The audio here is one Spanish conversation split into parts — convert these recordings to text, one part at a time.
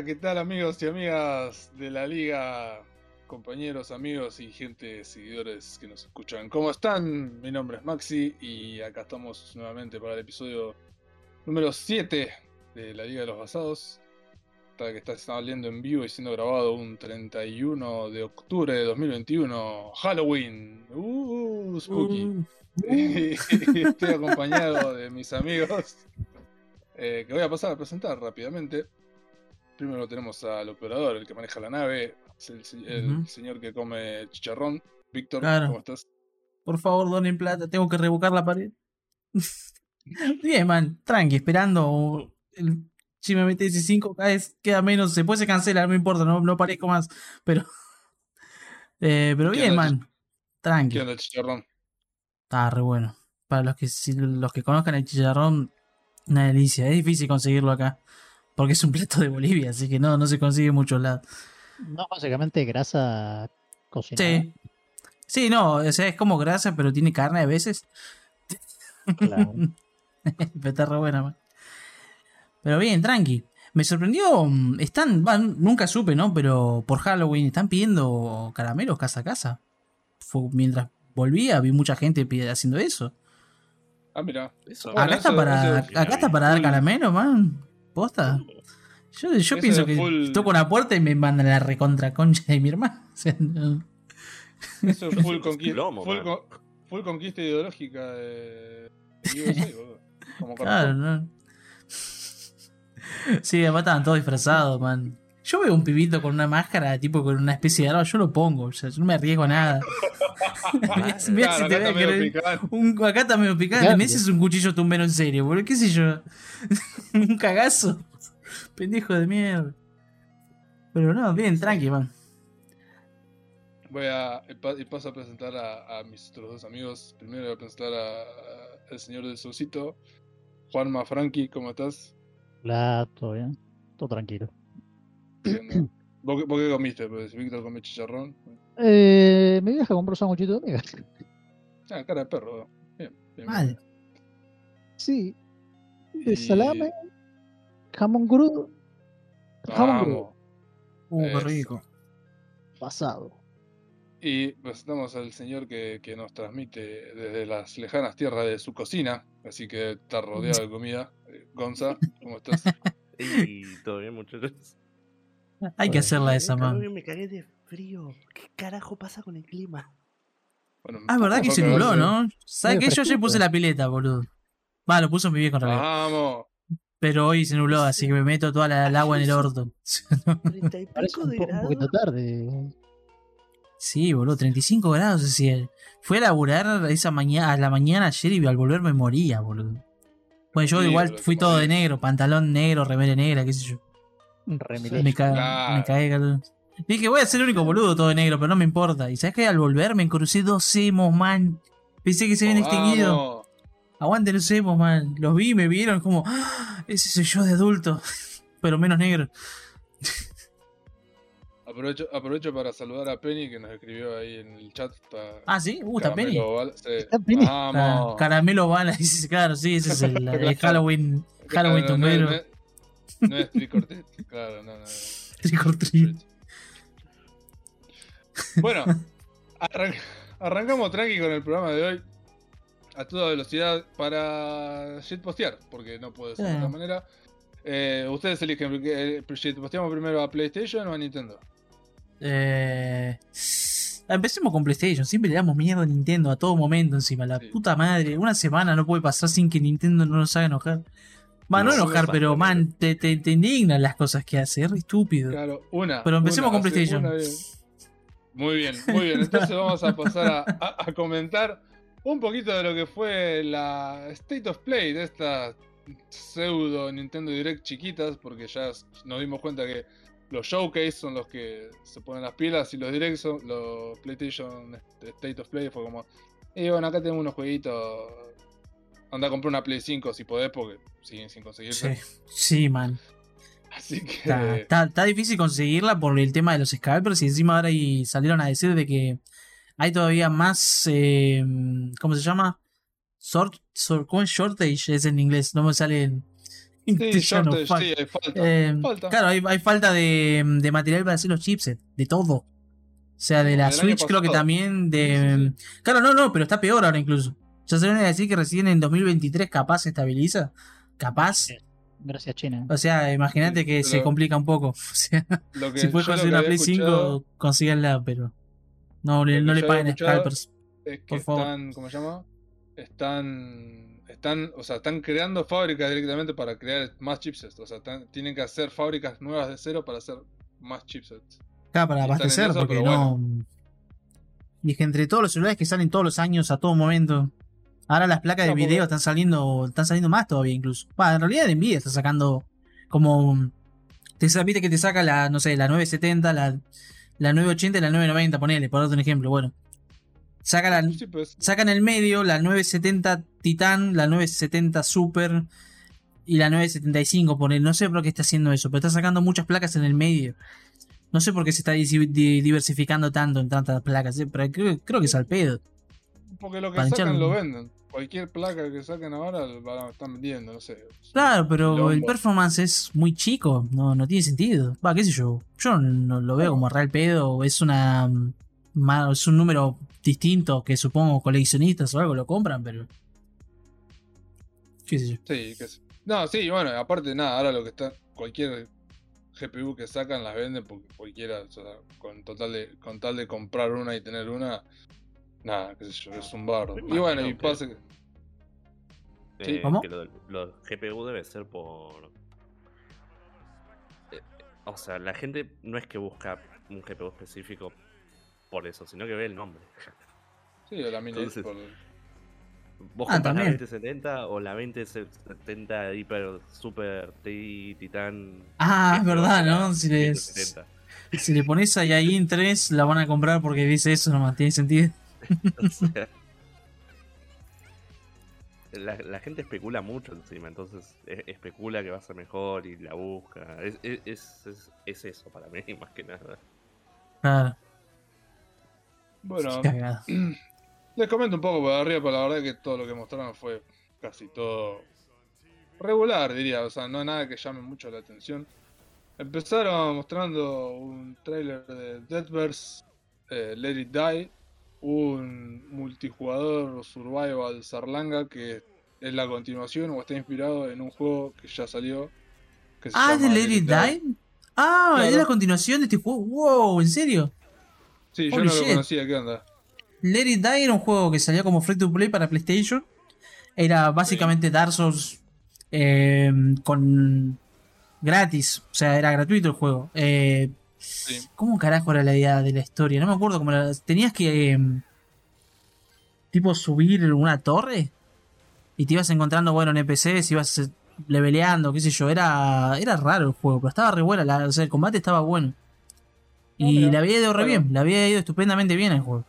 Hola, ¿qué tal amigos y amigas de la liga? Compañeros, amigos y gente, seguidores que nos escuchan. ¿Cómo están? Mi nombre es Maxi y acá estamos nuevamente para el episodio número 7 de la Liga de los Basados. Que está saliendo en vivo y siendo grabado un 31 de octubre de 2021. Halloween. Uh, spooky. Uh, Estoy acompañado de mis amigos eh, que voy a pasar a presentar rápidamente. Primero tenemos al operador, el que maneja la nave, el, el señor que come chicharrón. Víctor, Claro. ¿cómo estás? Por favor, donen plata, tengo que revocar la pared. Bien, man, tranqui, esperando. El, si me metes 5 cada vez queda menos, después se cancela, no me importa, no, no parezco más. Pero. Eh, pero ¿Qué bien, man. Tranqui. ¿Qué onda el chicharrón? Está re bueno. Para los que si- los que conozcan el chicharrón, una delicia. Es difícil conseguirlo acá. Porque es un plato de Bolivia, así que no, no se consigue en muchos lados. No, básicamente grasa cocinada. Sí. Sí, no, o sea, es como grasa, pero tiene carne a veces. Claro. Pero está re buena, man. Pero bien, tranqui. Me sorprendió. mm, Están. va, nunca supe, ¿no? Pero por Halloween están pidiendo caramelos casa a casa. Fue- mientras volvía, vi mucha gente haciendo eso. Ah, mira. Eso, Bueno, acá, está eso- para, eso- acá está para dar full- caramelo, man. Posta. Yo, yo pienso es que full- toco una puerta y me mandan a la recontra concha de mi hermano. O sea, no. Eso es full, conquista, plomo, full, man. con- full conquista ideológica de, USA, boludo. Como Claro, no. Sí, además estaban todos disfrazados, man. Yo veo un pibito con una máscara, tipo con una especie de arma, yo lo pongo, o sea, yo no me arriesgo a nada. Mirá si Claro, te acá voy a está medio querer- picante. un- acá está medio picante, Picante. me dices un cuchillo tumbero en serio, boludo, qué sé yo. un cagazo. Pendejo de mierda. Pero no, bien, tranqui, man. Voy a y pa- y paso a presentar a, a mis otros dos amigos. Primero voy a presentar al señor del Solcito, Juanma Franqui, ¿cómo estás? La, todo bien. Todo tranquilo. ¿Vos, qué- vos qué comiste? Pues Víctor come chicharrón. Eh, mi vieja compró sanguchito de miga. Ah, cara de perro. Bien, bien, Mal. Sí. De Y- salame, jamón crudo, jamón crudo. Uh, qué rico. pasado. Y presentamos al señor que, que nos transmite desde las lejanas tierras de su cocina, así que está rodeado de comida. Eh, Gonza, ¿cómo estás? Ey, todo bien, muchachos. Hay que hacerla esa, man. Me cagué de frío. ¿Qué carajo pasa con el clima? Bueno, Ah, verdad que se nubló. ¿no? ¿Sabes qué? Yo ayer puse la pileta, boludo. Va, lo puso mi viejo en realidad. Vamos. Pero hoy se nubló, así que me meto toda la, el agua en el orto. 30 y Parece pico un, de po- un grados. poquito tarde. Sí, boludo, 35 grados decía. Fui a laburar esa mañana, a la mañana ayer y al volver me moría, boludo. Bueno, yo Sí, igual boludo, fui todo de negro, pantalón negro, remera negra, qué sé yo. Me, ca Claro. me boludo. Dije, voy a ser el único boludo todo de negro, pero no me importa. Y sabes que al volver me crucé dos emos, man. Pensé que se habían extinguido. Vamos. Aguante los emos, man. Los vi, me vieron como, "Ah, ese soy yo de adulto, pero menos negro. Aprovecho, aprovecho para saludar a Penny que nos escribió ahí en el chat. Ah, sí, uh, está Penny. Caramelo Bala- sí. ¿Está Penny? Ah, Vamos. caramelo bala, dice, claro, sí, ese es el, el Halloween, Halloween Claro, no, es- tumbero. no es- No es trick or treat, claro, no, no. no. Trick or treat. Bueno, arran- arrancamos tranqui con el programa de hoy. A toda velocidad para shitpostear, porque no puede ser de otra manera. Eh, ustedes eligen, eh, shitposteamos primero a PlayStation o a Nintendo. Eh, empecemos con PlayStation. Siempre le damos mierda a Nintendo a todo momento encima. La Sí. puta madre. Una semana no puede pasar sin que Nintendo no nos haga enojar. Man, no, No, enojar, no, pero man, te, te, te indignan las cosas que hace. Es re estúpido. Claro, una. Pero empecemos una, con PlayStation. Muy bien, muy bien. Entonces vamos a pasar a, a- a comentar un poquito de lo que fue la State of Play de estas pseudo Nintendo Direct chiquitas, porque ya nos dimos cuenta que los showcase son los que se ponen las pilas y los Direct son los PlayStation State of Play fue como, y bueno, acá tenemos unos jueguitos. Anda a comprar una Play 5 si podés, porque siguen sin conseguirse. Sí, sí, man. Así que. Está, está- está difícil conseguirla por el tema de los scalpers y encima ahora y salieron a decir de que hay todavía más, eh, ¿cómo se llama? Sort, sort- ¿Cómo es shortage? Es en inglés, no me sale en- Sí, shortage, sí, hay falta. Eh, falta. Claro, hay, hay falta de, de material para hacer los chipsets, de todo. O sea, de la Switch creo que también, de... Sí, sí, Claro, no, no, pero está peor ahora incluso. Ya se viene a decir que recién en 2023 capaz se estabiliza. Capaz. Gracias, China. O sea, imagínate Sí, que se complica un poco. O sea, Lo que si puedes conseguir una Play escuchado 5, consíganla, pero... No, le, no le paguen scalpers. Es que Por favor. están, ¿cómo se llama? Están, están, o sea, están creando fábricas directamente para crear más chipsets. O sea, están- tienen que hacer fábricas nuevas de cero para hacer más chipsets. Claro, para y abastecer, eso, porque no... Y es que entre todos los celulares que salen todos los años, a todo momento... Ahora las placas de porque- video están saliendo están saliendo más todavía incluso. Va, en realidad Nvidia está sacando como... Te viste que te saca la, no sé, la 970, la, la 980 y la 990, ponele, por darte un ejemplo. Bueno. Saca la, Sí, pues, saca en el medio la 970 Titan, la 970 Super y la 975, ponele. No sé por qué está haciendo eso, pero está sacando muchas placas en el medio. No sé por qué se está diversificando tanto en tantas placas, eh, pero creo, creo que es al pedo. Porque lo que sacan lo venden. Cualquier placa que saquen ahora la están vendiendo, no sé. Claro, pero el performance es muy chico, no, no tiene sentido. Va, qué sé yo. Yo no lo veo como real pedo, es una mm, es un número distinto que supongo coleccionistas o algo lo compran, pero qué sé yo. Sí, que sí. No, sí, bueno, aparte nada, ahora lo que está, cualquier GPU que sacan las venden porque cualquiera, o sea, con total de, con tal de comprar una y tener una, nada, qué sé yo, es un bardo. Y bueno, y que- pasa que, Sí. Eh, ¿Cómo? Que lo, lo del GPU debe ser por. Eh, O sea, la gente no es que busca un GPU específico por eso, sino que ve el nombre. sí, o la mini Entonces- por- Vos Ah, compras la también. 2070 o la 2070 Hyper Super TI Titan. Ah, es verdad, a ¿no? la Si le, 170. si le pones ahí ahí en 3, la van a comprar porque dice eso nomás, tiene sentido. O sea, la, la gente especula mucho encima, entonces e- especula que va a ser mejor y la busca. Es, es, es, es- es eso para mí, más que nada. Claro, Bueno, les comento un poco por arriba, pero la verdad que todo lo que mostraron fue casi todo regular, diría, o sea, no nada que llame mucho la atención. Empezaron mostrando un trailer de Deadverse, eh, Let It Die, un multijugador survival Sarlanga que es la continuación o está inspirado en un juego que ya salió. Que se Ah, ¿es de It Die? Ah, es la continuación de este juego. Wow, ¿en serio? Sí, yo no lo conocía, ¿qué onda? Let It Die era un juego que salía como free to play para PlayStation. Era básicamente Dark Souls eh, con gratis. O sea, era gratuito el juego. Eh, Sí. ¿Cómo carajo era la idea de la historia? No me acuerdo cómo era. Tenías que. eh, tipo, subir una torre. Y te ibas encontrando, bueno, NPCs, ibas eh, leveleando, qué sé yo. Era, era raro el juego, pero estaba re buena. La, o sea, el combate estaba bueno. Y mira. le había ido re Bueno. bien, le había ido estupendamente bien el juego.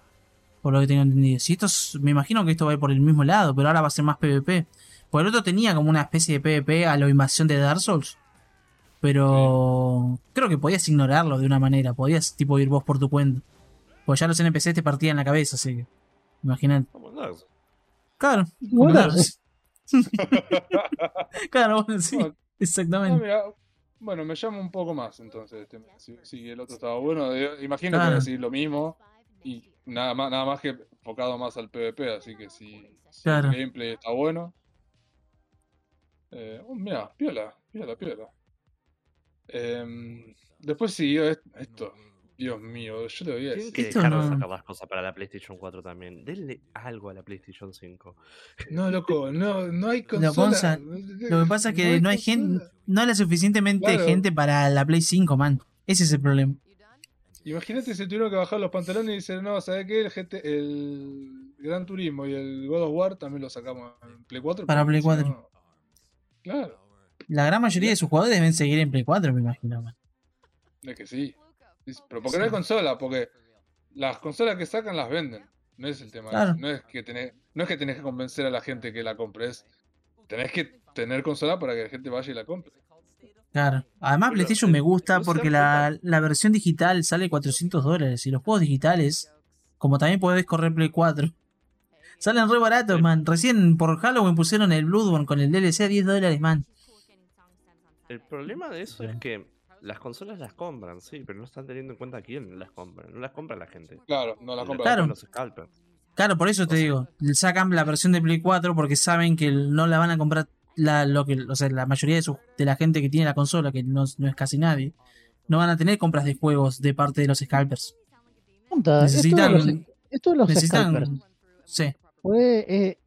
Por lo que tengo entendido. Si esto es- me imagino que esto va a ir por el mismo lado, pero ahora va a ser más PvP. Porque el otro tenía como una especie de PvP a la invasión de Dark Souls. Pero creo que podías ignorarlo de una manera. Podías tipo ir vos por tu cuenta. Pues ya los NPCs te partían la cabeza, así que. Imagínate. Souls. Claro. Claro, bueno, sí. Bueno, Ah, Exactamente. mira, bueno, me llama un poco más entonces. este, si, si el otro estaba bueno, eh, imagino que Claro. a decir lo mismo y nada más, nada más que enfocado más al PvP, así que si, si Claro. el gameplay está bueno. Eh, oh, mira, piola, piola, piola. Em, después siguió est- esto. Dios mío, yo le voy a Tienen decir. que Esto dejar de sacar las cosas para la PlayStation 4 también. Denle algo a la PlayStation 5. No, loco, no, no hay Lo consola. Lo que pasa es que no hay, gente, no hay la suficientemente Claro. gente para la Play 5, man. Ese es el problema. Imagínate si tuvieron que bajar los pantalones y dicen, no, ¿sabes qué? El, GT, el Gran Turismo y el God of War también lo sacamos en Play 4. Para Play si 4. no- Claro, La gran mayoría de sus jugadores deben seguir en Play 4, me imagino, man. es que sí. Sí, Pero porque no hay Sí. consola, porque las consolas que sacan las venden. No es el tema. Claro. No es que tenés, no es que tenés que convencer a la gente que la compre, es tenés que tener consola para que la gente vaya y la compre. Claro. Además, Pero, PlayStation me gusta no porque la, la versión digital sale 400 dólares. Y los juegos digitales, como también podés correr Play 4, salen re baratos, Sí. man. Recién por Halloween pusieron el Bloodborne con el DLC a 10 dólares, man. El problema de eso Sí. es que las consolas las compran, sí, pero no están teniendo en cuenta quién las compra. No las compra la gente. Claro, no la Las compra. Claro. compran los scalpers. Claro, por eso te O sea- digo, sacan la versión de Play 4 porque saben que no la van a comprar la, lo que, o sea, la mayoría de, su- de la gente que tiene la consola, que no, no es casi nadie, no van a tener compras de juegos de parte de los scalpers. Necesitan- Esto de los, esto de los Necesitan... scalpers, Sí. ¿fue, eh,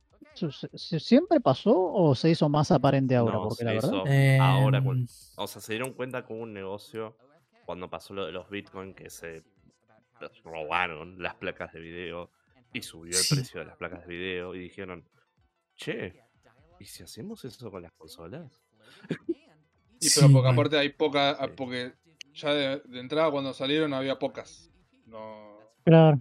¿siempre pasó o se hizo más aparente ahora? No, Porque se la verdad. hizo Eh, ahora con- O sea, se dieron cuenta con un negocio cuando pasó lo de los Bitcoin que se robaron las placas de video y subió el Sí. precio de las placas de video y dijeron, che, ¿y si hacemos eso con las consolas? Y Sí, pero porque aparte hay poca, Sí. porque ya de, de entrada cuando salieron había pocas. No. Claro.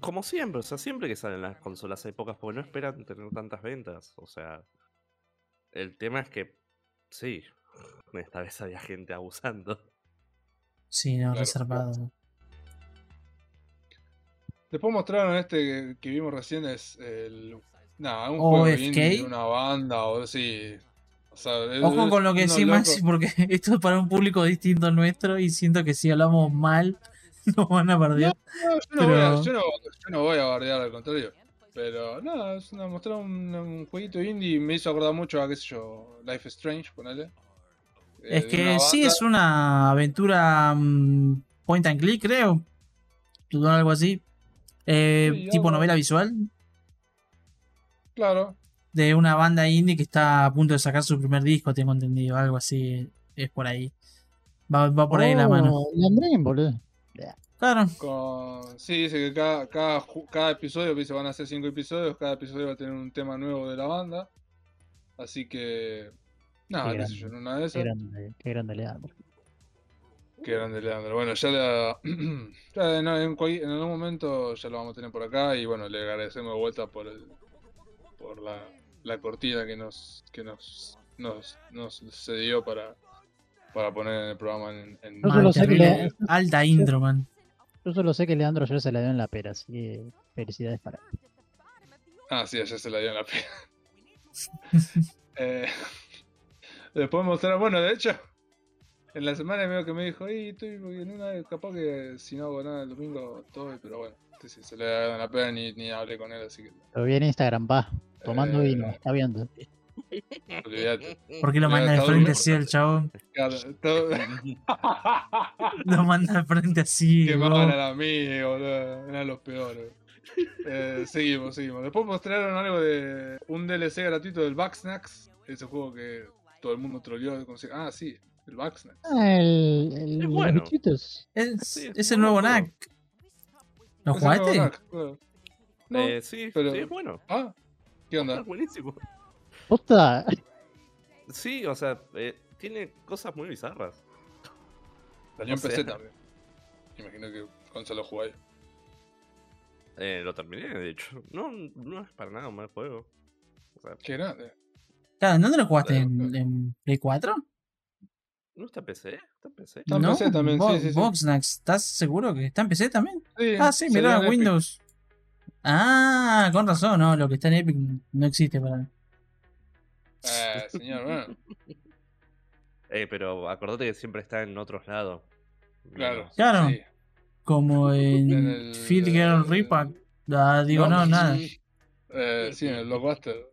Como siempre, o sea, siempre que salen las consolas hay pocas porque no esperan tener tantas ventas. O sea, el tema es que, sí, esta vez había gente abusando. Sí, no, Claro. reservado. Después mostraron este que, vimos recién es el. Nada, un OFK. juego de una banda o sí. O sea, es- Ojo con lo que decís. Maxi, porque esto es para un público distinto al nuestro y siento que si hablamos mal nos van a perder. No, yo, no voy a, yo, no, yo no voy a bardear, al contrario. Pero nada, es una, mostraron un, un jueguito indie y me hizo acordar mucho a, qué sé yo, Life is Strange, ponele. Eh, Es que sí, es una aventura mm, point and click, creo. Algo así. Eh, Sí, tipo novela visual. Claro, De una banda indie que está a punto de sacar su primer disco, tengo entendido. Algo así. Es por ahí. Va, va por ahí la mano. Oh, y Andrés, boludo. Claro. con... sí, dice que cada, cada, cada episodio, dice van a ser cinco episodios, cada episodio va a tener un tema nuevo de la banda. Así que... Nada, Qué qué sé yo, en una de Qué esas. grande, qué grande Leandro. Qué grande, Leandro. Bueno, ya, la- ya en, cual- en algún momento ya lo vamos a tener por acá y bueno, le agradecemos de vuelta por el, por la, la cortina que nos que nos nos, nos cedió para, para poner en el programa en, en- Yo solo sé que le- Alta intro, man. Yo solo sé que Leandro ayer se la dio en la pera, así que felicidades para él. Ah, sí, ayer se la dio en la pena. eh, después mostrar, bueno, de hecho, en la semana medio que me dijo, y estoy en una, capaz que si no hago nada el domingo, todo, pero bueno, sí, se le ha dado en la pena ni, ni hablé con él, así que Lo vi en Instagram, va, tomando Eh, vino, está viendo. Olvídate. ¿Por qué lo manda de está frente así el? Claro, todo... Lo manda de frente así. Qué bro. mal a boludo. Eran los peores. Eh, seguimos, seguimos. Después mostraron algo de un DLC gratuito del Backsnacks. Ese juego que todo el mundo troleó. Ah, sí, el Backsnacks. Ah, el, el, Es bueno. Es, Sí, es es un el nuevo. NAC. ¿Lo jugaste? Knack, claro. No, Eh, sí, pero- sí, es bueno. Ah, ¿qué onda? Es buenísimo. Posta, Sí, o sea, eh, tiene cosas muy bizarras. Salió en PC también. Imagino que consola lo jugáis. Eh, lo terminé, de hecho. No, no es para nada un mal juego. O sea, Qué grande. Claro, ¿en ¿dónde lo jugaste? ¿En, en Play 4? ¿no está en PC? ¿Está en PC? Está en PC también, sí, Bo- sí, sí. Boxnax, ¿estás seguro que está en PC también? Sí, Ah, sí, mirá, Epic. Windows. Ah, con razón, no, lo que está en Epic no existe para mí. Eh, señor, bueno. Eh, pero acordate que siempre está en otros lados. Claro. Claro. sí. Como en, En el- Girl Repack. Ah, digo, no, nada. Eh, sí, en el Blockbuster.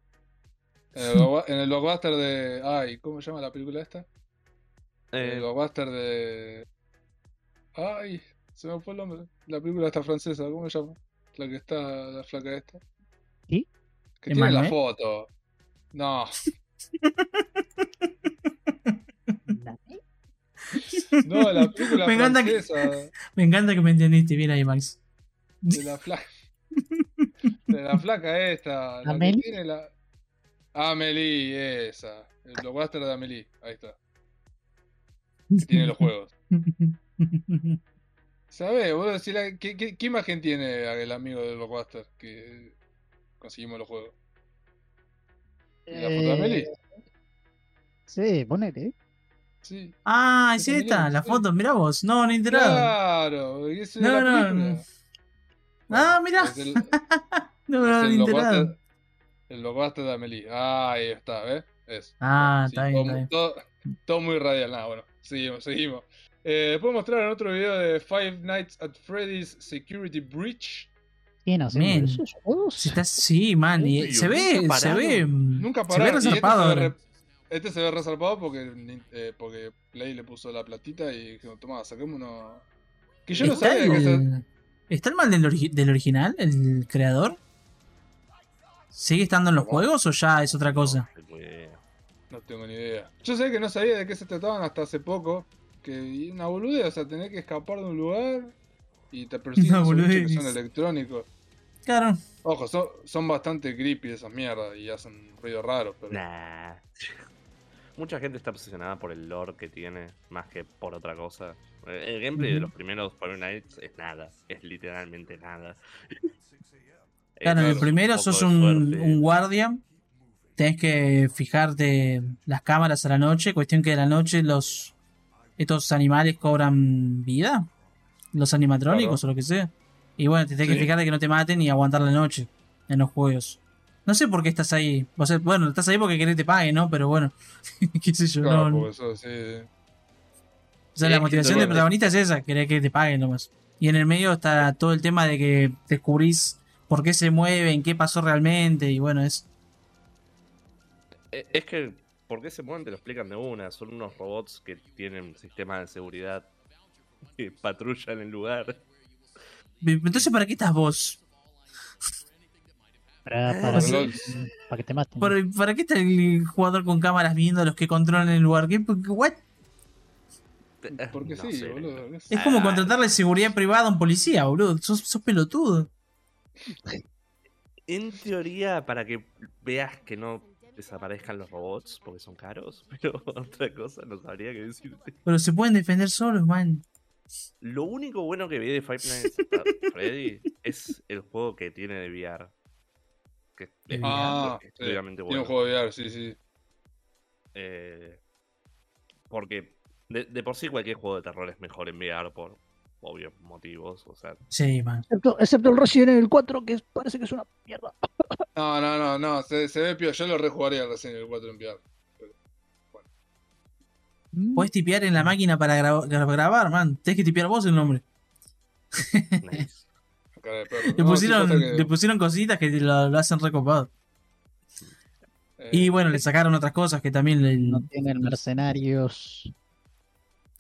En el, en el Blockbuster de. Ay, ¿cómo se llama la película esta? En el Eh, Blockbuster de. Ay, se me fue el nombre. La película esta francesa, ¿cómo se llama? La que está, la flaca esta. ¿Sí? Que tiene la ¿Emmanuel? foto. No, no, la película Me encanta que- Me encanta que me entendiste bien ahí, Max. de la flaca. De la flaca esta. La tiene la. Amelie, esa. El blockbuster de Amelie, ahí está. Que tiene los juegos. ¿Sabes, boludo? Si la- ¿qué, qué, qué imagen tiene el amigo del blockbuster que conseguimos los juegos? ¿Y la foto de Amelie? Eh, Sí, ponele. Sí. ah, es esta, la foto, mirá vos. No, no enterado. Claro, eso No, la no, película. no. Ah, mirá. El, No, no, el no enterado. blockbuster, el blockbuster de Amelie. Ah, ahí está, ¿ves? Eso. Ah, Sí, está bien, todo, está bien. Todo, todo muy radial. Nada, bueno, seguimos, seguimos. Eh, después mostraron otro video de Five Nights at Freddy's Security Breach. ¿Quién haciendo Men. esos juegos? Si estás- sí, man. y Uy, se nunca ve, se pararon. ve. Nunca Se ve pararon. y este, se re- este se ve resarpado porque, eh, porque Play le puso la platita y dijeron, toma, saquemos uno. Que yo no ¿Está, sabía que se... el, ¿Está el mal del, origi- del original, el creador? ¿Sigue estando en los ¿Cómo? juegos o ya es otra cosa? No tengo idea. No tengo ni idea. Yo sé que no sabía de qué se trataban hasta hace poco. Que una boludez, o sea, tenés que escapar de un lugar y te persiguen bichos que son electrónicos. Claro. Ojo, son, son bastante creepy esas mierdas y hacen ruido raro, pero. Nah. Mucha gente está obsesionada por el lore que tiene, más que por otra cosa. Eh, El gameplay de los primeros Five Nights es nada, es literalmente nada. Claro, en el primero sos un, un guardia. Tenés que fijarte las cámaras a la noche. Cuestión que de la noche los estos animales cobran vida. Los animatrónicos o lo que sea. Y bueno, te tenés que Sí. fijar de que no te maten y aguantar la noche en los juegos. No sé por qué estás ahí. O sea, bueno, estás ahí porque querés que te paguen, ¿no? Pero bueno, qué sé yo. Claro, no, eso sí. O sea, Sí, la que motivación del protagonista es esa, querer que te paguen nomás. Y en el medio está todo el tema de que descubrís por qué se mueven, qué pasó realmente, y bueno, es... Eh, Es que, ¿por qué se mueven? Te lo explican de una. Son unos robots que tienen sistemas de seguridad que patrullan el lugar. Entonces, ¿para qué estás vos? Para, Ah, para, sí. para que te maten. ¿Para, para qué está el jugador con cámaras viendo a los que controlan el lugar? ¿Qué, what? Porque no sí, sé. boludo. es- Es como Ah. contratarle seguridad privada a un policía, boludo. Sos, sos pelotudo. En teoría, para que veas que no desaparezcan los robots, porque son caros, pero otra cosa no sabría qué decirte. Pero se pueden defender solos, man. Lo único bueno que vi de Five Nights at Freddy es el juego que tiene de VR. Que es Ah, sí. exclusivamente Tiene bueno. un juego de VR, sí, sí. Eh, porque de, de por sí cualquier juego de terror es mejor en VR por obvios motivos. O sea, Sí, man. Excepto, excepto el Resident Evil 4, que es- parece que es una mierda. No, no, no, no. Se, se ve pio. Yo lo rejugaría el 4 en VR. Podés tipear en la máquina para gra- gra- grabar, man. Tenés que tipear vos el nombre. nice. Le, No, sí, pusieron, que, le pusieron cositas que lo, lo hacen recopado. eh, Y bueno, le sacaron otras cosas que también le... No tienen mercenarios.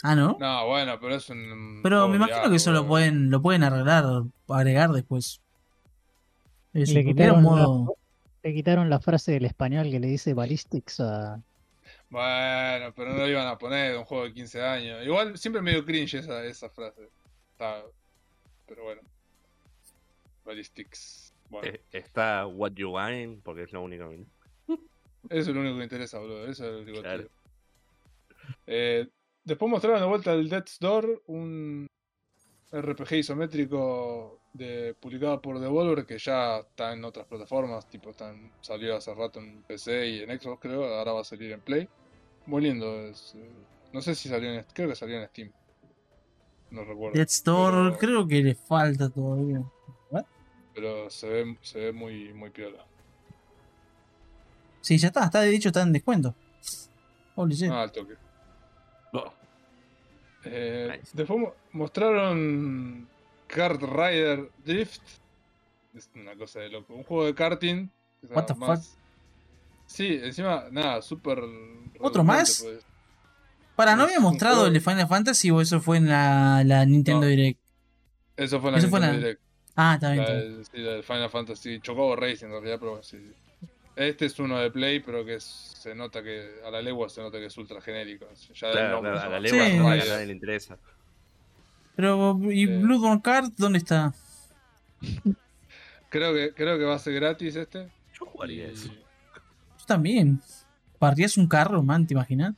Ah, ¿no? No, bueno, pero es un. Pero me imagino que eso lo pueden, lo pueden arreglar agregar después. Eso, Le quitaron, la, modo... le quitaron la frase del español que le dice ballistics a. Bueno, pero no lo iban a poner un juego de 15 años. Igual siempre medio cringe esa, esa frase. Está- Pero bueno. Ballistics. Bueno, Eh, Está What You Wine, porque es lo único que... eso es lo único que interesa, boludo. Eso es lo divertido. Claro. Eh, después mostraron de vuelta el Death's Door, un RPG isométrico de, publicado por Devolver que ya está en otras plataformas, tipo están, salió hace rato en PC y en Xbox creo, ahora va a salir en Play. Muy lindo, es, eh, no sé si salió en, creo que salió en Steam. No recuerdo. Death Store, pero- creo que le falta todavía. Pero se ve, se ve muy, muy piola. Sí, ya está, está de hecho está en descuento. Holy shit. Ah, al toque. Eh, Nice. Después mo- mostraron Kart Rider Drift. Es una cosa de loco. Un juego de karting. que What the fuck? Sí, encima, nada, súper. ¿Otro más? pues. Para, ¿no había mostrado el de Final Fantasy o eso fue en la, la Nintendo No. Direct? Eso fue en la Eso fue Nintendo en la- Direct. Ah, está bien. La, sí, la del Final Fantasy. Chocobo Racing en realidad, pero sí. Este es uno de Play, pero que se nota que. A la legua se nota que es ultra genérico. Ya Claro, nombre a la legua Sí. no, a nadie le interesa. Pero, ¿y Eh. Bloodborne Kart dónde está? Creo que, creo que va a ser gratis este. Yo jugaría eso. Yo también. Partías un carro, man, ¿te imaginas?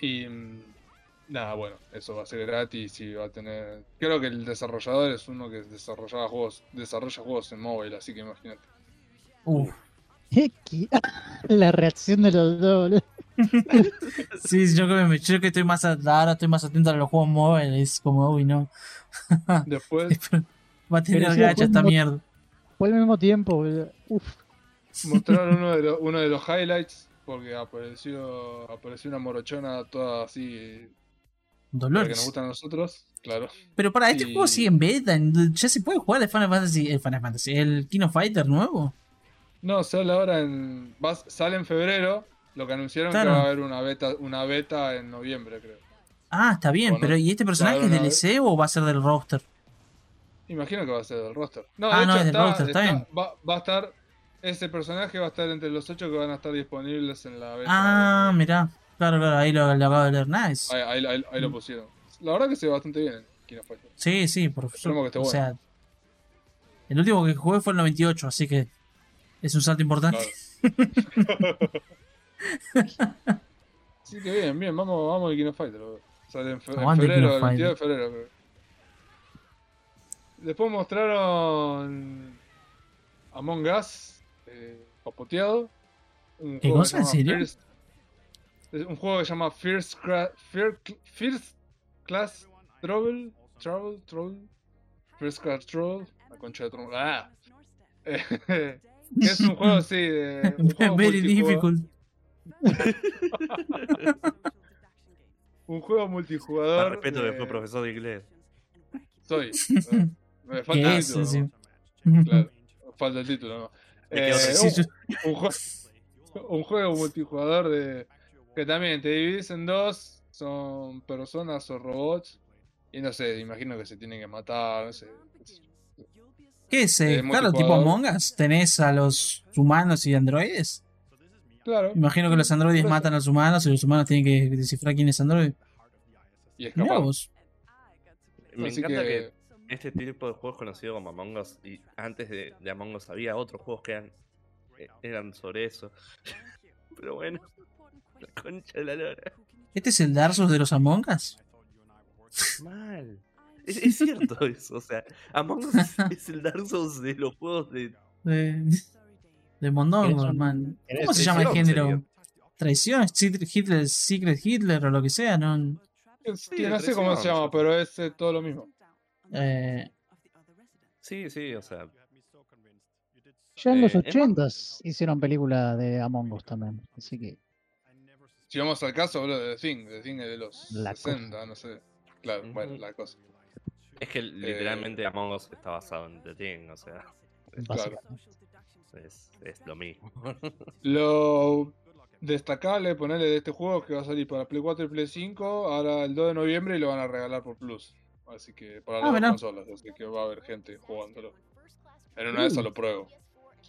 Y mm, nada, bueno, eso va a ser gratis y va a tener. Creo que el desarrollador es uno que desarrollaba juegos, desarrolla juegos en móvil, así que imagínate. Uf. La reacción de los dos. boludo. Sí, yo que, me- yo que estoy más ahora estoy más atento a los juegos móviles, como uy no. Después, Va a tener gacha esta mierda. Fue al mismo tiempo. boludo. Uf. mostraron uno de, los, uno de los highlights porque apareció apareció una morochona toda así la que nos Dolores. gustan a nosotros, claro. Pero para este Y- juego sigue en beta. Ya se puede jugar el Final Fantasy. El Final Fantasy. El King of Fighter nuevo. No, sale ahora en. va- sale en febrero. Lo que anunciaron Claro. que va a haber una beta, una beta en noviembre, creo. Ah, está bien. Bueno, pero ¿y este personaje es DLC o va a ser del roster? Imagino que va a ser del roster. No, Ah, de no, hecho es del está- roster, está está- bien. Va, va a estar. Ese personaje va a estar entre los ocho que van a estar disponibles en la beta. Ah, mirá. Claro, claro, ahí lo, lo acabo de leer. Nice. Ahí, ahí- ahí- ahí lo pusieron. La verdad que se ve bastante bien. Sí, sí, por que esté O bueno. sea, el último que jugué fue el 98, así que es un salto importante. Claro. Así que bien, bien, vamos, vamos al King of Fighters. boludo. Sale en, fe- en febrero, el of 22 de febrero. creo. Después mostraron Among Us, eh, papoteado. Un ¿Qué cosa? ¿En serio? First- un juego que se llama First, Cra- Fir- First Class Trouble. Trouble, Trouble. First Class Trouble. La concha de Trouble. Ah. Eh, que es un juego así de. Un juego Very multijugador- difficult. Un juego Más multijugador. respeto que de- fue profesor de inglés. Soy. eh, Me falta ¿Qué el título. Sí. Claro, falta el título, ¿no? Eh, Sí, sí. un, un un juego multijugador de que también te divides en dos, son personas o robots y no sé, imagino que se tienen que matar, no sé. ¿Qué es? eh, claro, tipo. Among Us. ¿Tenés a los humanos y androides? Claro, Imagino que los androides matan a los humanos y los humanos tienen que descifrar quién es android. y Mirá escapar. vos. Me Así encanta que... que, este tipo de juegos conocido como Among Us y antes de, de Among Us había otros juegos que eran, eh, eran sobre eso. Pero bueno, la concha de la lora. ¿Este es el Dark Souls de los Among Us? Mal. Es, es cierto eso, o sea, Among Us es, el Dark Souls de los juegos de... De, de Mondongo, ¿Querés un- man. querés ¿Cómo se llama el género? ¿Traición? ¿Secret Hitler, Secret Hitler o lo que sea? ¿no? que no sé cómo se llama, sí. pero es eh, todo lo mismo. Eh, Sí, sí, o sea, Ya en los Eh, más- 80s hicieron película de Among Us también. Así que Si vamos al caso, boludo, de The Thing, The Thing es de los La 60, no sé. Claro, bueno, Ujú. la cosa. Es que literalmente Among Us está basado en The Thing, o sea, es, es lo mismo. Lo destacable, ponerle de este juego que va a salir para Play 4 y Play 5 ahora el 2 de noviembre y lo van a regalar por Plus. Así que para Ah, las consolas, así que va a haber gente jugándolo. En una de esas lo pruebo.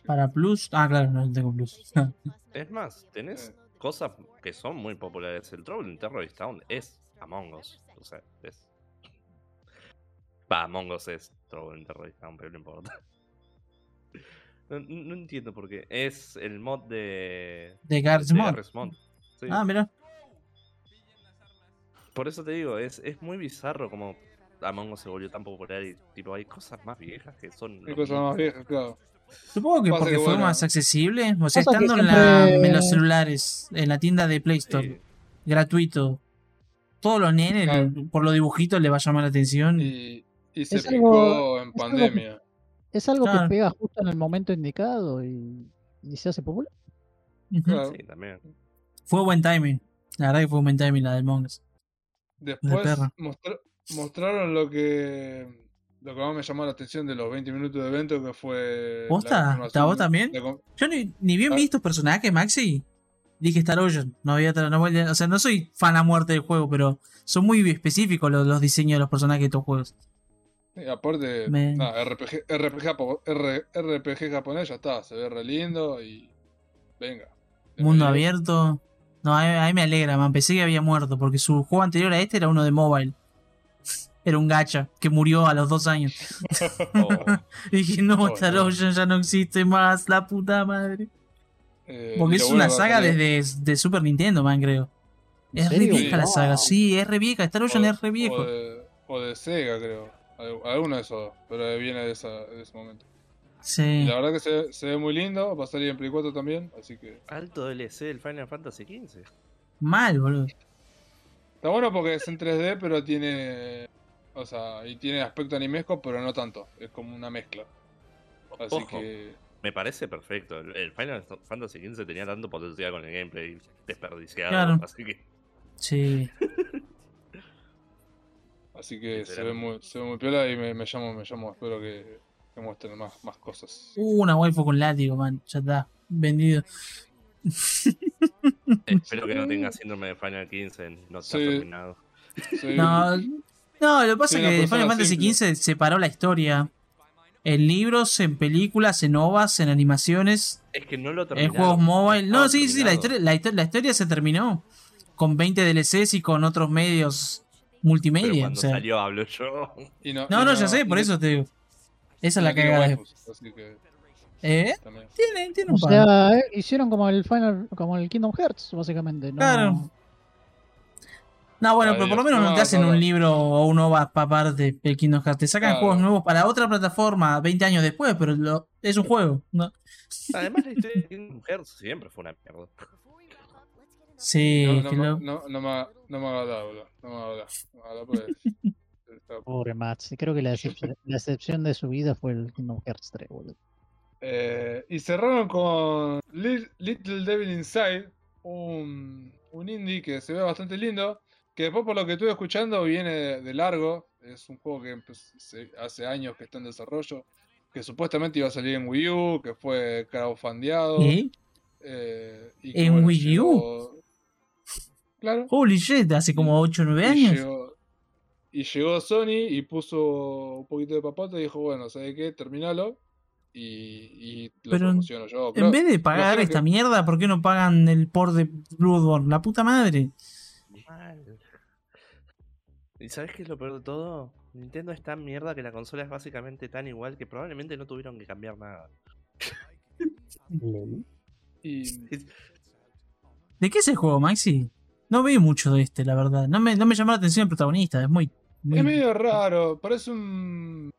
para Plus. Ah, claro, no tengo Plus. Es más, tenés Eh. cosas que son muy populares. El Trouble in Terrorist Town es Among Us. O sea, es. Va, Among Us es Trouble in Terrorist pero no importa. No, no entiendo por qué. Es el mod de. De Garry's de Mod. Garry's Mod. Sí. Ah, mira. Por eso te digo, es, es muy bizarro como Among Us se volvió tan popular y tipo hay cosas más viejas que son. Hay cosas más viejas, claro. Supongo que Pasa porque que, fue bueno. más accesible. O sea, Pasa estando en, la- en los celulares, en la tienda de Play Store, Sí. gratuito. Todos los nenes, Claro. por los dibujitos, le va a llamar la atención. Y, y se Es picó algo- en es algo pandemia. Es algo Claro. que pega justo en el momento indicado y, y se hace popular. Claro. Sí, también. Fue buen timing. La verdad que fue buen timing la del Monks. Después mostraron lo que lo que más me llamó la atención de los 20 minutos de evento que fue. ¿Posta? ¿Está vos también? Yo ni, ni bien Ah. vi estos personajes, Maxi. Dije Star Ocean. No había otra- no o sea, no soy fan a muerte del juego, pero son muy específicos los, los diseños de los personajes de estos juegos. Y aparte, nada, RPG, RPG, RPG japonés ya está, se ve re lindo y. Venga. Mundo abierto. No, a mí, me alegra, man. Pensé que había muerto, porque su juego anterior a este era uno de mobile. Era un gacha que murió a los dos años. Oh, Y dije, no, Oh, Star no. Ocean ya no existe más, la puta madre. Eh, Porque es una saga desde de Super Nintendo, man, creo. ¿En Es re vieja la saga, sí, es re vieja. Star Ocean o- es re viejo. O de, o de Sega, creo. Al- Alguno de esos, pero viene de, esa, de ese momento. Y Sí. la verdad que se, se ve muy lindo, va a salir en Play 4 también, así que. alto DLC del Final Fantasy XV. Mal, boludo. Está bueno porque es en 3D, pero tiene. O sea, y tiene aspecto animesco, pero no tanto. Es como una mezcla. Así Ojo. que. Me parece perfecto. El, el Final Fantasy XV tenía tanto potencial con el gameplay desperdiciado. Claro. Así que Sí. Así que se ve muy, se ve muy piola y me, me llamo, me llamo, espero que, que muestren más, más cosas. Uh, una waifu con látigo, man. Ya está. Vendido. espero que no tenga síndrome de Final 15. No está Sí. terminado. No, no, lo que pasa es que Final Fantasy. XV separó la historia. En libros, en películas, en ovas, en animaciones, Es que no lo en terminaron. juegos mobile. No, sí, sí, la historia, la, la historia se terminó. Con 20 DLCs y con otros medios Pero multimedia. cuando o sea. salió hablo yo. y no, No, y no, ya sé, por eso te digo. Esa es la cagada. que ¿Eh? Tiene, tiene O un par. sea, eh, hicieron como el Final, como el Kingdom Hearts, básicamente. ¿no? Claro. No, bueno, pero por lo menos no te hacen no, no. un libro o un OVA para parte del Kingdom Hearts. Te sacan Claro. juegos nuevos para otra plataforma 20 años después, pero lo- es un juego. ¿no? Además, la historia de Kingdom Hearts siempre fue una mierda. Sí, No, no, no, no me hablar, boludo. No me haga hablar. No me Pobre Mats. Creo que la decepción, la excepción de su vida fue el Kingdom Hearts 3, boludo. Eh, y cerraron con Li- Little Devil Inside, un, un indie que se ve bastante lindo. Que después, por lo que estuve escuchando, viene de, de largo. Es un juego que se- hace años que está en desarrollo. Que supuestamente iba a salir en Wii U, que fue crowdfundeado. ¿Eh? eh, y que, ¿En bueno, Wii U? llegó- Claro. Holy shit, hace como 8 o 9 Y años. llegó, y llegó Sony y puso un poquito de papota y dijo, bueno, ¿sabe qué? Terminalo. Y, y lo Pero en- promociono yo. En vez de pagar esta que- mierda, ¿por qué no pagan el port de Bloodborne? La puta madre. Mal. ¿Y sabes qué es lo peor de todo? Nintendo es tan mierda que la consola es básicamente tan igual que probablemente no tuvieron que cambiar nada. y- ¿De qué es el juego, Maxi? No veo mucho de este, la verdad. No me, no me llama la atención el protagonista, es muy. muy- Es medio raro, parece un,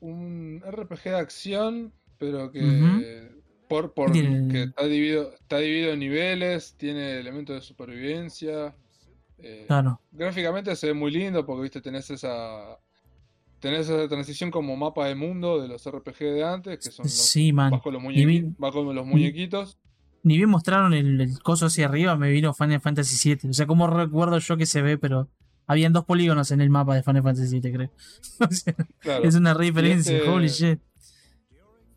un RPG de acción, pero que por, por Tiene- que está dividido, está dividido en niveles, tiene elementos de supervivencia. eh, Claro. Gráficamente se ve muy lindo porque viste tenés esa tenés esa transición como mapa de mundo de los RPG de antes, que son los, Sí, man. los, vi- vas con los muñequitos. Ni bien mostraron el, el coso hacia arriba, me vino Final Fantasy VII. O sea, como recuerdo yo que se ve, pero habían dos polígonos en el mapa de Final Fantasy VII, creo. O sea, Claro. es una referencia, este- holy shit.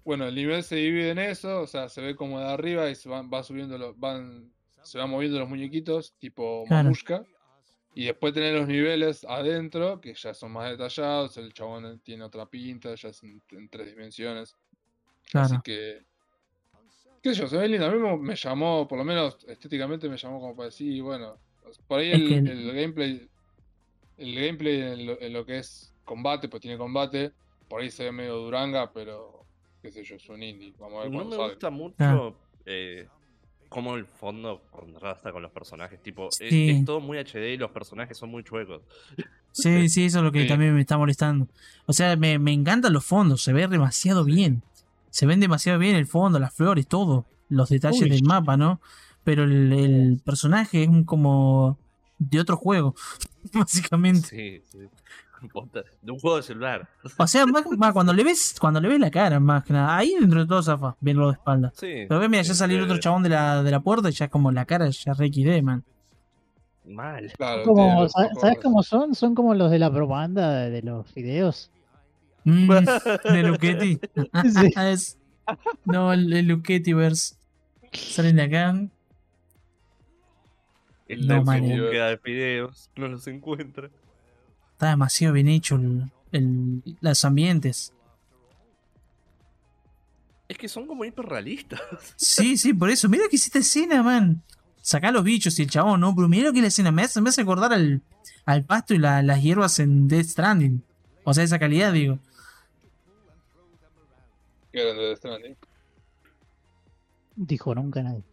Bueno, el nivel se divide en eso, o sea, se ve como de arriba y se van, va subiendo los, van, se van moviendo los muñequitos, tipo Claro. mamushka. Y después tener los niveles adentro, que ya son más detallados, el chabón tiene otra pinta, ya es en, en tres dimensiones. Así Claro. que, qué sé yo, se ve lindo. A mí me, me llamó, por lo menos estéticamente me llamó como para decir, bueno, por ahí el, que el- el gameplay, el gameplay en lo, en lo que es combate, pues tiene combate, por ahí se ve medio duranga, pero qué sé yo, es un indie. Vamos a ver No me sale. gusta mucho Ah. eh, cómo el fondo contrasta con los personajes. Tipo, es- todo muy HD y los personajes son muy chuecos. Sí, sí, eso es lo que Sí. también me está molestando. O sea, me, me encantan los fondos, se ve demasiado bien. Se ven demasiado bien el fondo, las flores, todo. Los detalles Uy. del mapa, ¿no? Pero el, el personaje es un como de otro juego, básicamente. Sí, sí. De un juego de celular. O sea, más- más cuando le ves, cuando le ves la cara, más que nada. Ahí dentro de todo zafa, verlo de espalda. Sí. Pero ves, mira, ya salió el otro este, chabón de la, de la puerta y ya como la cara ya re XD, man. Mal. Claro, Como, los ¿sa- ojos- ¿Sabes cómo son? Son como los de la propaganda de, de los videos. Mm, de Luchetti. Sí. Es- No, el, el Luchetti-verse. Salen de acá. El No, búsqueda de videos. No los encuentra. Está demasiado bien hecho el, el- los ambientes. Es que son como hiperrealistas. Sí, sí, por eso. Mira que hiciste escena, man. Sacá los bichos y el chabón, ¿no? Pero mira lo que es la escena. Me hace, me hace acordar al, al pasto y la- las hierbas en Death Stranding. O sea, esa calidad, digo. Que eran de Death Stranding. Dijo nunca nadie.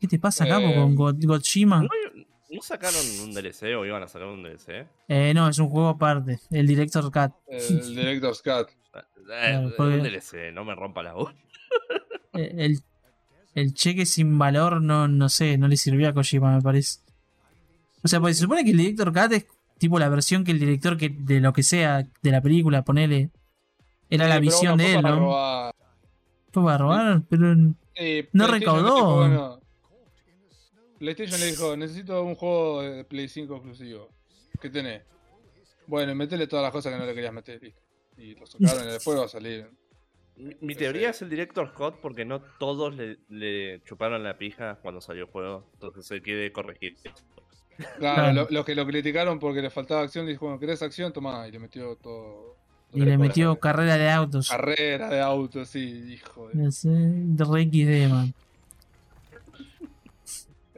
¿Qué te pasa, capo, Eh, con God- Godzilla? ¿No, no sacaron un DLC o iban a sacar un DLC? Eh, no, es un juego aparte. El Director Cut. El Director's Cut. Eh, Claro, porque- Un DLC, no me rompa la voz. Eh, El, el cheque sin valor no, no sé, no le sirvió a Kojima, me parece. O sea, pues se supone que el director Cut es tipo la versión que el director que de lo que sea de la película, ponele, era Sí, la visión bueno, de él, ¿no? robar- Fue para robar, pero. Eh, No recaudó. dijo, bueno, PlayStation le dijo, necesito un juego de Play 5 exclusivo. ¿Qué tenés? Bueno, metele todas las cosas que no le querías meter. listo. Y lo sacaron y después va a salir. Mi, mi teoría es el Director Scott porque no todos le, le chuparon la pija cuando salió el juego. Entonces se quiere corregir. Claro, Claro. lo- los que lo criticaron porque le faltaba acción, le dijo, bueno, ¿querés acción? Tomá, y le metió todo. Y le metió carrera de autos. Carrera de auto, sí, hijo de. No sé, de re XD, man.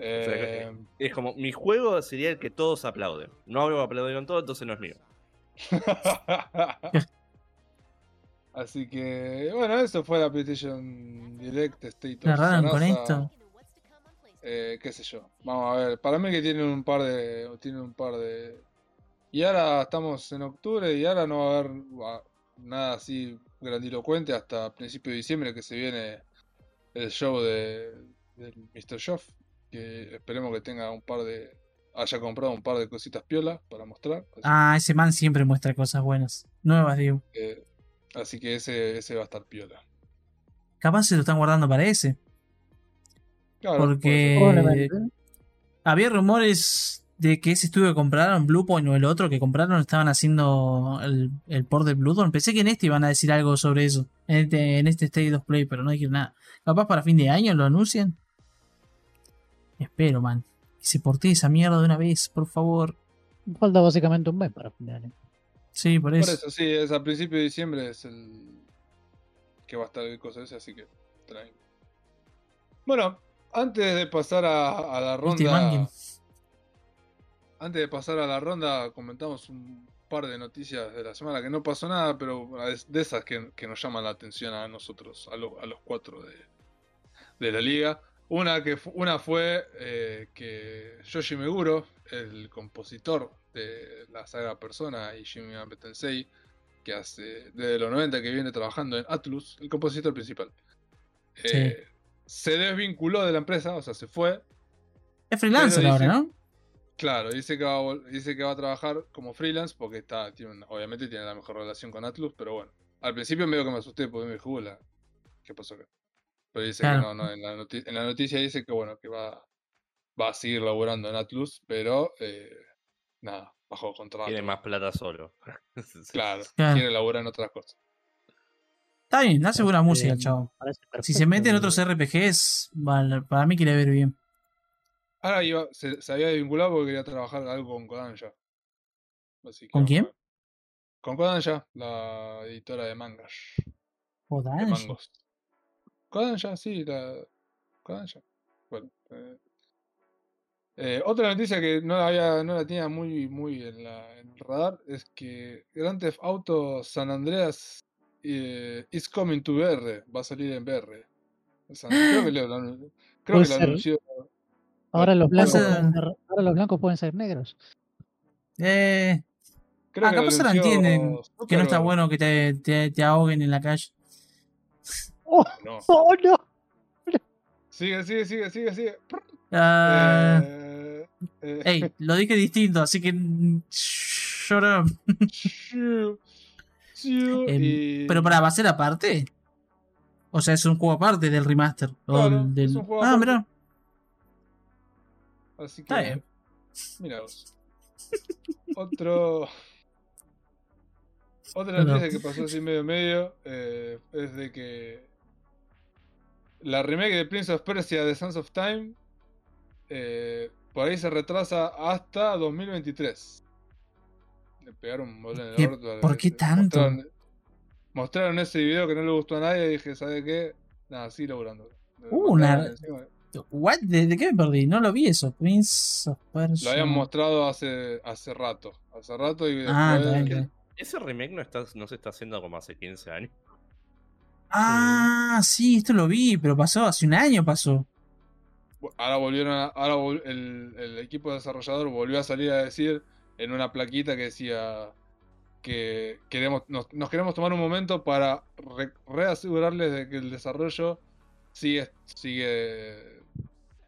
Eh, Es como, mi juego sería el que todos aplauden. No aplaudieron todo, entonces no es mío. Así que, bueno, eso fue la PlayStation Direct State of con esto. Eh, qué sé yo. Vamos a ver. Para mí que tienen un par de. Tienen un par de. Y ahora estamos en octubre y ahora no va a haber nada así grandilocuente hasta principio de diciembre que se viene el show de del Mr. Shoff. Que esperemos que tenga un par de. haya comprado un par de cositas piolas para mostrar. Así, Ah, ese man siempre muestra cosas buenas. Nuevas, digo. así que ese, ese va a estar piola. Capaz se lo están guardando para ese. Claro, Porque-. Había rumores de que ese estudio que compraron, Bluepoint o el otro que compraron, estaban haciendo el, el port de Bloodborne. Pensé que en este iban a decir algo sobre eso. En este, en este State of Play, pero no dijeron nada. Capaz para fin de año lo anuncian. Espero, man. Que se porte esa mierda de una vez, por favor. Falta básicamente un mes para fin de año. Sí, por Por eso. eso, sí, es a principio de diciembre es el que va a estar el cosa ese, así que tranqui. Bueno, antes de pasar a, a la Viste, ronda. Antes de pasar a la ronda, comentamos un par de noticias de la semana que no pasó nada, pero de esas que, que nos llaman la atención a nosotros, a, lo- a los cuatro de, de la liga. Una, que una fue eh, que Yoshi Meguro, el compositor de la saga Persona y Megami Tensei, que hace desde los 90 que viene trabajando en Atlus, el compositor principal, eh, se desvinculó de la empresa, o sea, se fue. Es freelancer ahora, ¿no? Claro, dice que va a, dice que va a trabajar como freelance porque está, tiene una- obviamente tiene la mejor relación con Atlus, pero bueno. Al principio medio que me asusté porque me dijo, "Hola, ¿qué pasó acá? Pero dice Claro. que no, no, en la, en la noticia dice que bueno, que va, va a seguir laburando en Atlus, pero eh, nada, bajo contrato. Tiene más plata solo. Claro, Claro. quiere laburar en otras cosas. Está bien, hace buena música chavo. Si se mete en otros RPGs, para mí quiere ver bien. Ahora iba, se, se había desvinculado porque quería trabajar algo con Kodansha. Así que ¿Con quién? Con Kodansha, la editora de mangas. Joder, de mangos. Sí, la. Kodansha. Bueno. eh. Eh, otra noticia que no la, había, no la tenía muy, muy en, la, en el radar es que Grand Theft Auto San Andreas eh, is coming to VR. Va a salir en VR. O sea, creo que lo, creo que lo anunció. Ahora los blancos Pasa- pueden ser, ahora los blancos pueden ser negros. Eh, Creo Ah, que capaz ahora entienden que no está bueno que te, te, te ahoguen en la calle. ¡Oh, No. oh, no! Sigue, sigue, sigue, sigue, sigue. Ah, Eh, eh, Ey, lo dije distinto, así que. mm, Shut up. Y- Pero para, ¿va a ser aparte? O sea, es un juego aparte del remaster. o Claro, del... es un juego ah, aparte. mira. Así que. Mira vos. Otro. Otra noticia que pasó así medio medio eh, es de que la remake de Prince of Persia de Sons of Time eh, por ahí se retrasa hasta 2023. Le pegaron un bolón en ¿Qué- el orto. por qué tanto? Mostraron, mostraron ese video que no le gustó a nadie y dije, ¿sabe qué? Nada, sí laburando. Uh, una- What? ¿De, de qué me perdí? No lo vi eso. Prince of Persia. Lo habían mostrado hace, hace rato. Hace rato y después. Ah, bien, está bien. Ese remake no, está, no se está haciendo como hace 15 años. Ah, sí, esto lo vi, pero pasó hace un año pasó. Ahora volvieron a- ahora vol- el, el equipo desarrollador volvió a salir a decir en una plaquita que decía que queremos, nos, nos queremos tomar un momento para re- reasegurarles de que el desarrollo sigue, sigue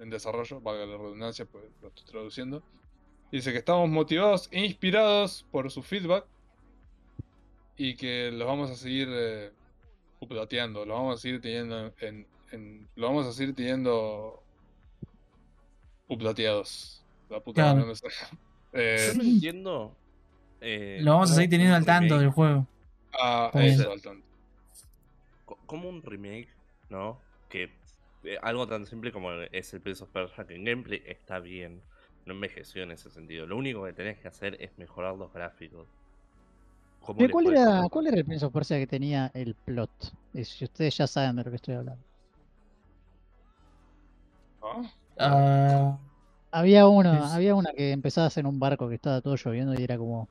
en desarrollo, valga la redundancia, pues lo estoy traduciendo. Dice que estamos motivados e inspirados por su feedback y que los vamos a seguir eh, updateando, lo vamos a seguir teniendo en, en- lo vamos a seguir teniendo updateados. La puta Claro. no sale. Eh, Yo no entiendo. eh, Lo vamos a seguir teniendo al tanto remake- del juego. ah, bien. eso, al tanto. co- Como un remake, ¿no? Que eh, algo tan simple como es el Prince of Persia, que en gameplay está bien. No envejeció en ese sentido. Lo único que tenés que hacer es mejorar los gráficos. ¿Cómo ¿Qué- le ¿Cuál era? ¿Cuál era el Prince of Persia que tenía el plot? Si ustedes ya saben de lo que estoy hablando. ¿Ah? Había uno, Es- había una que empezabas en un barco que estaba todo lloviendo y era como.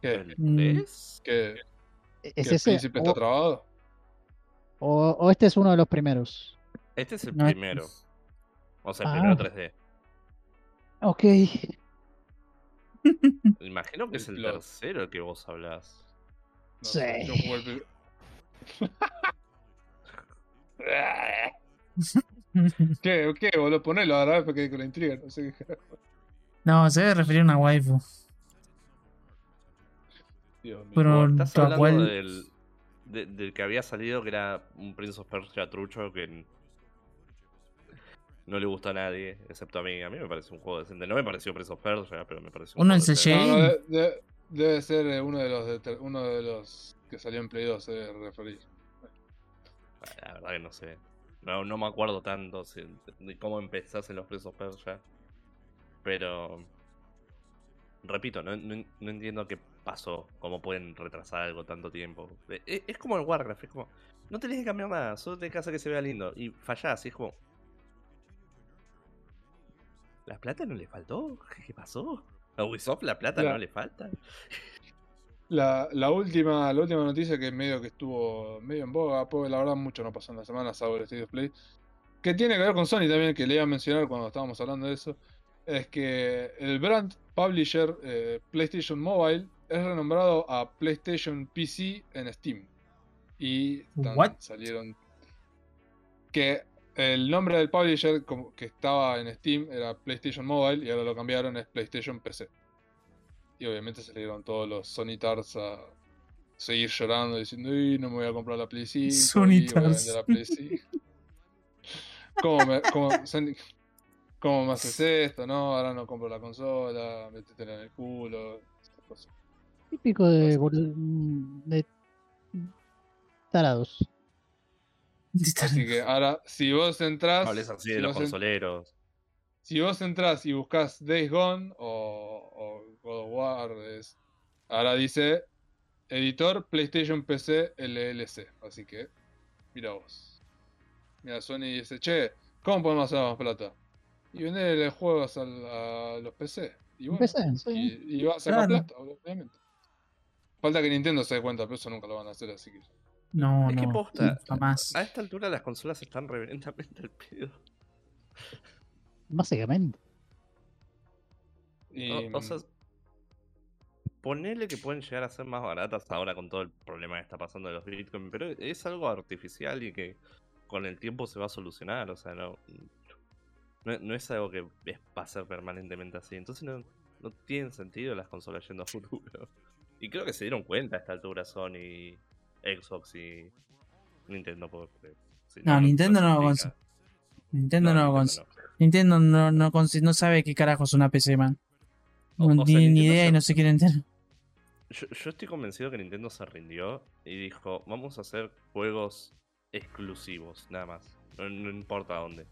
¿Qué? ¿El Mm. 3? ¿Qué? ¿Es ¿Que el ese? príncipe O, está trabado? O- o este es uno de los primeros. Este es el No, primero. O sea, el Ah. primero 3D. Ok. Imagino que es El tercero el que vos hablás. No sé, Sí. yo jugué el ¿Qué? ¿Qué? Boludo, ponelo ahora porque con la intriga. No sé qué no, se debe referir a una waifu. Dios mío. Pero estás hablando cual- del, de- del que había salido que era un Prince of Persia trucho que no le gustó a nadie, excepto a mí. A mí me parece un juego decente. No me pareció Prince of Persia, pero me pareció un Uno en juego decente. CJ. No, no, de- de- debe ser eh, uno de los de uno de los que salió en Play 2, se referir. La verdad que no sé. No, no me acuerdo tanto si- de cómo empezás en los Prince of Persia. Pero. Repito, no, no- no entiendo qué pasó. Cómo pueden retrasar algo tanto tiempo. E- e- Es, como el Warcraft, es como. No tenés que cambiar nada, solo tenés que hacer que se vea lindo. Y fallás, y es como. ¿La plata no le faltó? ¿Qué pasó? ¿A Ubisoft la plata La- no le falta? La, la última, la última noticia que medio que estuvo medio en boga, porque la verdad mucho no pasó en la semana, el State of Play, que tiene que ver con Sony también, que le iba a mencionar cuando estábamos hablando de eso, es que el brand publisher eh, PlayStation Mobile es renombrado a PlayStation PC en Steam. Y tan- salieron que el nombre del publisher como que estaba en Steam era PlayStation Mobile y ahora lo cambiaron es PlayStation PC. Y obviamente dieron todos los Sonitars a seguir llorando diciendo, "Uy, no me voy a comprar la Play 5, y voy a Sonitars. vender la Play 5". ¿Cómo me, cómo, cómo me haces esto? No, ahora no compro la consola, métetela en el culo. esas cosas. Típico de, bol- de tarados. Así que ahora, si vos entrás. No hables así de si los vos en- consoleros. Si vos entras y buscas Days Gone o, o God of War, es- ahora dice editor PlayStation PC LLC. Así que, mira vos. Mira, Sony dice, che, ¿cómo podemos hacer más plata? Y venderle juegos al- a, los PC. Y, bueno, PC, sí. y, y va a sacar Claro. plata, obviamente. Falta que Nintendo se dé cuenta, pero eso nunca lo van a hacer, así que. No, Es que no. posta, Jamás. A esta altura las consolas están reverendamente al pedo. Básicamente. Y, O, o sea, ponele que pueden llegar a ser más baratas ahora con todo el problema que está pasando de los Bitcoin, pero es algo artificial y que con el tiempo se va a solucionar, o sea, no, no, no es algo que es- va a ser permanentemente así, entonces no, no tienen sentido las consolas yendo a futuro. Y creo que se dieron cuenta a esta altura Sony, Xbox y Nintendo. Porque, si No, Nintendo no explica. Nintendo no, cons- Nintendo no, no, no sabe qué carajo es una PC, man. No tiene ni idea y no se quiere enterar. Yo, yo estoy convencido que Nintendo se rindió y dijo, vamos a hacer juegos exclusivos, nada más. No, no importa dónde.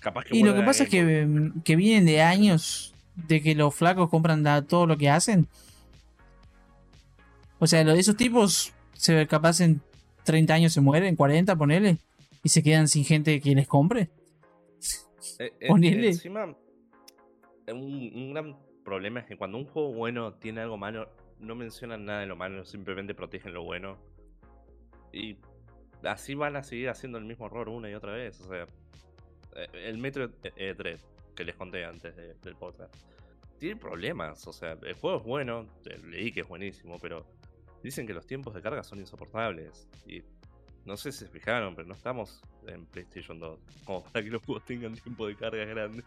Capaz que Y lo que pasa es que, mm, que vienen de años de que los flacos compran da- todo lo que hacen. O sea, lo de esos tipos, se capaz en 30 años se mueren, 40, ponele, y se quedan sin gente que les compre. Eh, eh, ponele. Encima, un, un gran problema es que cuando un juego bueno tiene algo malo, no mencionan nada de lo malo, simplemente protegen lo bueno. Y así van a seguir haciendo el mismo error una y otra vez. O sea, eh, el Metro eh, 3 que les conté antes de- del podcast tiene problemas. O sea, el juego es bueno, leí que es buenísimo, pero dicen que los tiempos de carga son insoportables. Y no sé si se fijaron, pero no estamos en PlayStation 2 como para que los juegos tengan tiempo de carga grande.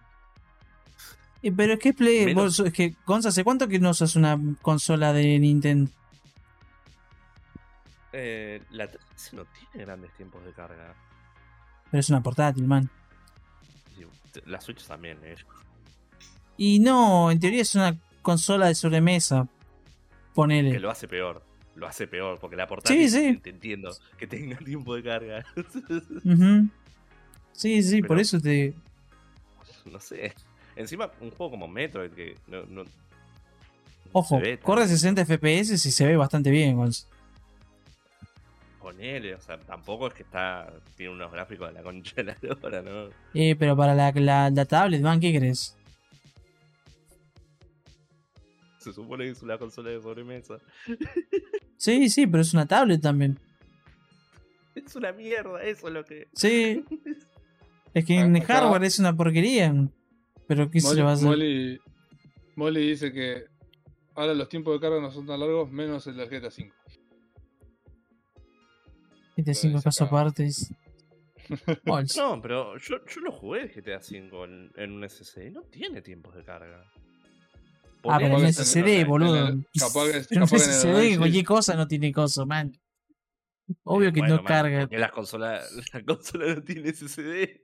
Pero es que Play, Menos- vos- es que, Gonza, ¿hace cuánto que no usas una consola de Nintendo? Eh, la 3DS no tiene grandes tiempos de carga. Pero es una portátil, man. La Switch también, eh. Y no, en teoría es una consola de sobremesa. Ponele. Que lo hace peor. Lo hace peor, porque la portátil sí. te entiendo que tenga tiempo de carga. Ujú. Sí, sí, por eso te. no sé. Encima, un juego como Metroid que no. Ojo, corre 60 FPS y se ve bastante bien, Gonz. Ponele, o sea, tampoco es que está. Tiene unos gráficos de la concha de la lora, ¿no? Eh, pero para la, la, la tablet, man, ¿qué crees? Se supone que es una consola de sobremesa. Sí, sí, pero es una tablet también. Es una mierda, eso es lo que. Sí, es que en Acá- hardware es una porquería. Pero ¿qué se Molly, le va a hacer? Molly, Molly dice que ahora los tiempos de carga no son tan largos, menos el del GTA V. Este 5 dice caso aparte. es-. No, pero yo, yo lo jugué el GTA V en, en un SSD. No tiene tiempos de carga. Ah, pero en que SSD, el- boludo. en el- capaz que- Pero en capaz que en el SSD, análisis- cualquier cosa no tiene cosa, man. Obvio que Bueno, no man, carga. Porque las consolas la consola no tiene SSD.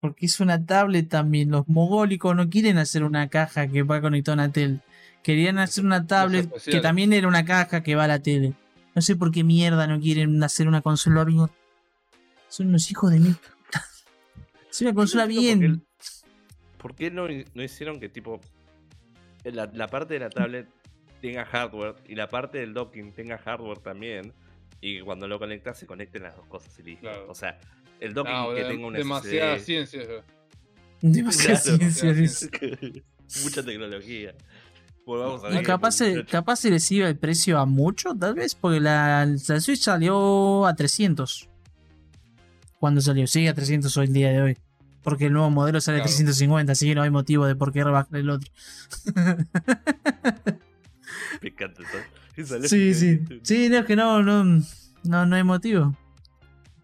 Porque es una tablet también. Los mogólicos no quieren hacer una caja que va conectada a una tele. Querían hacer una tablet que también era una caja que va a la tele. No sé por qué mierda no quieren hacer una consola bien. Son unos hijos de mí. Es una consola bien. ¿Por qué no, no hicieron que tipo la, la parte de la tablet tenga hardware y la parte del docking tenga hardware también? Y cuando lo conectas se conecten las dos cosas y listo. Claro. O sea, el docking que boludo, tenga un demasiada SSD. ciencia. ya. Demasiada Claro, ciencia. demasiada. Mucha tecnología. Pues vamos a capaz, se, capaz se les iba el precio a mucho, tal vez, porque la, la Switch salió a 300. Cuando salió, sigue a 300 hoy el día de hoy. Porque el nuevo modelo sale Claro. 350, así que no hay motivo de por qué rebajar el otro. Me encanta eso. Sí, sí. Sí, no, es que no, no, no, no hay motivo.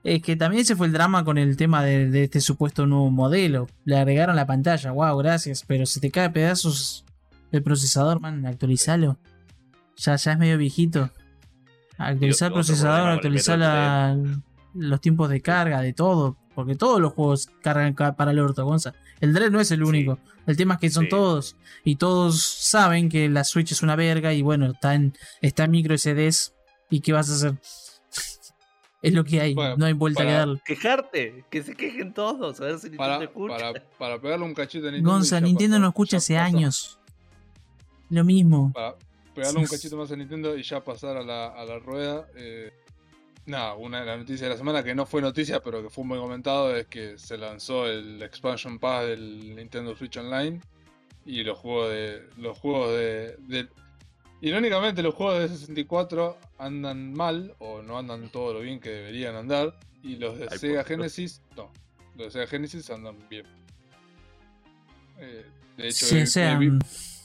Es que también ese fue el drama con el tema de, de este supuesto nuevo modelo. Le agregaron la pantalla, wow, gracias, pero se te cae pedazos el procesador, man, actualizalo. Ya, ya es medio viejito. Actualizar el procesador, actualizar la- los tiempos de carga, de todo. Porque todos los juegos cargan ca- para el orto, Gonza. El Dread no es el Sí. único. El tema es que son Sí. todos. Y todos saben que la Switch es una verga. Y bueno, está en, está en micro SDs. ¿Y qué vas a hacer? es lo que hay. Bueno, no hay vuelta para- que darle. Quejarte, que se quejen todos, a ver si Nintendo Para, escucha. para, para pegarle un cachito a Nintendo. Gonza, Nintendo no escucha hace pasó. años. Lo mismo. Para pegarle un cachito más a Nintendo y ya pasar a la, a la rueda. Eh, nada, una de las noticias de la semana que no fue noticia, pero que fue muy comentado, es que se lanzó el Expansion Pass del Nintendo Switch Online. Y los juegos de. Los juegos de. de- irónicamente, los juegos de 64 andan mal, o no andan todo lo bien que deberían andar. Y los de Ay, Sega. Genesis, no. Los de Sega Genesis andan bien. Eh, de hecho, Sí, eh, sea, vi-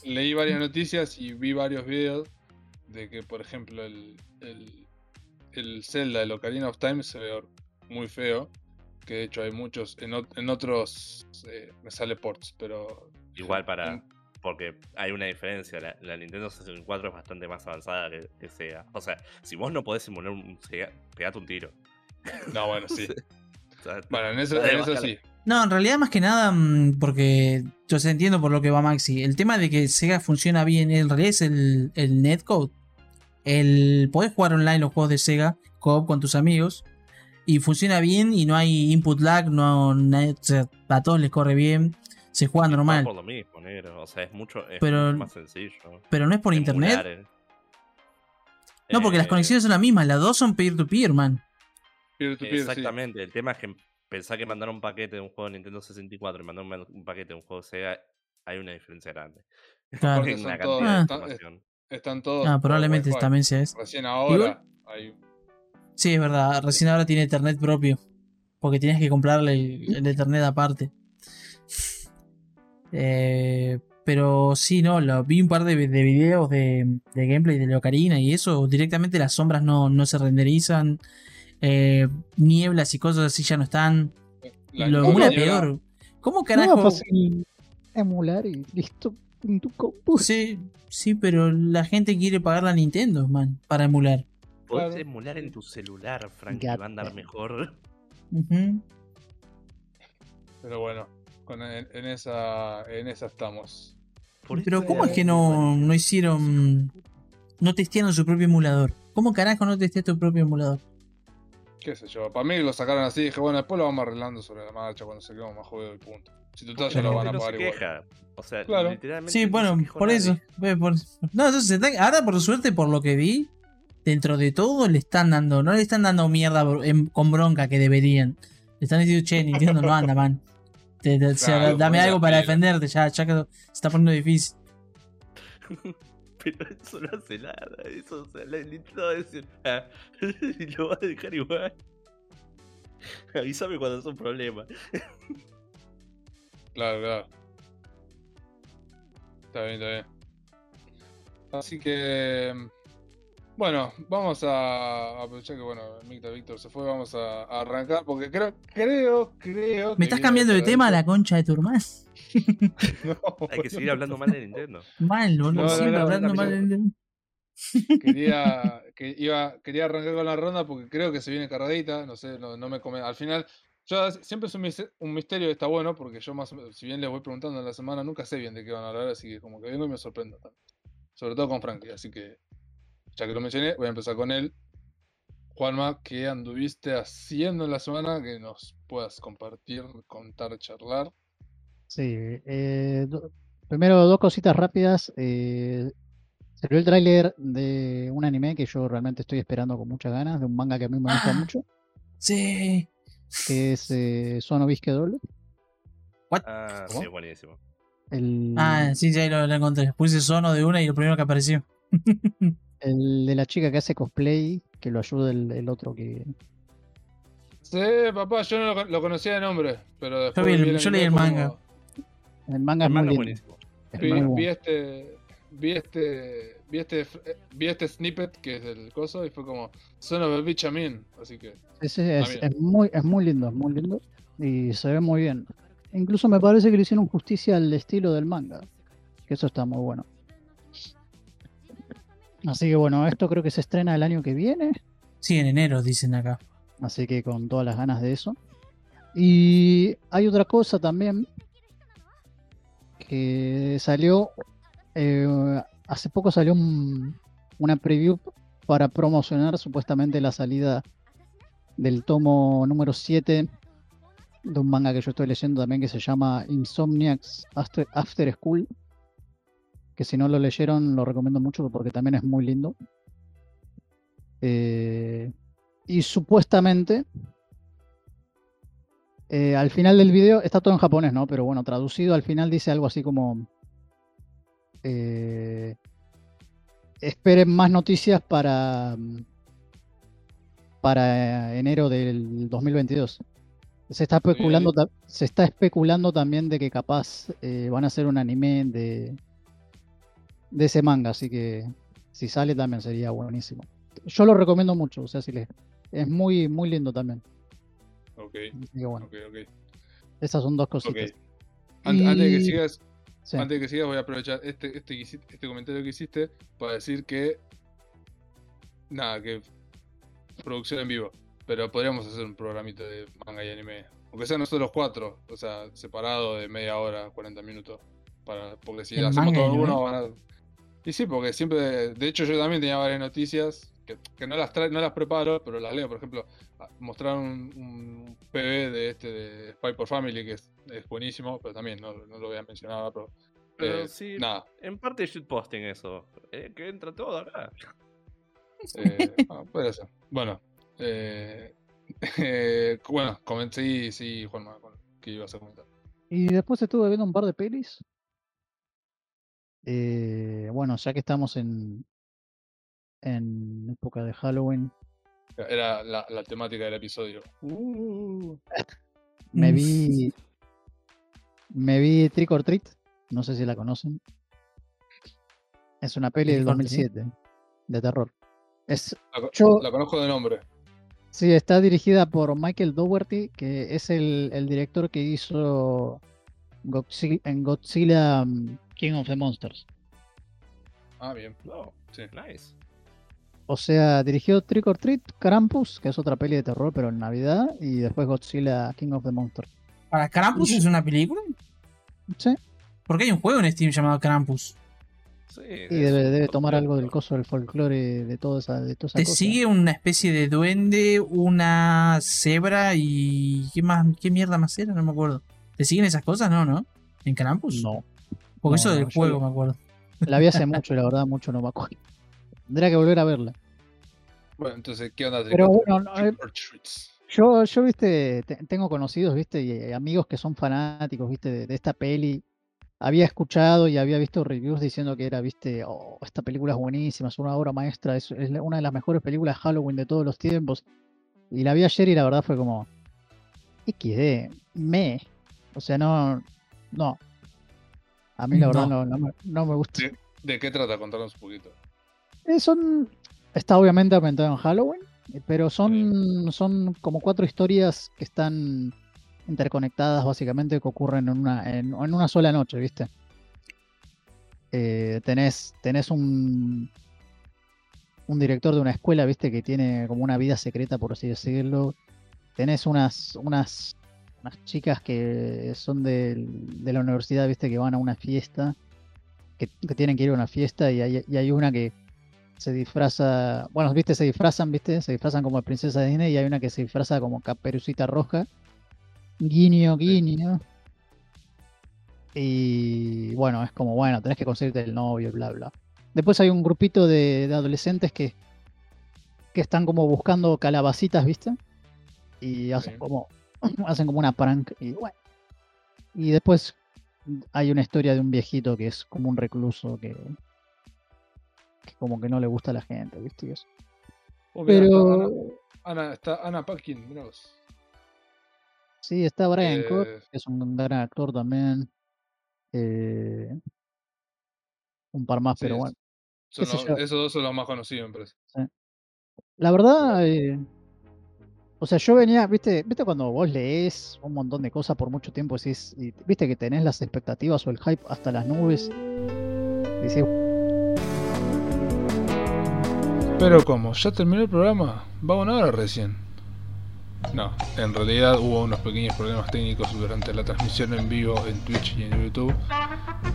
leí varias noticias y vi varios videos de que, por ejemplo, el, el, el Zelda, el Ocarina of Time, se ve muy feo. Que de hecho hay muchos, en, en otros eh, me sale ports, pero Igual para. en- Porque hay una diferencia. La, la Nintendo 64 es bastante más avanzada que, que Sega. O sea, si vos no podés simular un Sega, pegate un tiro. No, bueno, sí. O sea, Bueno, en eso, en eso sí. No, en realidad más que nada, mm, porque yo sé, entiendo por lo que va Maxi. El tema de que Sega funciona bien, en realidad es el, el netcode. El podés jugar online los juegos de Sega, co con tus amigos, y funciona bien y no hay input lag, no, na- o sea, a todos les corre bien, se juega normal. por lo mismo, negro. O sea, es mucho, es Pero- más sencillo. Pero no es por internet. Eh. No, porque las Eh, conexiones son las mismas, las dos son peer-to-peer, man. Peer to peer, sí. Exactamente, el tema es que pensar que mandar un paquete de un juego de Nintendo 64 y mandar un, paquete de un juego de Sega, hay una diferencia grande. Claro. Porque En son la de Ah. Están todos. Ah, probablemente Wi-Fi. también sea eso. Recién ahora hay Sí, es verdad, recién ahora tiene internet propio. Porque tienes que comprarle el, el internet aparte. Eh, pero sí, no, lo, vi un par de, de videos de, de gameplay de la Ocarina y eso, directamente las sombras no, no se renderizan. eh, nieblas y cosas así ya no están. la- lo niebla- peor. ¿Cómo No, carajo? fácil emular y listo en tu compu. Sí, sí, pero la gente quiere pagar la Nintendo, man, para emular. podés Claro. emular en tu celular, Frank, va a andar mejor. Pero bueno, con, en, en esa, en esa estamos. Por Pero ¿cómo es que no, no hicieron... No testearon su propio emulador? ¿Cómo carajo no testeas tu propio emulador? qué sé yo, para mí lo sacaron así, dije, bueno, después lo vamos arreglando sobre la marcha cuando se quede más jodido y punto. Si total ya lo van a no pagar se igual. queja. O sea, Claro. literalmente. Sí, no bueno, por eso. ve, por- No, entonces ahora por suerte, por lo que vi, dentro de todo le están dando, no le están dando mierda en- con bronca que deberían. Le están diciendo, che, Nintendo no anda, man. Te- te- o sea, Claro, dame algo para defenderte, ya, ya que se está poniendo difícil. Pero eso no hace nada. Eso, o sea, Nintendo va a decir. "Ah", y lo va a dejar igual. Avísame cuando es un problema. Claro, claro. Está bien, está bien. Así que. Bueno, vamos a aprovechar que bueno, Micta Víctor se fue, vamos a, a arrancar porque creo, creo, creo. ¿Me estás cambiando de tema a la concha de tu? No, Hay que seguir hablando mal de Nintendo. Mal, No, no, siempre hablando mal de Nintendo. quería, que iba, quería arrancar con la ronda porque creo que se viene cargadita, no sé, no, no me come. Al final, yo siempre es un, un misterio y está bueno porque yo más o menos, si bien les voy preguntando en la semana, nunca sé bien de qué van a hablar, así que como que vengo y me sorprendo también. Sobre todo con Frankie, así que ya que lo mencioné, voy a empezar con él. Juanma, ¿qué anduviste haciendo en la semana que nos puedas compartir, contar, charlar? Sí, eh, do- primero dos cositas rápidas. eh, salió el tráiler de un anime que yo realmente estoy esperando con muchas ganas, de un manga que a mí me gusta Ah. mucho, Sí. Que es eh, Sono Bisque Doble. Ah, sí, ¿Cómo? buenísimo. El, Ah, sí, sí, ahí lo, lo encontré. Puse sono de una y lo primero que apareció. el de la chica que hace cosplay, que lo ayuda el, el otro que... Sí, papá, yo no lo, lo conocía de nombre, pero después vi el- yo leí el manga. como- El manga El es muy manga es lindo. buenísimo. es Vi, muy este. Vi este. Vi este. eh, Vi este snippet que es del coso y fue como. Son of a bitch I'm in", Así que. Sí, sí, es, es muy, es muy lindo, es muy lindo. Y se ve muy bien. Incluso me parece que le hicieron justicia al estilo del manga. Que eso está muy bueno. Así que bueno, esto creo que se estrena el año que viene. Sí, en enero, dicen acá. Así que con todas las ganas de eso. Y hay otra cosa también. Que salió. eh, hace poco salió un- una preview para promocionar supuestamente la salida del tomo número 7 de un manga que yo estoy leyendo también que se llama Insomniacs After, After School. Que si no lo leyeron lo recomiendo mucho porque también es muy lindo. Eh, y supuestamente eh, al final del video está todo en japonés, ¿no? Pero bueno, traducido al final dice algo así como eh, esperen más noticias para para enero del 2022. Se está especulando, se está especulando también de que capaz eh, van a hacer un anime de de ese manga, así que si sale también sería buenísimo. Yo lo recomiendo mucho, o sea, si es muy muy lindo también. Ok, bueno, ok, ok. esas son dos cositas. An- Antes de que sigas, Sí. antes de que sigas, voy a aprovechar este, este, este comentario que hiciste para decir que. Nada, que. Producción en vivo. Pero podríamos hacer un programita de manga y anime. Aunque sean nosotros cuatro, o sea, separado de media hora, 40 minutos. Para, porque si ¿El hacemos todo uno, van a. Y sí, porque siempre. De hecho, yo también tenía varias noticias que, que no, las tra- no las preparo, pero las leo. Por ejemplo, mostraron un, un PV de este de Spy por Family, que es, es buenísimo, pero también no, no lo voy a mencionar ahora, pero. Pero eh, sí, Nada. en parte shitposting eso. Eh, que entra todo acá. eh, ah, puede ser. Bueno. Eh, eh, bueno, comencé, sí, sí, Juanma, con- que ibas a comentar. Y después estuve viendo un par de pelis. Eh, bueno, ya que estamos en, en época de Halloween, Era la, la temática del episodio. me Mm. vi me vi Trick or Treat, no sé si la conocen. Es una peli del Trick or Treat? 2007 de terror. Es, La, Yo- la conozco de nombre. sí, está dirigida por Michael Dougherty, que es el, el director que hizo Godzilla, en Godzilla mm, King of the Monsters. Ah, bien. No, Sí. nice. O sea, dirigió Trick or Treat, Krampus, que es otra peli de terror, pero en Navidad, y después Godzilla, King of the Monsters. ¿Para Krampus es una película? Sí, Porque hay un juego en Steam llamado Krampus. Sí, y debe, tomar algo del coso del folclore de toda esa, de toda esa Te cosa. sigue una especie de duende, una cebra y. ¿Qué más? ¿Qué mierda más era? No me acuerdo. ¿Te siguen esas cosas? No, ¿no? ¿En Krampus? No, Porque no, eso del no, yo- juego me acuerdo. la vi hace mucho y la verdad mucho no me acuerdo. Tendría que volver a verla. Bueno, entonces, ¿qué onda? Pero bueno, no, eh. Yo, yo, viste, te- tengo conocidos, viste, y eh, amigos que son fanáticos, viste, de, de esta peli. Había escuchado y había visto reviews diciendo que era, viste, oh, esta película es buenísima, es una obra maestra, es, una de las mejores películas de Halloween de todos los tiempos. Y la vi ayer y la verdad fue como, XD, me. O sea, no, no. A mí la verdad No. no, no me, gusta. ¿De qué trata? Contanos un poquito. Eh, son, está obviamente ambientado en Halloween, eh, pero son, son como cuatro historias que están interconectadas básicamente que ocurren en una, en, en una sola noche, ¿viste? Eh, tenés, tenés un, un director de una escuela, ¿viste? Que tiene como una vida secreta, por así decirlo. Tenés unas, unas, unas chicas que son del- de la universidad, ¿viste? Que van a una fiesta, que, que tienen que ir a una fiesta y hay, y hay una que se disfraza, bueno, viste, se disfrazan, viste, se disfrazan como princesa de Disney y hay una que se disfraza como caperucita roja. Guiño, guiño. Y bueno, es como, bueno, tenés que conseguirte el novio, bla, bla. Después hay un grupito de, de adolescentes que, que están como buscando calabacitas, ¿viste? Y hacen como, hacen como una prank y bueno. Y después hay una historia de un viejito que es como un recluso que, que como que no le gusta a la gente, ¿viste? Y eso. Oh, mirá, Pero está Ana, Ana- está Ana Paquin, mirá vos. sí, está Brian Eh, que es un gran actor también. Eh, un par más, sí, pero bueno. los- esos dos son los más conocidos, me parece. La verdad, eh, o sea, yo venía, viste, viste cuando vos lees un montón de cosas por mucho tiempo, decís, y viste que tenés las expectativas o el hype hasta las nubes. decís, Pero como, ¿ya terminó el programa? Va una hora recién. No, en realidad hubo unos pequeños problemas técnicos durante la transmisión en vivo en Twitch y en YouTube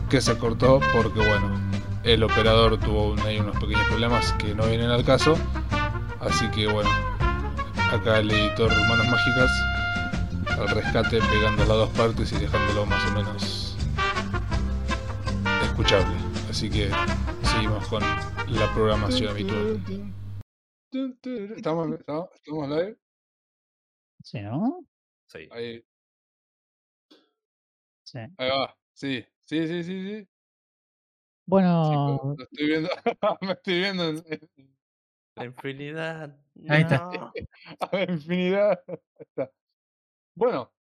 que se cortó porque bueno, el operador tuvo ahí unos pequeños problemas que no vienen al caso. Así que bueno, acá el editor Manos Mágicas al rescate pegando las dos partes y dejándolo más o menos escuchable. Así que seguimos con la programación habitual. ¿Estamos, estamos, estamos live? ¿sí, no? Sí. Ahí, Sí. ahí va. Sí, sí, sí, sí, sí. Bueno, lo estoy viendo. Me estoy viendo en, en- La infinidad. Ahí está. no. a la infinidad. Está. Bueno,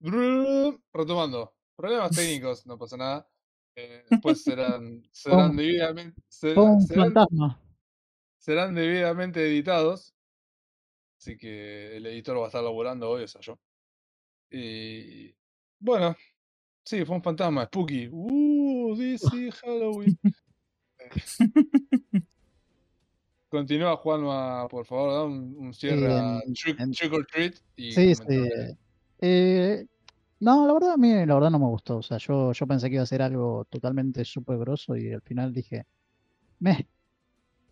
retomando. Problemas técnicos, no pasa nada. Eh, después serán, serán Pum. debidamente, serán, serán, serán debidamente editados. Así que el editor va a estar laburando hoy, o sea, yo. Y bueno, sí, fue un fantasma, spooky. Uh, DC Halloween. Continúa Juanma, por favor, da un, un cierre a Trick, or Treat y Sí, sí. Eh, no, la verdad, a mí la verdad no me gustó. O sea, yo, yo pensé que iba a ser algo totalmente súper grosso y al final dije, me,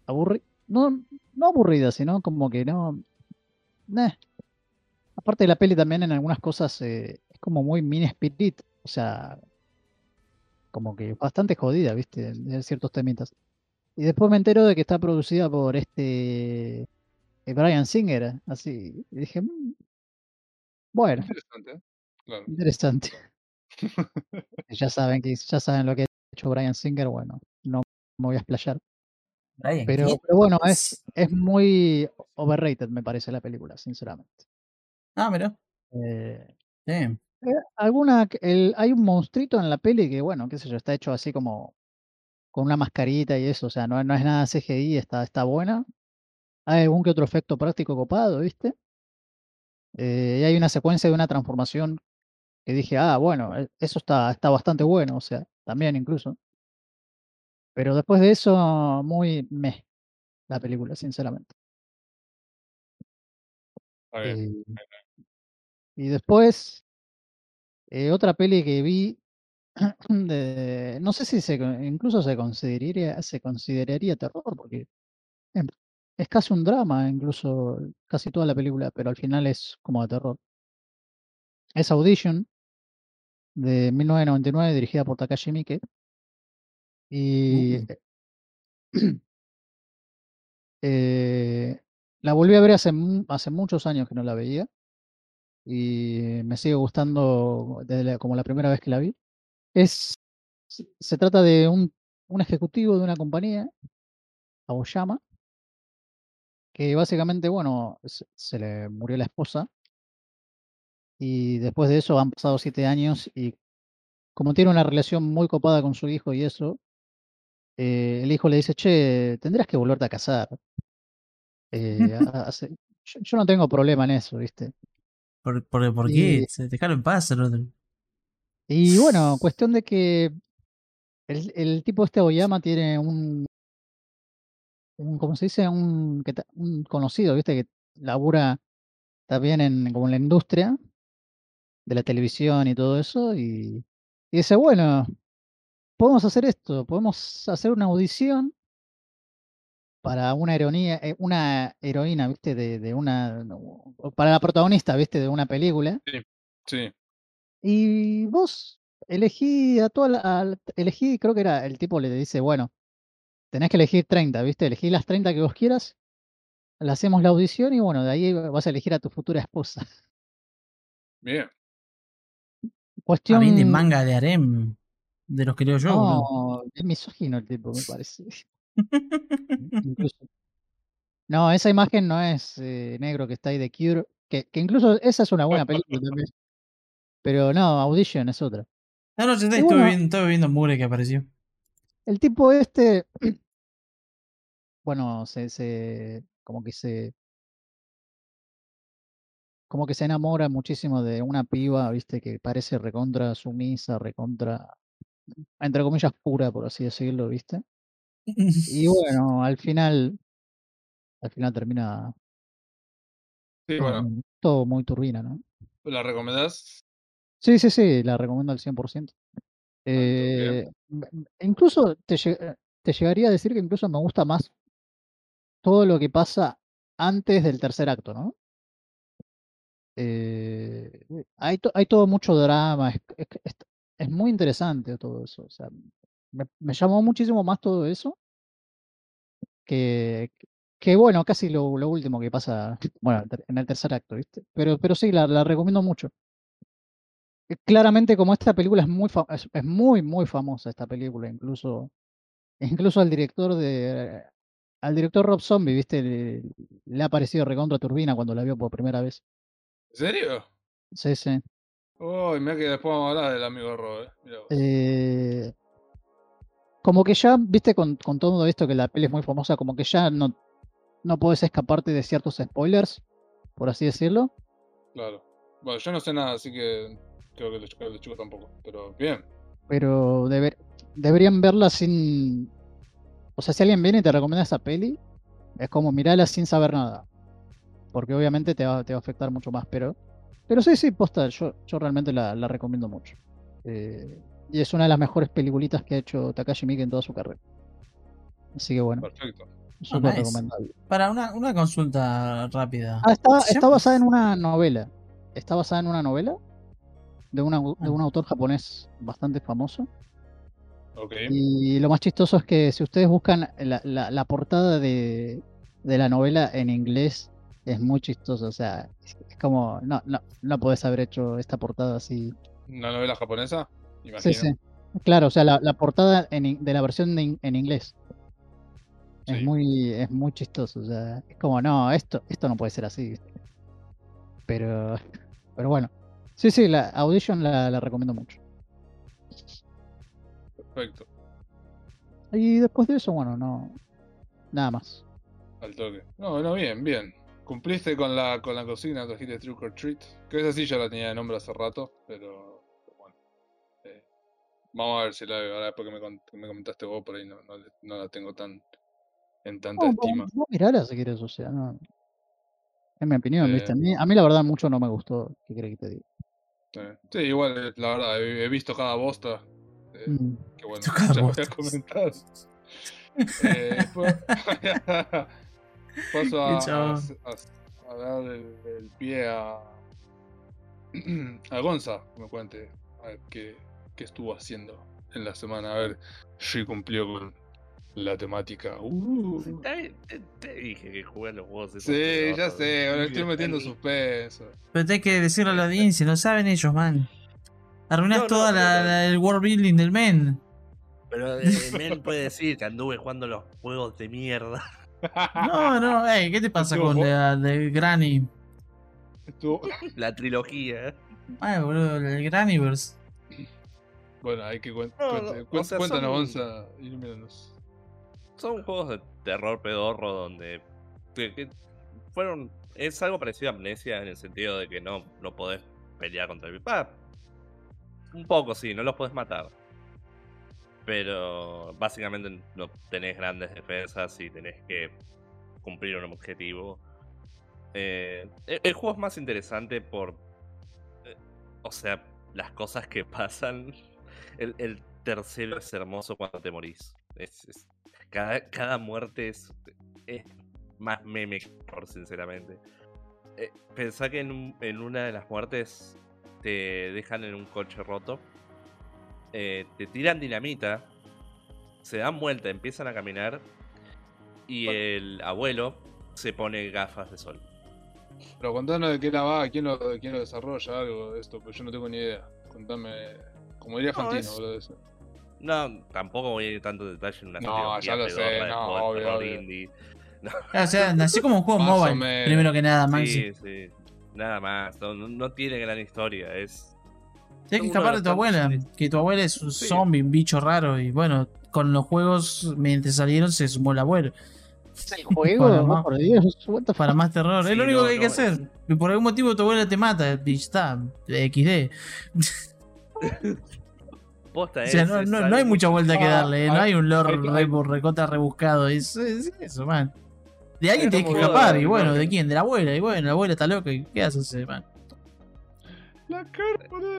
aburri no, no aburrida, sino como que no, meh. Aparte de la peli también en algunas cosas eh, es como muy mini spirit, o sea, como que bastante jodida, ¿viste? En ciertos temitas. Y después me entero de que está producida por este eh, Brian Singer, así. Y dije, "Mm, bueno, Interesante, ¿eh? Claro. interesante. Ya saben que ya saben lo que ha hecho Brian Singer, bueno, no me voy a explayar. Brian, Pero, bueno, es, es muy overrated, me parece, la película, sinceramente. Ah, mira. Eh, Sí. Eh, alguna, el, hay un monstruito en la peli que, bueno, qué sé yo, está hecho así como con una mascarita y eso, o sea, no, no es nada CGI, está, está buena. Hay algún que otro efecto práctico copado, ¿viste? Eh, y hay una secuencia de una transformación que dije, ah, bueno, eh, eso está, está bastante bueno, o sea, también incluso. Pero después de eso, muy meh, la película, sinceramente. Eh, y después, eh, otra peli que vi, de, no sé si se, incluso se consideraría, se consideraría terror, porque em, es casi un drama, incluso casi toda la película, pero al final es como de terror. Es Audition, de 1999, dirigida por Takashi Miike. Y Uh. eh, la volví a ver hace, hace muchos años que no la veía. Y me sigue gustando desde la- como la primera vez que la vi. Es, se se trata de un, un ejecutivo de una compañía, Aoyama, que básicamente, bueno, se, se le murió la esposa. Y después de eso han pasado siete años y como tiene una relación muy copada con su hijo y eso, eh, el hijo le dice, che, tendrás que volverte a casar. Eh, hace- yo, yo no tengo problema en eso, ¿viste? ¿Por, por, por Y, qué? Se- Dejaron en paz y bueno, cuestión de que el, el tipo este Oyama tiene un, un, ¿cómo se dice? Un, un conocido, ¿viste? Que labura también en, como en la industria de la televisión y todo eso. Y, y dice, bueno, podemos hacer esto, podemos hacer una audición para una heroína, eh, una heroína, ¿viste? De, de una, para la protagonista, ¿viste? De una película. Sí. Y vos elegí a toda la, elegí, creo que era, el tipo le dice, bueno, tenés que elegir 30, ¿viste? Elegí las 30 que vos quieras, le hacemos la audición y bueno, de ahí vas a elegir a tu futura esposa. Bien. Cuestión... Ah, de manga de harem. De los que leo yo, boludo. No, es misógino el tipo, me parece. Incluso. No, esa imagen no es eh, negro que está ahí de Cure, que, que incluso esa es una buena película también. Pero no, Audition es otra. No, no, yo Y estuve, bueno, viendo, viendo Mure que apareció. el tipo este, bueno, se, se, como que se, como que se enamora muchísimo de una piba, viste, que parece recontra sumisa, recontra, entre comillas, pura, por así decirlo, viste. Y bueno, al final, al final termina Sí, todo, bueno. muy- todo muy turbina, ¿no? ¿La recomendás? Sí, sí, sí, la recomiendo al 100%. Al toque. Eh, incluso te, eh, te llegaría a decir que incluso me gusta más todo lo que pasa antes del tercer acto, ¿no? Eh, hay, to- hay todo mucho drama, es, muy interesante todo eso. O sea, me, llamó muchísimo más todo eso que, que bueno, casi lo, último que pasa, bueno, en el tercer acto, ¿viste? Pero, pero sí, la, recomiendo mucho. Eh, Claramente, como esta película es muy, es muy, muy famosa esta película, incluso, incluso al director de, al director Rob Zombie, ¿viste? Le, le ha parecido recontra turbina cuando la vio por primera vez. ¿En serio? Sí, sí. Uy, mira que después vamos a hablar del amigo Rob, eh. Como que ya, viste, con, con todo esto que la peli es muy famosa, como que ya no, no puedes escaparte de ciertos spoilers, por así decirlo. Claro. Bueno, yo no sé nada, así que creo que los chicos, los chicos tampoco. Pero bien. Pero deber- deberían verla sin. O sea, si alguien viene y te recomienda esa peli, es como mirarla sin saber nada. Porque obviamente te va, te va a afectar mucho más. Pero, pero sí, sí, posta, yo, yo realmente la, la recomiendo mucho. Eh, y es una de las mejores peliculitas que ha hecho Takashi Miike en toda su carrera. Así que bueno, Perfecto. súper nice. recomendable. Para una, una consulta rápida. Ah, está, basada en una novela. Está basada en una novela de, una, de Ah. un autor japonés bastante famoso. Ok. Y lo más chistoso es que si ustedes buscan la, la- la portada de, de la novela en inglés, es muy chistoso. O sea, es, es como, no, no, no podés haber hecho esta portada así. ¿Una novela japonesa? Sí, Imagino. sí. Claro, o sea, la, la portada en de la versión de in- en inglés es Sí. muy, es muy chistoso. O sea, es como, no, esto, esto no puede ser así. Pero, pero bueno. Sí, sí, la Audition la, la recomiendo mucho. Perfecto. Y después de eso, bueno, no. Nada más. Al toque. No, no, bien, bien. Cumpliste con la, con la consigna, trajiste Trick or Treat. Que esa sí ya la tenía de nombre hace rato, pero, pero bueno. Eh, vamos a ver si la veo. Ahora después que me, me comentaste vos por ahí no, no, no la tengo tan en tanta No, estima. vos, vos mirala si querés, o sea, no. En mi opinión, ¿viste? A Eh. mí, a mí la verdad mucho no me gustó. ¿Qué crees que te diga? Sí, Sí, igual, eh, la verdad, he, he visto cada bosta. eh, Mm. que bueno, ya voy bosta. a comentar. Eh, después- paso a, a- a dar el, el pie a, a Gonza, que me cuente a ver qué, qué estuvo haciendo en la semana. A ver si cumplió con la temática. Uh. Te, te- te dije que jugué a los juegos. esos Sí, ya sé, ahora estoy El- metiendo el- suspenso. Pero tenés que decirle a la audiencia, no saben ellos, man. Arruinás No, no, toda la, pero- la- el world building del men. Pero eh, Mel puede decir que anduve jugando los juegos de mierda. No, no, ey, ¿qué te pasa con la de Granny? Estuvo- La trilogía. Ay, boludo, el Grannyverse. Bueno, hay que cuen- No, cuente- no, cuen- o sea, cuéntanos, son- Gonza, ilumínanos. Son juegos de terror pedorro donde. que- que fueron. Es algo parecido a Amnesia en el sentido de que no, no podés pelear contra el. Ah, un poco sí, no los podés matar. Pero básicamente no tenés grandes defensas y tenés que cumplir un objetivo. Eh, el, juego es más interesante por. eh, o sea, las cosas que pasan. El, tercero es hermoso cuando te morís. Cada, cada muerte es, es más meme por sinceramente. Eh, pensá que en, en una de las muertes te dejan en un coche roto. Eh, te tiran dinamita. Se dan vuelta, empiezan a caminar. Y el abuelo se pone gafas de sol. Pero contanos de qué la va, quién lo, quién lo desarrolla, algo de esto, pero yo no tengo ni idea. Contame, como diría No, Fantino, es- boludo, eso. No, tampoco voy a ir tanto detalle en una No, ya lo sé, no, obvio, terror obvio. indie. Ah, o sea, nació como un juego mobile, menos. primero que nada, Maxi. Sí, sí. Nada más. No tiene gran historia. Es. Tienes que escapar de tu abuela, que tu abuela es un Sí. zombie, un bicho raro, y bueno, con los juegos, mientras salieron, se sumó el abuelo. ¿Es el juego? Para más- por Dios, what the fuck? Para más terror. es Sí, lo único no, que hay que no, hacer. Y por algún motivo tu abuela te mata, y está, XD. Posta, O sea, es- no, no- no hay mucha vuelta que Ah, darle, ¿eh? no hay- un lore recota rebuscado. Es, es eso, man. De alguien Es tienes que escapar, y ¿no? bueno, ¿de quién? De la abuela, y bueno, la abuela está loca, ¿y qué haces, man? La cara, boludo.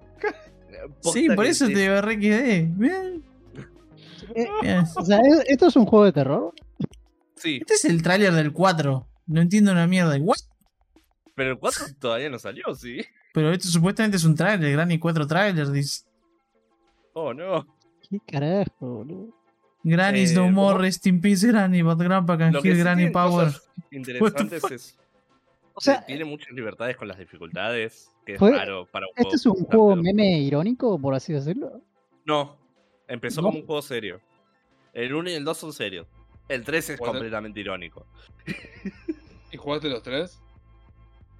Sí, por eso es- te digo re XD. Bien, Eh. O sea, ¿es- ¿esto es un juego de terror? Sí, Este es el tráiler del 4. No entiendo una mierda. ¿What? pero el 4 todavía no salió, sí. Pero esto supuestamente es un tráiler, Granny 4 tráiler, dice. Oh, no. ¿Qué carajo, boludo? Granny's Eh, no more, rest in peace Granny, but Grandpa can heal Granny power. interesantes es. O sea, tiene muchas libertades con las dificultades. Que es Fue- raro para un juego. ¿este es un juego meme irónico, por así decirlo? No. Empezó ¿No? como un juego serio. El 1 y el 2 son serios. El 3 es completamente irónico. ¿Y jugaste los tres?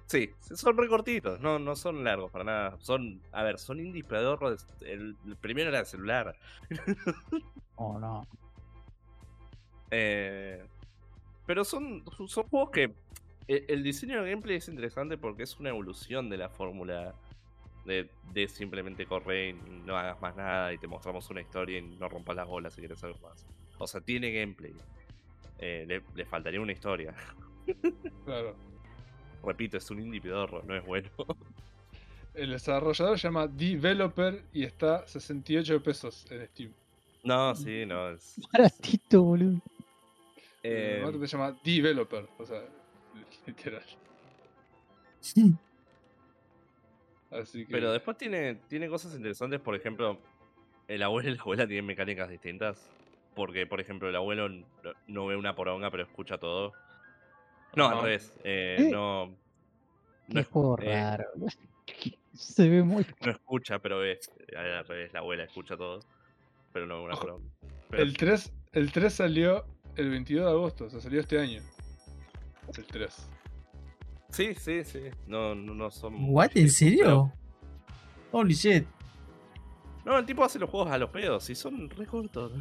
Sí, son recortitos, no, no son largos para nada. Son, a ver, son indies. El, el primero era de celular. Oh, no. Eh, pero son, son juegos que el, el diseño de gameplay es interesante porque es una evolución de la fórmula de, de simplemente correr y no hagas más nada y te mostramos una historia y no rompas las bolas si quieres algo más. O sea, tiene gameplay. Eh, le, le faltaría una historia. Claro. Repito, es un indie pedorro, no es bueno. El desarrollador se llama Developer y está 68 pesos en Steam. No, sí, no. Es, Baratito, boludo. eh, El otro se llama Developer, o sea, literal. Así que. Pero después tiene, tiene cosas interesantes, por ejemplo, el abuelo y la abuela tienen mecánicas distintas. Porque, por ejemplo, el abuelo no, ve una poronga, pero escucha todo. No, al revés. eh, ¿Eh? no, Qué no, es- juego eh, raro. Se ve muy. no escucha, pero ve. Al revés, la abuela escucha todo. Pero no ve una poronga. Pero- El 3, el 3 salió el 22 de agosto, o sea, salió este año. El 3. Sí, sí, sí. No, no, no son. ¿What? ¿En pero- serio? Holy shit. No, el tipo hace los juegos a los pedos y son re cortos.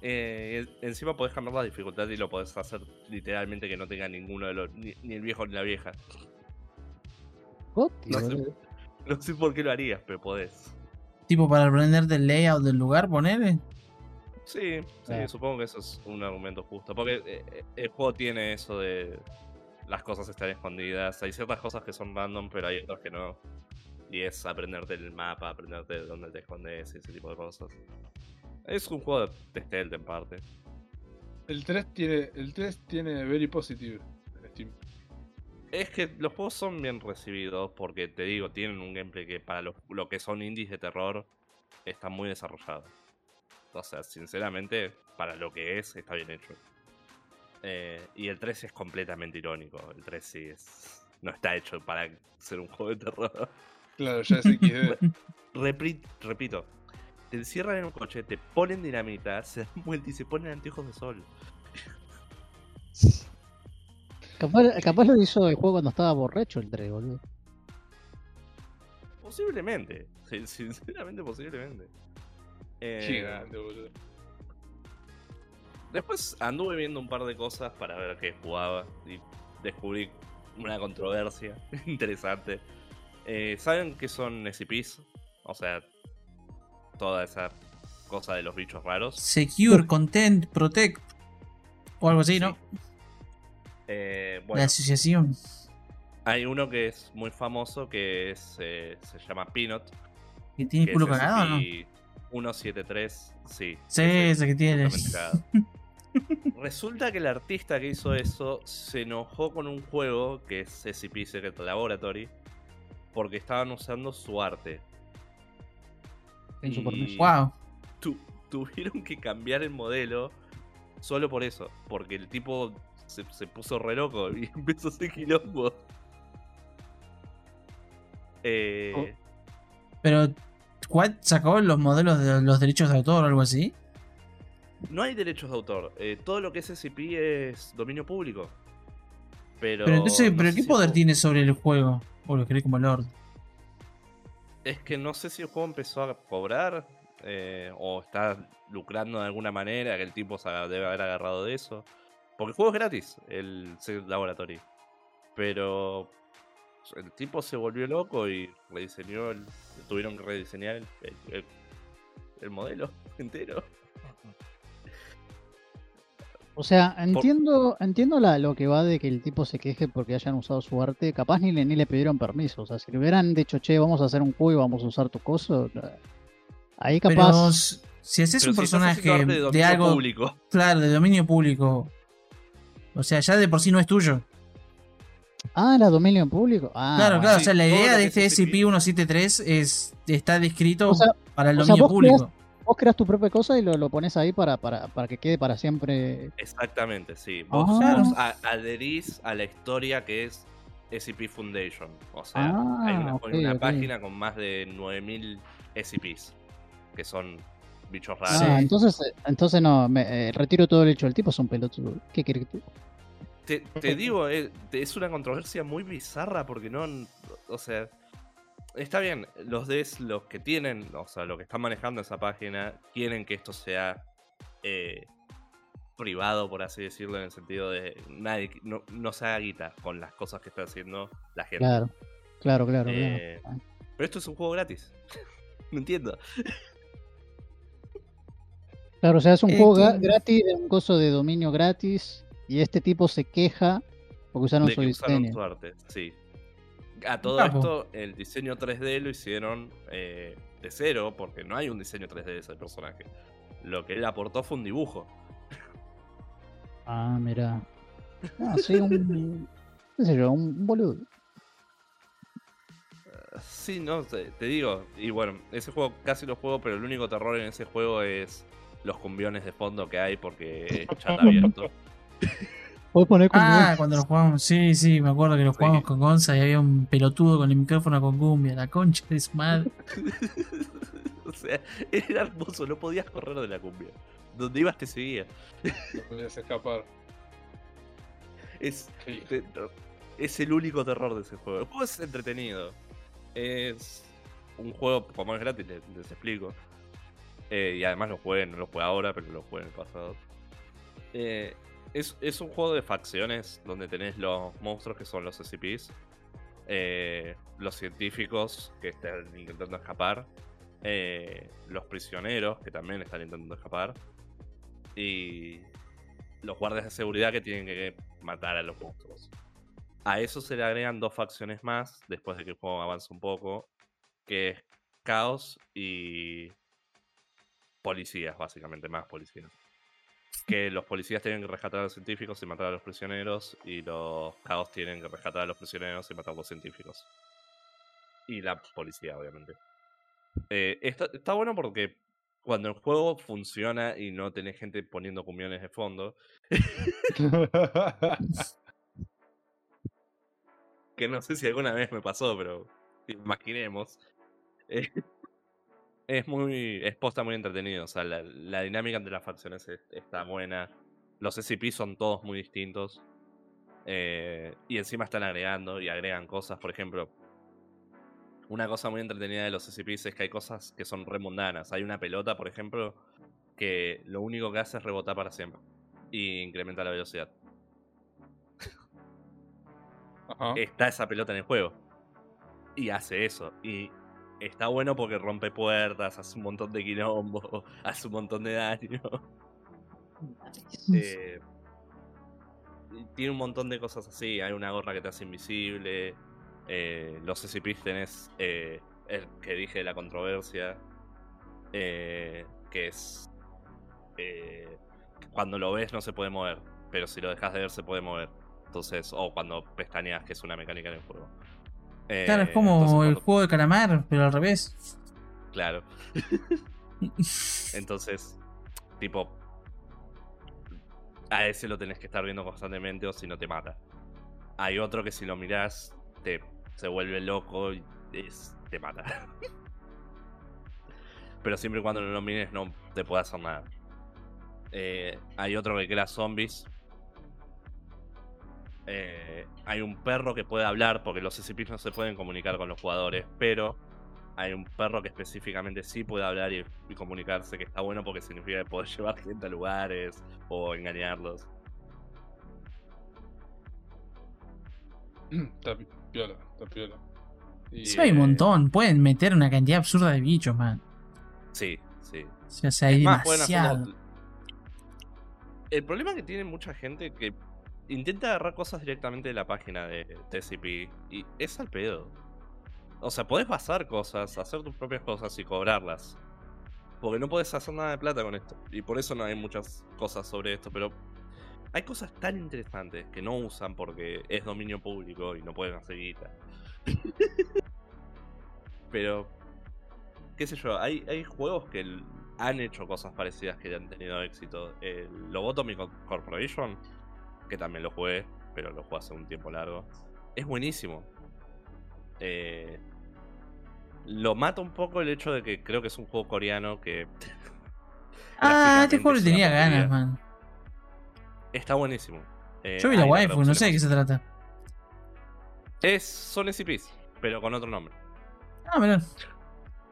Eh, encima podés cambiar la dificultad y lo podés hacer literalmente que no tenga ninguno de los. Ni, ni el viejo ni la vieja. No sé. No sé por qué lo harías, pero podés. Tipo para aprenderte el layout del lugar, ponele. Sí, sí, Ah. supongo que eso es un argumento justo. Porque eh, eh, el juego tiene eso de. Las cosas están escondidas. Hay ciertas cosas que son random, pero hay otras que no. Y es aprenderte el mapa, aprenderte dónde te escondes y ese tipo de cosas. Es un juego de stealth en parte. El 3 tiene, el 3 tiene Very Positive en Steam. Es que los juegos son bien recibidos porque te digo, tienen un gameplay que para lo, lo que son indies de terror está muy desarrollado. O sea, sinceramente, para lo que es, está bien hecho. Eh, y el 3 es completamente irónico. El 3 sí es. No está hecho para ser un juego de terror. Claro, ya XD. Repri- repito, te encierran en un coche, te ponen dinamita, se dan vuelta y se ponen anteojos de sol. Capaz, capaz lo hizo el juego cuando estaba borracho el 3, boludo. Posiblemente. sin- Sinceramente, posiblemente. Eh, Gigante, boludo. Después anduve viendo un par de cosas para ver qué jugaba y descubrí una controversia interesante. Eh, ¿Saben qué son SCPs? O sea, toda esa cosa de los bichos raros. Secure, Content, Protect. O algo así, ¿no? Eh, La bueno, asociación. hay uno que es muy famoso que es, eh, se llama Peanut. ¿Que tiene que culo cagado o no? SCP-173, sí. Sí, ese ese que tiene. Resulta que el artista que hizo eso se enojó con un juego que es SCP Secret Laboratory porque estaban usando su arte. Y. Wow. tu- tuvieron que cambiar el modelo solo por eso, porque el tipo se, se puso re loco y empezó a hacer quilombo. Eh, Oh. Pero, ¿Quad sacó los modelos de los derechos de autor o algo así? No hay derechos de autor. eh, todo lo que es SCP es dominio público. Pero, Pero entonces, no ¿pero sé qué si poder tiene sobre el juego? O lo querés como Lord. Es que no sé si el juego empezó a cobrar eh, o está lucrando de alguna manera, que el tipo se debe haber agarrado de eso. Porque el juego es gratis, el Laboratory. Pero el tipo se volvió loco y rediseñó, el- tuvieron que rediseñar el- el modelo entero. O sea, entiendo, entiendo la, lo que va de que el tipo se queje porque hayan usado su arte. Capaz ni le, ni le pidieron permiso. O sea, si le hubieran dicho, che, vamos a hacer un juego y vamos a usar tu coso. Ahí Pero capaz. s- si haces Pero un si personaje de, dominio algo, público. claro, de dominio público, o sea, ya de por sí no es tuyo. Ah, era dominio público. Ah, claro, bueno. claro, o sea, la idea de este es SCP. SCP-173 es, está descrito O sea, para el o sea, dominio público. Vos creas tu propia cosa y lo, lo pones ahí para, para, para que quede para siempre. Exactamente, sí. Vos, Ah. adherís a la historia que es SCP Foundation. O sea, Ah, hay una, ok, una página con más de 9000 SCPs, que son bichos raros. Ah, entonces, eh, entonces no, me, eh, retiro todo el hecho. El tipo es un pelotudo. ¿Qué querés que tú? Te, te digo, eh, es una controversia muy bizarra porque no. O sea, está bien, los Ds, los que tienen, o sea, los que están manejando esa página, quieren que esto sea eh, privado, por así decirlo, en el sentido de nadie, no, no se haga guita con las cosas que está haciendo la gente. Claro, claro, claro. Eh, claro. Pero esto es un juego gratis. no entiendo. Claro, o sea, es un Eh, juego tú- gratis, un coso de dominio gratis. Y este tipo se queja porque usaron de su que usaron diseño. su arte, sí. A todo Capo. esto, el diseño 3D lo hicieron eh, de cero, porque no hay un diseño 3D de ese personaje. Lo que él aportó fue un dibujo. Ah, mira. Ah, sí, un. ¿Qué sé yo? Un, un boludo. Sí, no, te, te digo. Y bueno, ese juego casi lo juego, pero el único terror en ese juego es los cumbiones de fondo que hay porque es chat abierto. Puedes poner como. Ah, cuando lo jugamos, sí, sí, me acuerdo que lo Sí. jugamos con Gonza y había un pelotudo con el micrófono con cumbia, la concha de su madre. o sea, era hermoso, no podías correr de la cumbia. Donde ibas te seguía. No podías escapar. Es, Sí. te- es el único terror de ese juego. El juego es entretenido. Es un juego, como es gratis, les, les explico. Eh, y además lo jugué, no lo jugué ahora, pero lo jugué en el pasado. Eh, es, es un juego de facciones donde tenés los monstruos que son los SCPs, eh, los científicos que están intentando escapar, eh, los prisioneros que también están intentando escapar, y los guardias de seguridad que tienen que matar a los monstruos. A eso se le agregan dos facciones más después de que el juego avance un poco, que es caos y policías, básicamente, más policías. Que los policías tienen que rescatar a los científicos y matar a los prisioneros, y los caos tienen que rescatar a los prisioneros y matar a los científicos. Y la policía, obviamente. Eh, está, está bueno porque cuando el juego funciona y no tenés gente poniendo cumiones de fondo, que no sé si alguna vez me pasó, pero imaginemos. eh, es muy. Es posta muy entretenido. O sea, la, la dinámica entre las facciones es- está buena. Los SCP son todos muy distintos. eh, y encima están agregando y agregan cosas. Por ejemplo, una cosa muy entretenida de los SCPs es que hay cosas que son re mundanas. Hay una pelota, por ejemplo, que lo único que hace es rebotar para siempre. Y incrementa la velocidad. Ajá. está esa pelota en el juego. Y hace eso. Y está bueno porque rompe puertas, hace un montón de quilombo, hace un montón de daño. Eh, tiene un montón de cosas así. Hay una gorra que te hace invisible. eh, los SCPs tenés eh, el que dije de la controversia. que es. cuando lo ves no se puede mover. Pero si lo dejas de ver se puede mover. Entonces, o cuando pestañeas, que es una mecánica en el juego. Claro, es Eh, como entonces el cuando- juego de calamar, pero al revés. Claro. Entonces, tipo. A ese lo tenés que estar viendo constantemente o si no te mata. Hay otro que si lo mirás te, se vuelve loco y es- te mata. Pero siempre y cuando no lo mires no te puede hacer nada. Eh, hay otro que crea zombies. Eh, hay un perro que puede hablar porque los SCPs no se pueden comunicar con los jugadores, pero hay un perro que específicamente sí puede hablar y, y comunicarse, que está bueno porque significa poder llevar gente a lugares o engañarlos. Está pi- piola, está piola. Y, Sí, hay un eh, montón. Pueden meter una cantidad absurda de bichos, man. Sí, sí. O sea, hay Es más, pueden demasiado. hacerlo- El problema que tiene mucha gente que intenta agarrar cosas directamente de la página de TCP y es al pedo. O sea, podés basar cosas, hacer tus propias cosas y cobrarlas. Porque no podés hacer nada de plata con esto. Y por eso no hay muchas cosas sobre esto. Pero hay cosas tan interesantes que no usan porque es dominio público y no pueden hacer guita. pero, qué sé yo, hay, hay juegos que han hecho cosas parecidas que han tenido éxito. El Lobotomy Co- Corporation, que también lo jugué, pero lo jugué hace un tiempo largo. Es buenísimo. Eh, lo mata un poco el hecho de que creo que es un juego coreano que. Ah, este juego le tenía ganas, man. Está buenísimo. Eh, Yo vi la waifu, no sé de qué se trata. Es, son SCPs, pero con otro nombre. Ah, mirá.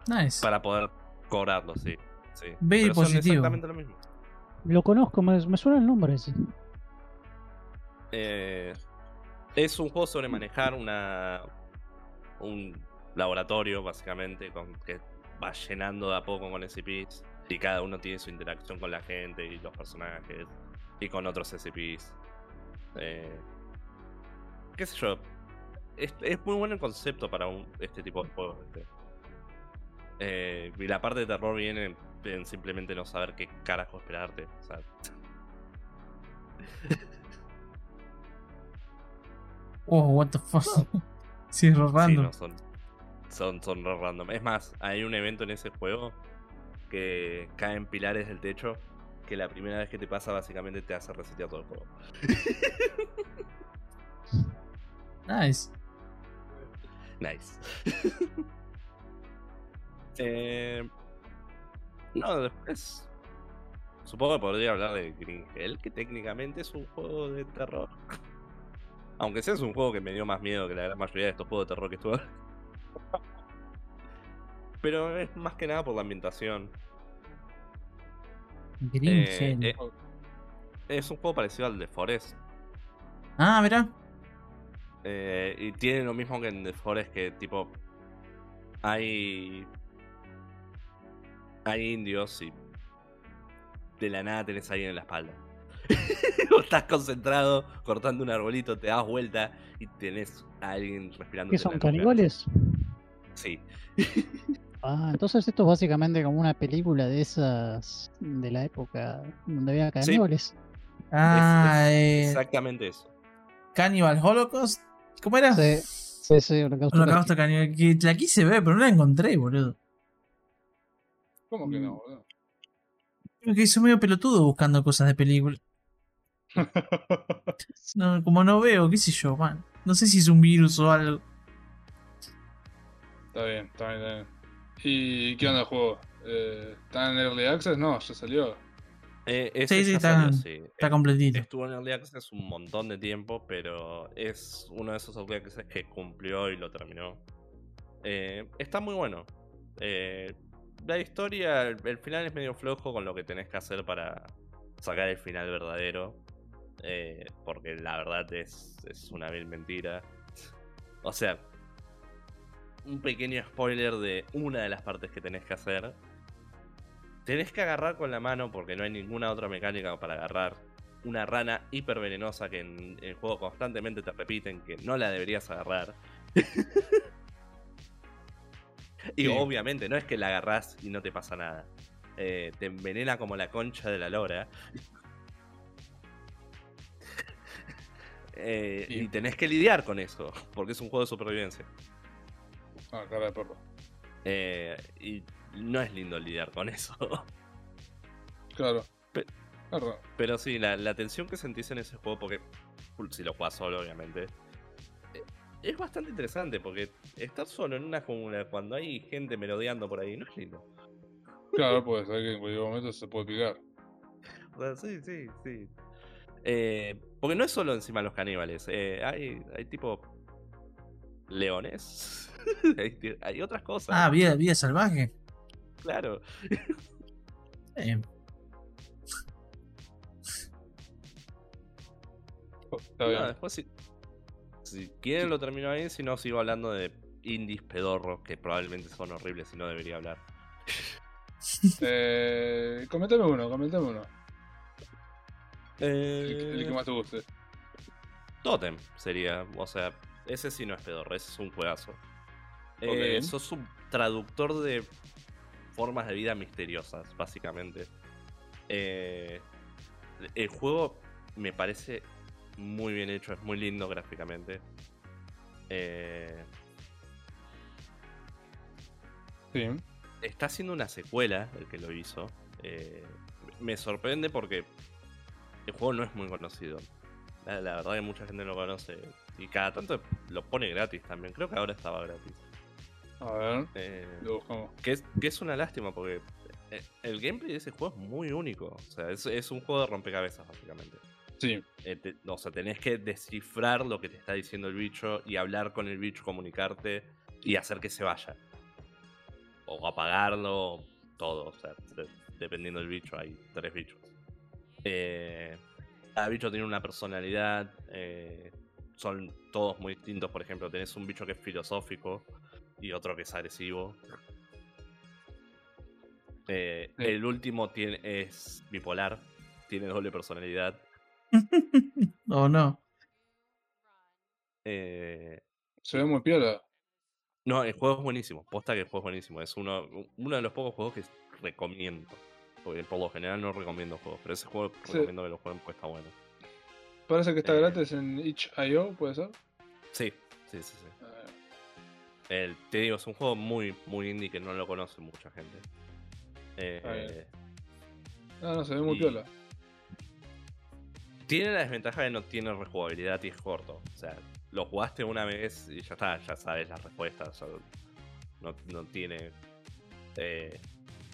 Nice. Para poder cobrarlo, sí. sí. Ve Pero son positivo. exactamente lo mismo. Lo conozco, me, me suena el nombre ese. Eh, es un juego sobre manejar una un laboratorio, básicamente, que va llenando de a poco con SCPs. Y cada uno tiene su interacción con la gente y los personajes. Y con otros SCPs. Eh, qué sé yo. Es, muy bueno el concepto para un- este tipo de juegos. ¿viste? Eh, y la parte de terror viene en simplemente no saber qué carajo esperarte. O sea, Oh, what the fuck. Sí, es re Sí, random. no, son, son, son re random. Es más, hay un evento en ese juego que caen pilares del techo que la primera vez que te pasa básicamente te hace resetear todo el juego. Nice. Nice. Eh, no, después... Supongo que podría hablar de Green Hell, que técnicamente es un juego de terror. Aunque sea es un juego que me dio más miedo que la gran mayoría de estos juegos de terror que estuve. Pero es más que nada por la ambientación. Green Eh, eh, es un juego parecido al de Forest. Ah, mirá. Eh, y tiene lo mismo que en The Forest, que tipo. Hay. Hay indios y. De la nada tenés a alguien en la espalda. Estás concentrado, cortando un arbolito, te das vuelta y tenés a alguien respirando. ¿Qué son caníbales? Sí. Ah, entonces esto es básicamente como una película de esas de la época donde había Sí. caníbales. Ah, Es- es eh, exactamente eso. Cannibal Holocaust. ¿Cómo era? Sí, sí, sí, Holocausto Holocausto Cannibal. Que la quise ver, pero no la encontré, boludo. ¿Cómo que no, boludo? Creo que soy medio pelotudo buscando cosas de película. No, como no veo, qué sé yo, man. No sé si es un virus o algo. Está bien, está bien, está bien. ¿Y qué onda el juego? Eh, ¿Está en Early Access? No, ya salió. Eh, ese Sí, sí, está- salió, sí. Está completito. Estuvo en Early Access un montón de tiempo, pero es uno de esos Early Access que cumplió y lo terminó. Eh, está muy bueno. Eh, la historia, el, el final es medio flojo con lo que tenés que hacer para sacar el final verdadero. Eh, porque la verdad es, es una vil mentira. O sea, un pequeño spoiler de una de las partes que tenés que hacer. Tenés que agarrar con la mano porque no hay ninguna otra mecánica para agarrar una rana hipervenenosa que en el juego constantemente te repiten que no la deberías agarrar. y Sí. obviamente no es que la agarrás y no te pasa nada. Eh, te envenena como la concha de la lora. Eh, Y- y tenés que lidiar con eso, porque es un juego de supervivencia. Ah, cara de perro. Eh, y no es lindo lidiar con eso. Claro. Pe- Claro. Pero sí, la, la tensión que sentís en ese juego, porque si lo jugás solo, obviamente, eh, es bastante interesante, porque estar solo en una jungla cuando hay gente merodeando por ahí no es lindo. Claro, pues que en cualquier momento se puede picar. O sea, sí, sí, sí. Eh, porque no es solo encima los caníbales, eh, hay, hay tipo leones, hay, otras cosas. Ah, vida, vida salvaje. claro. Eh, Está No, bien. después si, si quieren lo termino ahí, si no sigo hablando de indies pedorros que probablemente son horribles y no debería hablar. Eh, comentame uno, comentame uno. El, que- el que Eh, más te guste. Totem sería, o sea, ese sí no es pedorro, ese es un juegazo. Eh, Ok. sos un traductor de formas de vida misteriosas, básicamente. Eh, el juego me parece muy bien hecho, es muy lindo gráficamente. Eh, Sí. está haciendo una secuela, el que lo hizo. Eh, me sorprende porque el juego no es muy conocido. La, la verdad que mucha gente no lo conoce. Y cada tanto lo pone gratis también. Creo que ahora estaba gratis. A ver, Eh, lo buscamos. que, es, que es una lástima porque eh, el gameplay de ese juego es muy único. O sea, es, es un juego de rompecabezas, básicamente. Sí, Eh, te- o sea, tenés que descifrar lo que te está diciendo el bicho y hablar con el bicho, comunicarte y hacer que se vaya. O apagarlo, todo. O sea, de- dependiendo del bicho, hay tres bichos. Eh, cada bicho tiene una personalidad. eh, son todos muy distintos. Por ejemplo, tenés un bicho que es filosófico y otro que es agresivo. Eh, Sí. El último tiene, es bipolar, tiene doble personalidad. o no. Eh, se ve muy piola. no, el juego es buenísimo. Posta que el juego es buenísimo. Es uno, uno de los pocos juegos que recomiendo. Porque por lo general no recomiendo juegos, pero ese juego Sí. recomiendo que lo jueguen porque está bueno. Parece que está Eh. gratis en itch.io, ¿puede ser? Sí, sí, sí, sí. Eh, El- te digo, es un juego muy, muy indie que no lo conoce mucha gente. Eh, Está bien. no, no, se ve muy piola. Tiene la desventaja de no tiene rejugabilidad y es corto. O sea, lo jugaste una vez y ya está, ya sabes las respuestas. o sea, no, no tiene eh,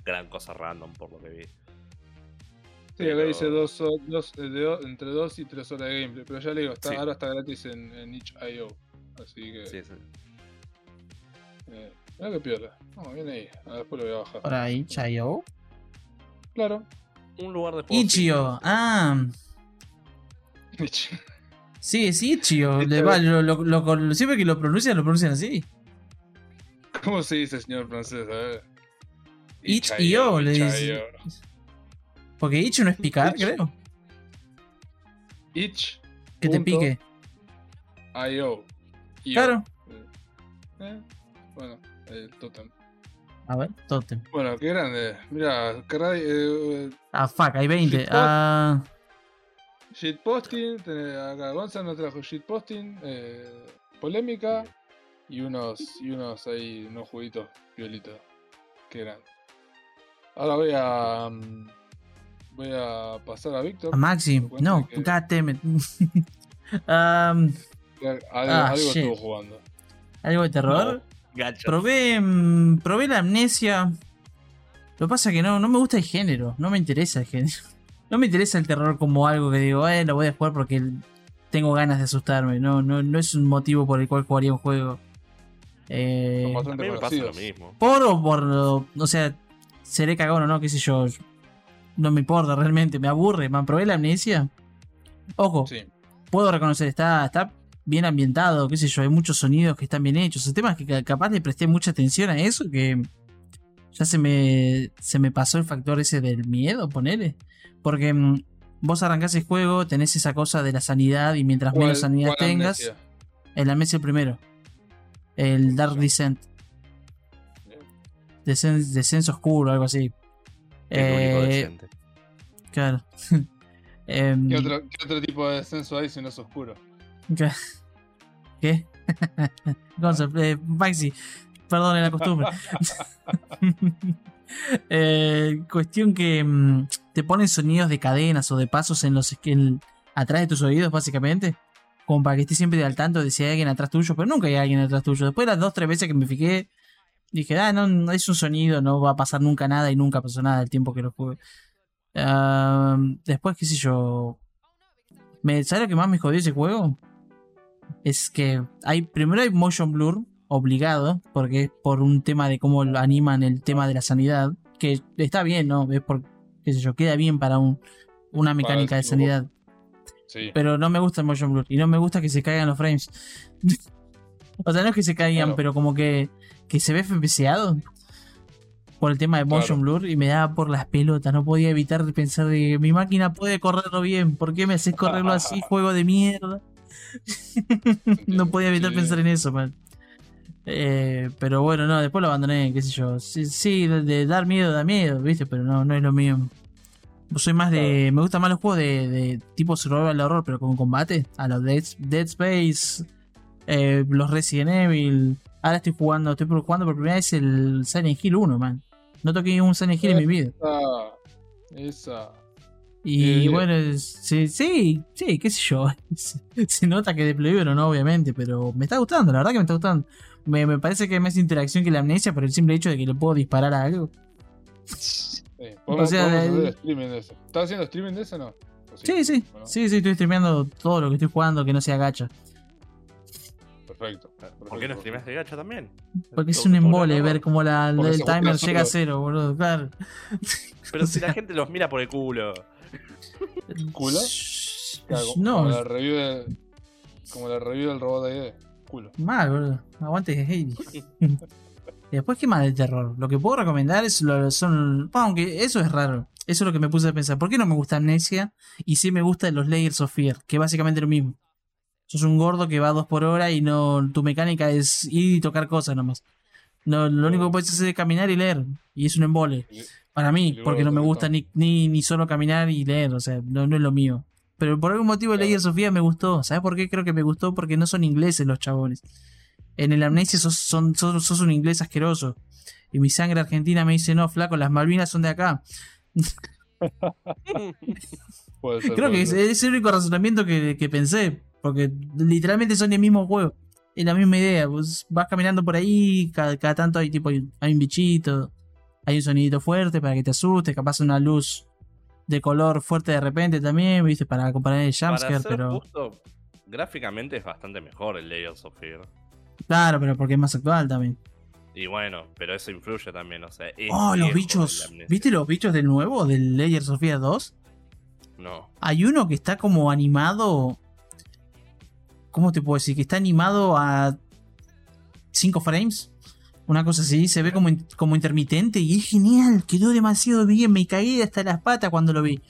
gran cosa random por lo que vi. Sí, acá pero- dice dos, eh, de entre 2 y 3 horas de gameplay. Pero ya le digo, está, Sí. ahora está gratis en, en itch.io. Así que. Sí, sí. Eh, que piola. Vamos, bien ahí. A después lo voy a bajar. Por ahí, Chayo. Claro. Un lugar de juego. Ichio. Ah, Itch. sí, es lo- lo- lo- siempre que lo pronuncian, lo pronuncian así. ¿Cómo se dice, señor francés? A ver. Itch.io le dice. Porque Ichio no es picar, creo. itch. Que te pique. IO. Claro. Eh, bueno, el totem. A ver, Totem. Bueno, qué grande. Mira, qué radio- eh, Ah, fuck, hay 20. Shitpost. Ah, shitposting. Acá Gonza nos trajo shitposting. Eh, polémica. Y unos, y unos ahí, unos juguitos piolitos. Qué grande. Ahora voy a. mm, Voy a pasar a Víctor. a Maxi. No, que- god damn it. Um, Algo, Ah, algo estuvo jugando. algo de terror. Gacha. Probé, mm, probé la amnesia. Lo que pasa es que no, no me gusta el género. No me interesa el género. No me interesa el terror como algo que digo, eh, lo voy a jugar porque tengo ganas de asustarme. No, no, no es un motivo por el cual jugaría un juego. Eh, A mí me pasa lo mismo. por o por. lo- O sea, seré cagón o no, qué sé yo. No me importa realmente, me aburre. Man, probé la amnesia. Ojo, Sí. puedo reconocer, está, está bien ambientado, qué sé yo, hay muchos sonidos que están bien hechos. El tema es que ca- capaz le presté mucha atención a eso que ya se me, se me pasó el factor ese del miedo, ponele. Porque mm, vos arrancás el juego, tenés esa cosa de la sanidad y mientras menos ¿Cuál- sanidad tengas, amnesia? el amnesia el primero. El Dark Descent. Descen- descenso oscuro, algo así. El único Eh, decente. claro. Em, ¿Qué otro, qué otro tipo de descenso hay si no es oscuro? ¿Qué? ¿Qué? Gonza, eh, Maxi, perdone la costumbre. Eh, cuestión que mm, te ponen sonidos de cadenas o de pasos en los en- atrás de tus oídos, básicamente. Como para que estés siempre al tanto de si hay alguien atrás tuyo, pero nunca hay alguien atrás tuyo. Después de las dos, tres veces que me fijé, dije, ah, no, no es un sonido, no va a pasar nunca nada y nunca pasó nada el tiempo que lo jugué. Después, qué sé yo. Me, ¿Sabes lo que más me jodió ese juego? Es que hay primero hay motion blur obligado, porque es por un tema de cómo lo animan el tema de la sanidad, que está bien, ¿no? Es por, qué sé yo, queda bien para un, una mecánica de sanidad. Sí. Pero no me gusta el motion blur y no me gusta que se caigan los frames. o sea, no es que se caigan, Claro. pero como que, que se ve FPCado por el tema de motion Claro. blur y me daba por las pelotas. No podía evitar pensar de mi máquina puede correrlo bien. ¿Por qué me haces correrlo así, juego de mierda? no podía evitar Sí. pensar en eso, man. Eh, pero bueno, no, después lo abandoné, qué sé yo. Sí, sí, de, de dar miedo da miedo, ¿viste? Pero no, no es lo mío. Soy más de. Me gustan más los juegos de, de tipo survival horror, pero con combate. A los Dead, Dead Space, eh, los Resident Evil. Ahora estoy jugando, estoy jugando por primera vez el Silent Hill 1, man. No toqué un Silent Hill en mi vida. Esa. Y Eh, bueno, es- sí, sí, sí, qué sé yo. Se, nota que de Play no, obviamente, pero me está gustando, la verdad que me está gustando. Me, me parece que hay más interacción que la amnesia por el simple hecho de que le puedo disparar a algo. Sí, podemos, sea, podemos el- hacer streaming de eso. ¿Estás haciendo streaming de eso o no? ¿O Sí, sí, Bueno, sí, sí, estoy streameando todo lo que estoy jugando que no sea gacha. Perfecto. ¿Por qué no streameas de gacha también? Porque es un embole ver cómo la, el timer llega a cero, boludo, claro. Pero si la gente los mira por el culo. ¿Culo? No, Como la review de, como la review del robot de ID. Culo. Mal, boludo. Aguante de Heidi. Y después, ¿qué más de terror? Lo que puedo recomendar es lo, son. bueno, aunque eso es raro. Eso es lo que me puse a pensar. ¿Por qué no me gusta Amnesia? Y sí me gustan los Layers of Fear, que es básicamente lo mismo. Sos un gordo que va a dos por hora y no tu mecánica es ir y tocar cosas nomás. No, lo único que puedes hacer es caminar y leer. Y es un embole. Para mí, porque no me gusta ni, ni, ni solo caminar y leer. O sea, no, no es lo mío. Pero por algún motivo. Layers of Fear me gustó. ¿Sabes por qué? Creo que me gustó porque no son ingleses los chabones. En el Amnesia sos, son, sos, sos un inglés asqueroso. Y mi sangre argentina me dice, no, flaco, las Malvinas son de acá. Creo que es, es el único razonamiento que, que pensé. Porque literalmente son el mismo juego. Es la misma idea. Vos vas caminando por ahí, cada, cada tanto hay tipo hay un bichito, hay un sonidito fuerte para que te asustes, capaz una luz de color fuerte de repente también, viste, para acompañar el jumpscare, pero. justo, gráficamente es bastante mejor el Layers of Fear. Claro, pero porque es más actual también. Y bueno, pero eso influye también, o sea. Oh, los bichos. ¿Viste los bichos del nuevo, del Layers of Fear 2? No. Hay uno que está como animado. ¿Cómo te puedo decir? Que está animado a 5 frames. Una cosa así, se ve como, como intermitente y es genial. Quedó demasiado bien. Me caí hasta las patas cuando lo vi.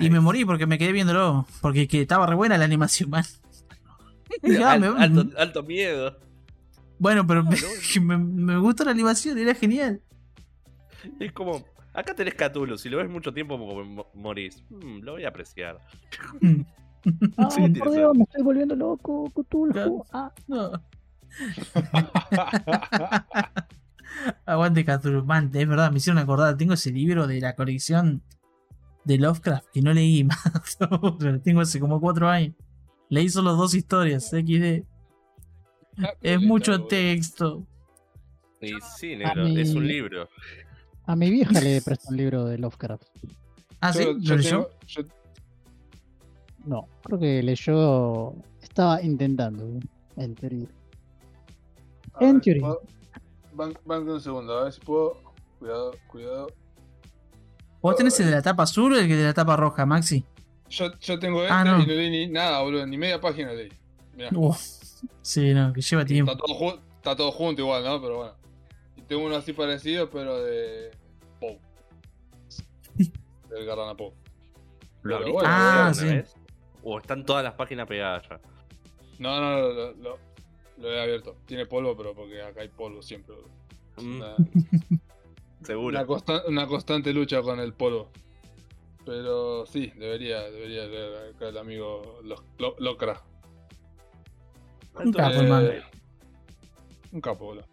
Y me morí porque me quedé viéndolo. Porque que estaba re buena la animación, man. Ya, Al- me- alto, alto miedo. Bueno, pero No, me, no. me, me gustó la animación, era genial. Es como, acá tenés Cthulhu, si lo ves mucho tiempo mo- mo- morís. Mm, lo voy a apreciar. Ah, Sí, por Dios, me estoy volviendo loco, Cthulhu. Ah, No. Aguante Cthulhu. Man, es verdad, me hicieron acordar. Tengo ese libro de la colección de Lovecraft que no leí más. Tengo hace como cuatro años. Leí solo dos historias, XD. Es mucho texto. Y sí, negro, es un libro. a mi vieja le prestó un libro de Lovecraft. Ah, sí, Yo, ¿lo yo leyó? tengo- yo- No, creo que leyó. Estaba intentando. En teoría. a En teoría. puedo- banque un segundo, a ver si puedo. Cuidado, cuidado. ¿Vos tenés el de la tapa azul o el de la tapa roja, Maxi? Yo, yo tengo este Ah, no. y no leí ni nada, boludo. Ni media página leí. Mirá. Uf. Sí, no, que lleva tiempo. Está todo, está todo junto igual, ¿no? Pero bueno. Y tengo uno así parecido, pero de. Poe. Del Garrana Poe. ¿Lo Pero abriste bueno, Ah, sí. vez? ¿O están todas las páginas pegadas ya? No, no, lo, lo, lo- lo he abierto. Tiene polvo, pero porque acá hay polvo siempre. Mm, Una, seguro. una constan- una constante lucha con el polvo. Pero sí, debería, debería leer acá el amigo Lo- Lo- Locra. Un capo, man. Un capo, boludo.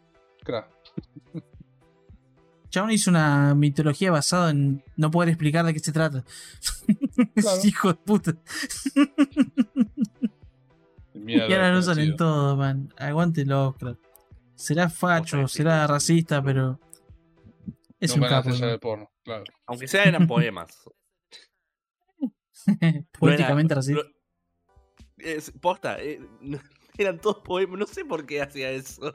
Cra. Chabón hizo una mitología basada en no poder explicar de qué se trata. Claro. Hijo de puta. Mierda, Y ahora lo usan en todo, man. Aguante Lovecraft. Será facho, será racista, pero. Es No un capo. porno, claro. Aunque sea eran poemas. Políticamente racista. es- posta, eh, eran todos poemas. No sé por qué hacía eso.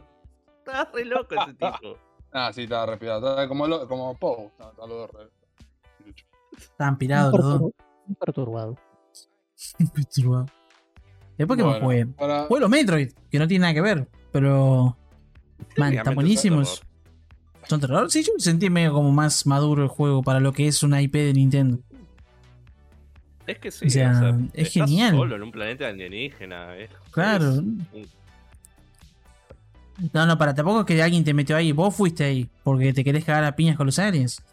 Estaba re loco ese tipo. Ah, sí, estaba respirado. Estaba como, lo, como Poe. Estaba, estaba los dos re-. Estaban pirados los dos. Perturbado. Perturbado. Después que Bueno, jugué. para- Jugué los Metroid, que no tiene nada que ver, pero. Man, están buenísimos. ¿Son terror? Sí, yo sentí medio como más maduro el juego para lo que es una IP de Nintendo. Es que sí, O sea, o sea, es estás genial. solo en un planeta alienígena. es- Claro. es un- No, no, para tampoco es que alguien te metió ahí. Vos fuiste ahí porque te querés cagar a piñas con los aliens.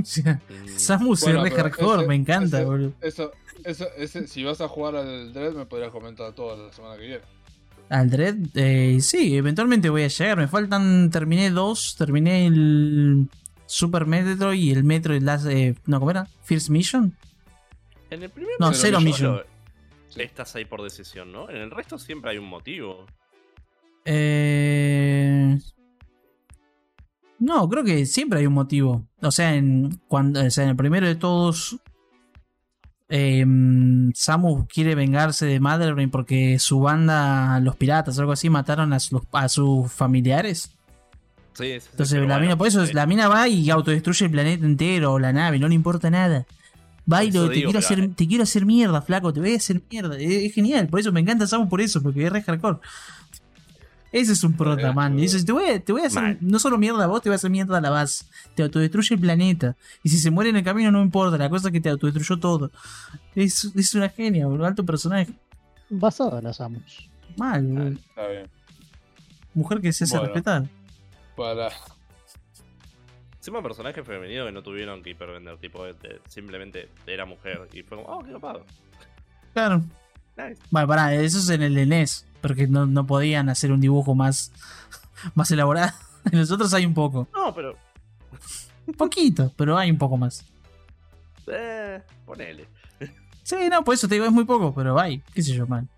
O sea, mm, Samus Bueno, es re hardcore, ese- me encanta, ese- boludo. Eso, eso, ese, si vas a jugar al Dread, me podrías comentar todo la semana que viene. Al Dread, eh, sí, eventualmente voy a llegar. Me faltan, terminé dos, terminé el Super Metroid y el Metroid Last, eh, no, ¿cómo era? First Mission. En el primer No, Cero Zero Mission. Estás ahí por decisión, ¿no? En el resto siempre hay un motivo. Eh... No, creo que siempre hay un motivo. O sea, en, cuando, o sea, en el primero de todos, eh, Samus quiere vengarse de Motherbrain porque su banda, los piratas o algo así, mataron a, sus- a sus familiares. Sí, sí, sí, Entonces la bueno, mina, por eso la mina va y autodestruye el planeta entero o la nave, no le importa nada. Va y Por eso lo- te, digo, quiero hacer, eh. te quiero hacer mierda, flaco, te voy a hacer mierda. Es, es genial, por eso me encanta Samus por eso, porque es re hardcore. Ese es un prota, Eh, man. Y dice, te voy, a, te voy a hacer Mal. no solo mierda a vos, te voy a hacer mierda a la base. Te autodestruye el planeta. Y si se muere en el camino no importa, la cosa es que te autodestruyó todo. Es, es una genia, boludo, alto personaje. Basada en las Samus. Mal, Ah, boludo. Está bien. Mujer que se hace Bueno. respetar. Para. Encima personajes femeninos que no tuvieron que hipervender, tipo, de- de- simplemente era mujer. Y fue como, oh, qué copado. Claro. Nice. Bueno, pará, eso es en el de NES, porque no, no podían hacer un dibujo más, más elaborado. En los otros hay un poco. No, pero. Un poquito, pero hay un poco más. Eh, ponele. Sí, no, por eso te digo, es muy poco, pero hay, qué sé yo, man.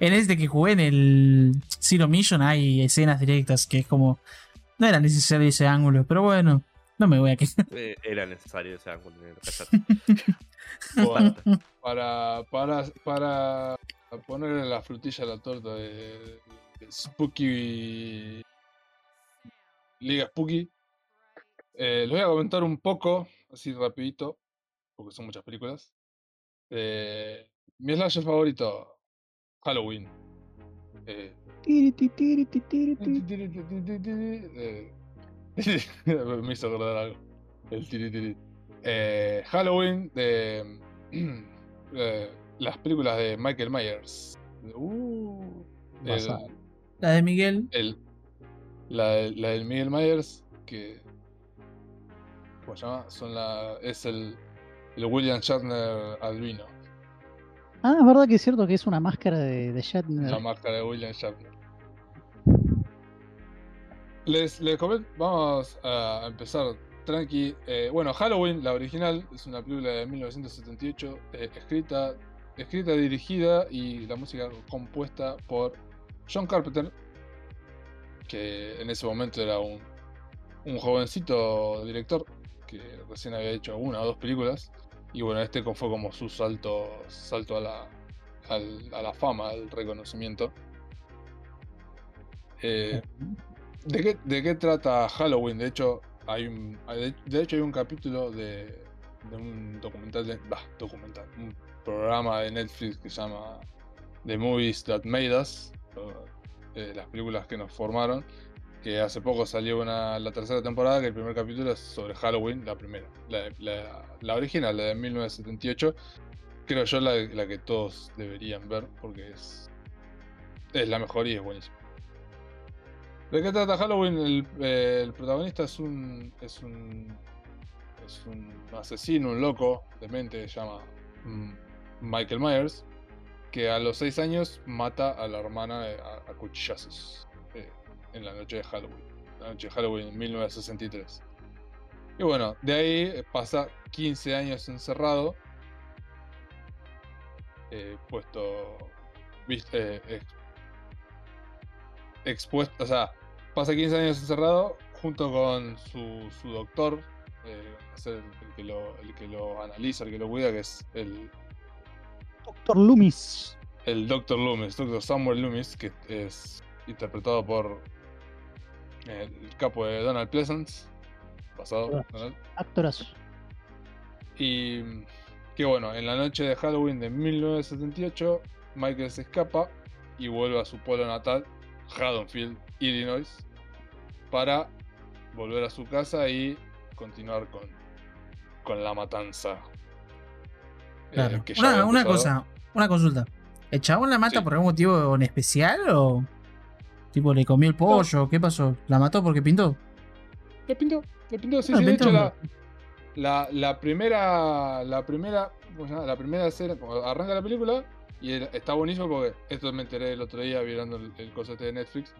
En este que jugué en el Zero Mission hay escenas directas que es como... No era necesario ese ángulo, pero bueno, no me voy a quejar. Eh, era necesario ese ángulo. Bueno, para, para, para ponerle la frutilla a la torta de, Spooky. Liga Spooky. eh, les voy a comentar un poco, así rapidito, porque son muchas películas. Eh, mi slasher favorito, Halloween. Eh, me hizo acordar algo. El tiri tiri. Eh, Halloween de las películas de Michael Myers. Uh, el-. La de Miguel. el, la, de- la del Miguel Myers, que. ¿Cómo se llama? Son la, es el, el William Shatner albino. Ah, es verdad que es cierto que es una máscara de, de Shatner. La máscara de William Shatner. Les, les comento, vamos a empezar tranqui. Eh, bueno, Halloween, la original, es una película de 1978, eh, escrita, escrita, dirigida y la música compuesta por John Carpenter, que en ese momento era un, un jovencito director que recién había hecho una o dos películas. Y bueno, este fue como su salto, salto a la, a la fama, al reconocimiento. Eh, ¿de, qué, de qué trata Halloween? De hecho, hay un, de hecho hay un capítulo de, un documental, de, bah, documental, programa de Netflix que se llama The Movies That Made Us, eh, las películas que nos formaron, que hace poco salió una, la tercera temporada, que el primer capítulo es sobre Halloween, la primera, la, la- la original, la de 1978, creo yo la, que todos deberían ver, porque es, es la mejor y es buenísima. ¿De qué trata Halloween? El, eh, protagonista es un, es un. Es un asesino, un loco, demente, se llama mm, Michael Myers, que a los 6 años mata a la hermana a, cuchillazos eh, en la noche de Halloween. La noche de Halloween en 1963. Y bueno, de ahí eh, pasa 15 años encerrado, eh, puesto. eh, ex- expuesto, o sea, pasa 15 años encerrado junto con su, doctor, el que lo analiza, el que lo cuida, que es el, Doctor Loomis. el Dr. Loomis, Dr. Samuel Loomis, que es interpretado por el capo de Donald Pleasance, pasado. Donald. Actorazo. Y que bueno, en la noche de Halloween de 1978, Michael se escapa y vuelve a su pueblo natal, Haddonfield, Illinois, para volver a su casa y continuar con, con la matanza. Eh, Claro. que ya había Una, una cosa, una consulta. ¿El chabón la mata Sí. por algún motivo en especial o tipo le comió el pollo? ¿Qué pasó? ¿La mató porque pintó? Le pintó, le pintó, sí, Ah, sí, de pintó. hecho la, la, la primera, la primera. La primera escena, como arranca la película y el- está buenísimo porque esto me enteré el otro día viendo el, el cosete de Netflix,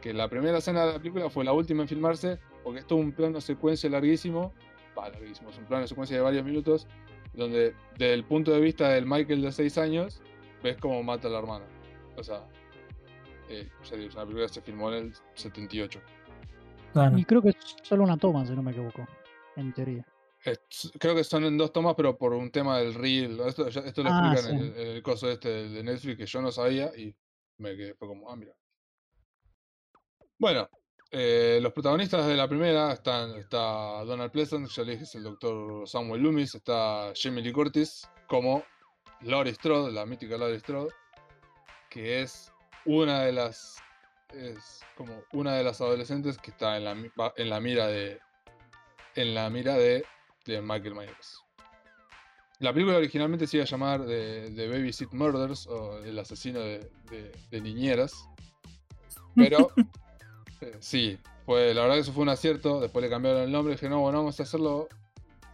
que la primera escena de la película fue la última en filmarse porque es todo un plano secuencia larguísimo, va larguísimo, es un plano secuencia de varios minutos, donde desde el punto de vista del Michael de 6 años, ves cómo mata a la hermana. O sea, eh, digo, es una película que se filmó en el 78. Claro. Y creo que es solo una toma, si no me equivoco. En teoría. Es- creo que son en dos tomas, pero por un tema del reel. Esto, esto lo Ah, explican en, el, en el coso este de, de Netflix que yo no sabía y me quedé fue como, ah, mira. Bueno, eh, los protagonistas de la primera están está Donald Pleasant, ya le es el doctor Samuel Loomis, está Jamie Lee Curtis como Laurie Strode, la mítica Laurie Strode, que es una de las es como una de las adolescentes que está en la, en la mira de en la mira de de Michael Myers. La película originalmente se iba a llamar The, The Babysit Murders o El asesino de, niñeras. Pero sí, fue, la verdad que eso fue un acierto. Después le cambiaron el nombre. Dije, no, bueno, vamos a hacerlo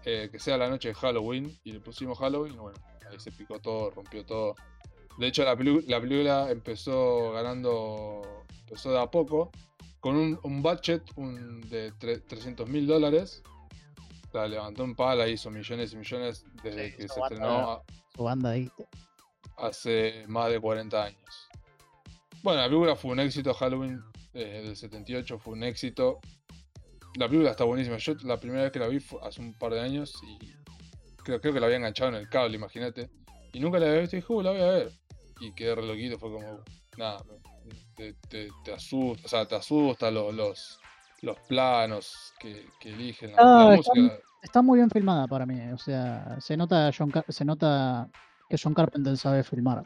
eh, que sea la noche de Halloween. Y le pusimos Halloween. Y bueno, ahí se picó todo, rompió todo. De hecho, la, película empezó ganando, empezó de a poco, con un, un budget un- de tre- 300 mil dólares. La levantó en pala, hizo millones y millones desde Sí, que se banda. estrenó a- Su banda ahí. hace más de 40 años. Bueno, la película fue un éxito, Halloween eh, del 78 fue un éxito. La película está buenísima. Yo la primera vez que la vi fue hace un par de años y creo, creo que la había enganchado en el cable, imagínate. Y nunca la había visto y dije, "Uh, la voy a ver. Y quedé re loquito, fue como, nada, te, te, te asusta, o sea, te asusta los, los, los planos que, que eligen, la, Ah, la está- música. Está muy bien filmada para mí. O sea, se nota, John se nota que John Carpenter sabe filmar.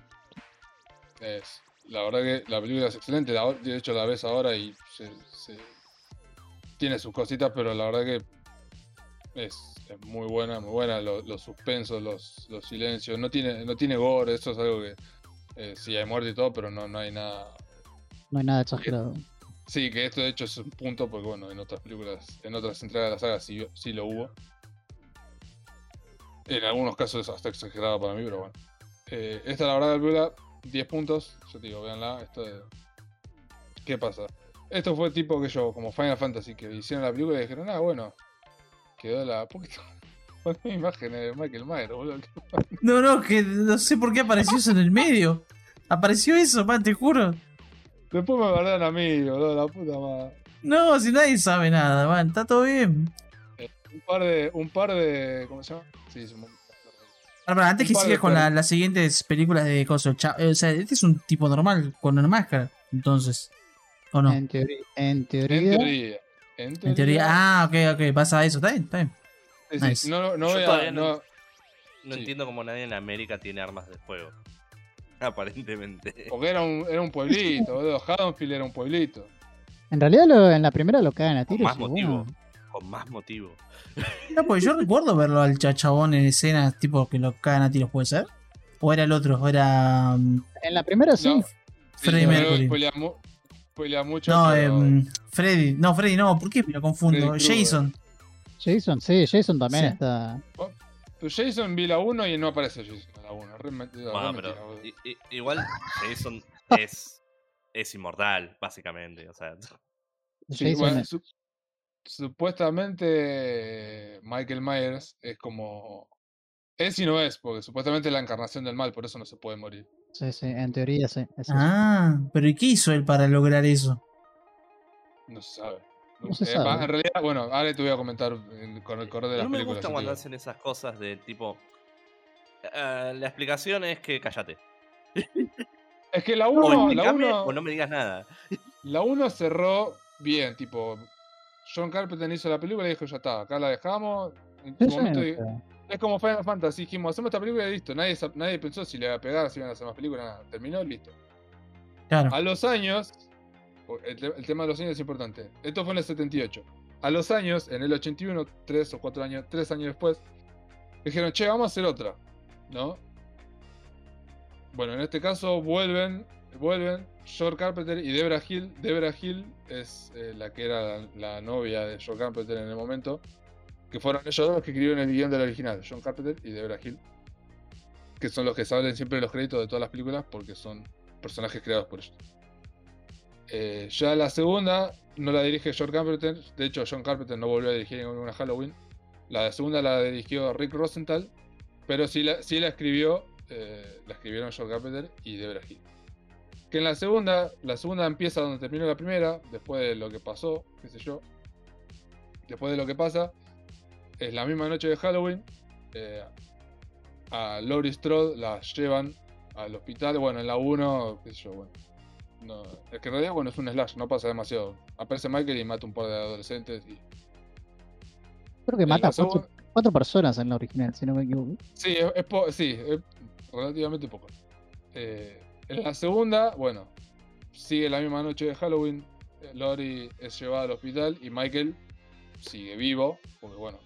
Es, la verdad que la película es excelente. la- de hecho, la ves ahora y se, se- tiene sus cositas, pero la verdad que Es, es muy buena, muy buena. lo- Los, suspensos, los, los silencios. No tiene, no tiene gore, eso es algo que. eh, sí, hay muerte y todo, pero no, no hay nada. No hay nada exagerado. Sí, que esto de hecho es un punto, porque bueno, en otras películas, en otras entregas de la saga sí, sí lo hubo. En algunos casos hasta exagerado para mí, pero bueno. Eh, esta la verdad la película, 10 puntos. Yo te digo, véanla. Esto de... ¿Qué pasa? Esto fue tipo que yo, como Final Fantasy, que hicieron la película y dijeron, ah, bueno, quedó la. ¿Por qué ponen imágenes de Michael Myers, boludo? No, no, que no sé por qué apareció eso en el medio. Apareció eso, man, te juro. Después me guardan a mí, boludo, la puta madre. No, si nadie sabe nada, man, está todo bien. Un par de. Un par de. ¿Cómo se llama? Sí, se antes que sigas con la- las siguientes películas de cosas, cha- eh, o sea, este es un tipo normal con una máscara, entonces. ¿O no? En, teoría, en teoría, En teoría. En teoría. En teoría. Ah, ok, ok, pasa eso, está bien, está bien. sí, sí, nice. No, no, no Yo a. no- no- No Sí. entiendo cómo nadie en América tiene armas de fuego. Aparentemente. porque era un, era un pueblito, boludo. Haddonfield era un pueblito. en realidad lo- en la primera lo cagan a tiros. más motivo. bueno, Con más motivo. No, pues yo recuerdo verlo al chachabón en escenas tipo que lo cagan a tiros, ¿puede ser? ¿O era el otro? ¿O era um, En la primera sí. No, sí, Freddie no, Mercury? spoilea mu- spoilea mucho. No, pero- em, Freddy. No, Freddy no, ¿por qué me lo confundo? Freddy. Jason. Jason, sí, Jason también Sí. está. Pero Jason vi la 1 y no aparece Jason en la 1. Re mentira, Bueno, re pero mentira, boludo. i- i- igual Jason es, es inmortal, básicamente. O sea, Sí, Jason bueno, es- su- supuestamente Michael Myers es como. Es y no es, porque supuestamente es la encarnación del mal, por eso no se puede morir. sí, sí, en teoría sí. es. Ah, pero ¿y qué hizo él para lograr eso? No se sabe. No se Eh, sabe. En realidad, bueno, ahora te voy a comentar en- con el correo de las no me películas. gusta yo te cuando hacen esas cosas de tipo. "Ah, la explicación es que cállate. Es que la O 1 la explícame uno- o no me digas nada. la uno cerró bien, tipo. John Carpenter hizo la película y dijo, ya está, acá la dejamos. En su momento Es como Final Fantasy, dijimos, hacemos esta película y listo. Nadie, nadie pensó si le iba a pegar, si iban a hacer más películas, nada. Terminó, listo. Claro. A los años, el, el tema de los años es importante. Esto fue en el 78. A los años, en el 81, tres o cuatro años, tres años después, dijeron, che, vamos a hacer otra, ¿no? Bueno, en este caso vuelven, vuelven George Carpenter y Debra Hill. Debra Hill es eh, la que era la, novia de George Carpenter en el momento, que fueron ellos dos que escribieron el guion del original, John Carpenter y Debra Hill, que son los que salen siempre los créditos de todas las películas porque son personajes creados por ellos. Eh, ya la segunda no la dirige John Carpenter, de hecho John Carpenter no volvió a dirigir ninguna Halloween. La segunda la dirigió Rick Rosenthal, pero sí la, sí la escribió, eh, la escribieron John Carpenter y Debra Hill. Que en la segunda, la segunda empieza donde terminó la primera, después de lo que pasó, qué sé yo. Después de lo que pasa, es la misma noche de Halloween. eh, a Laurie Strode la llevan al hospital. Bueno, en la 1, qué sé yo, bueno. No, es que en realidad, bueno, es un slash, no pasa demasiado. Aparece Michael y mata un par de adolescentes. Y... Creo que mata cuatro, segunda- cuatro personas en la original, si no me equivoco. Sí, es, es po- sí, es relativamente poco. Eh, en la segunda, bueno, sigue la misma noche de Halloween. Lori es llevada al hospital y Michael sigue vivo, porque bueno.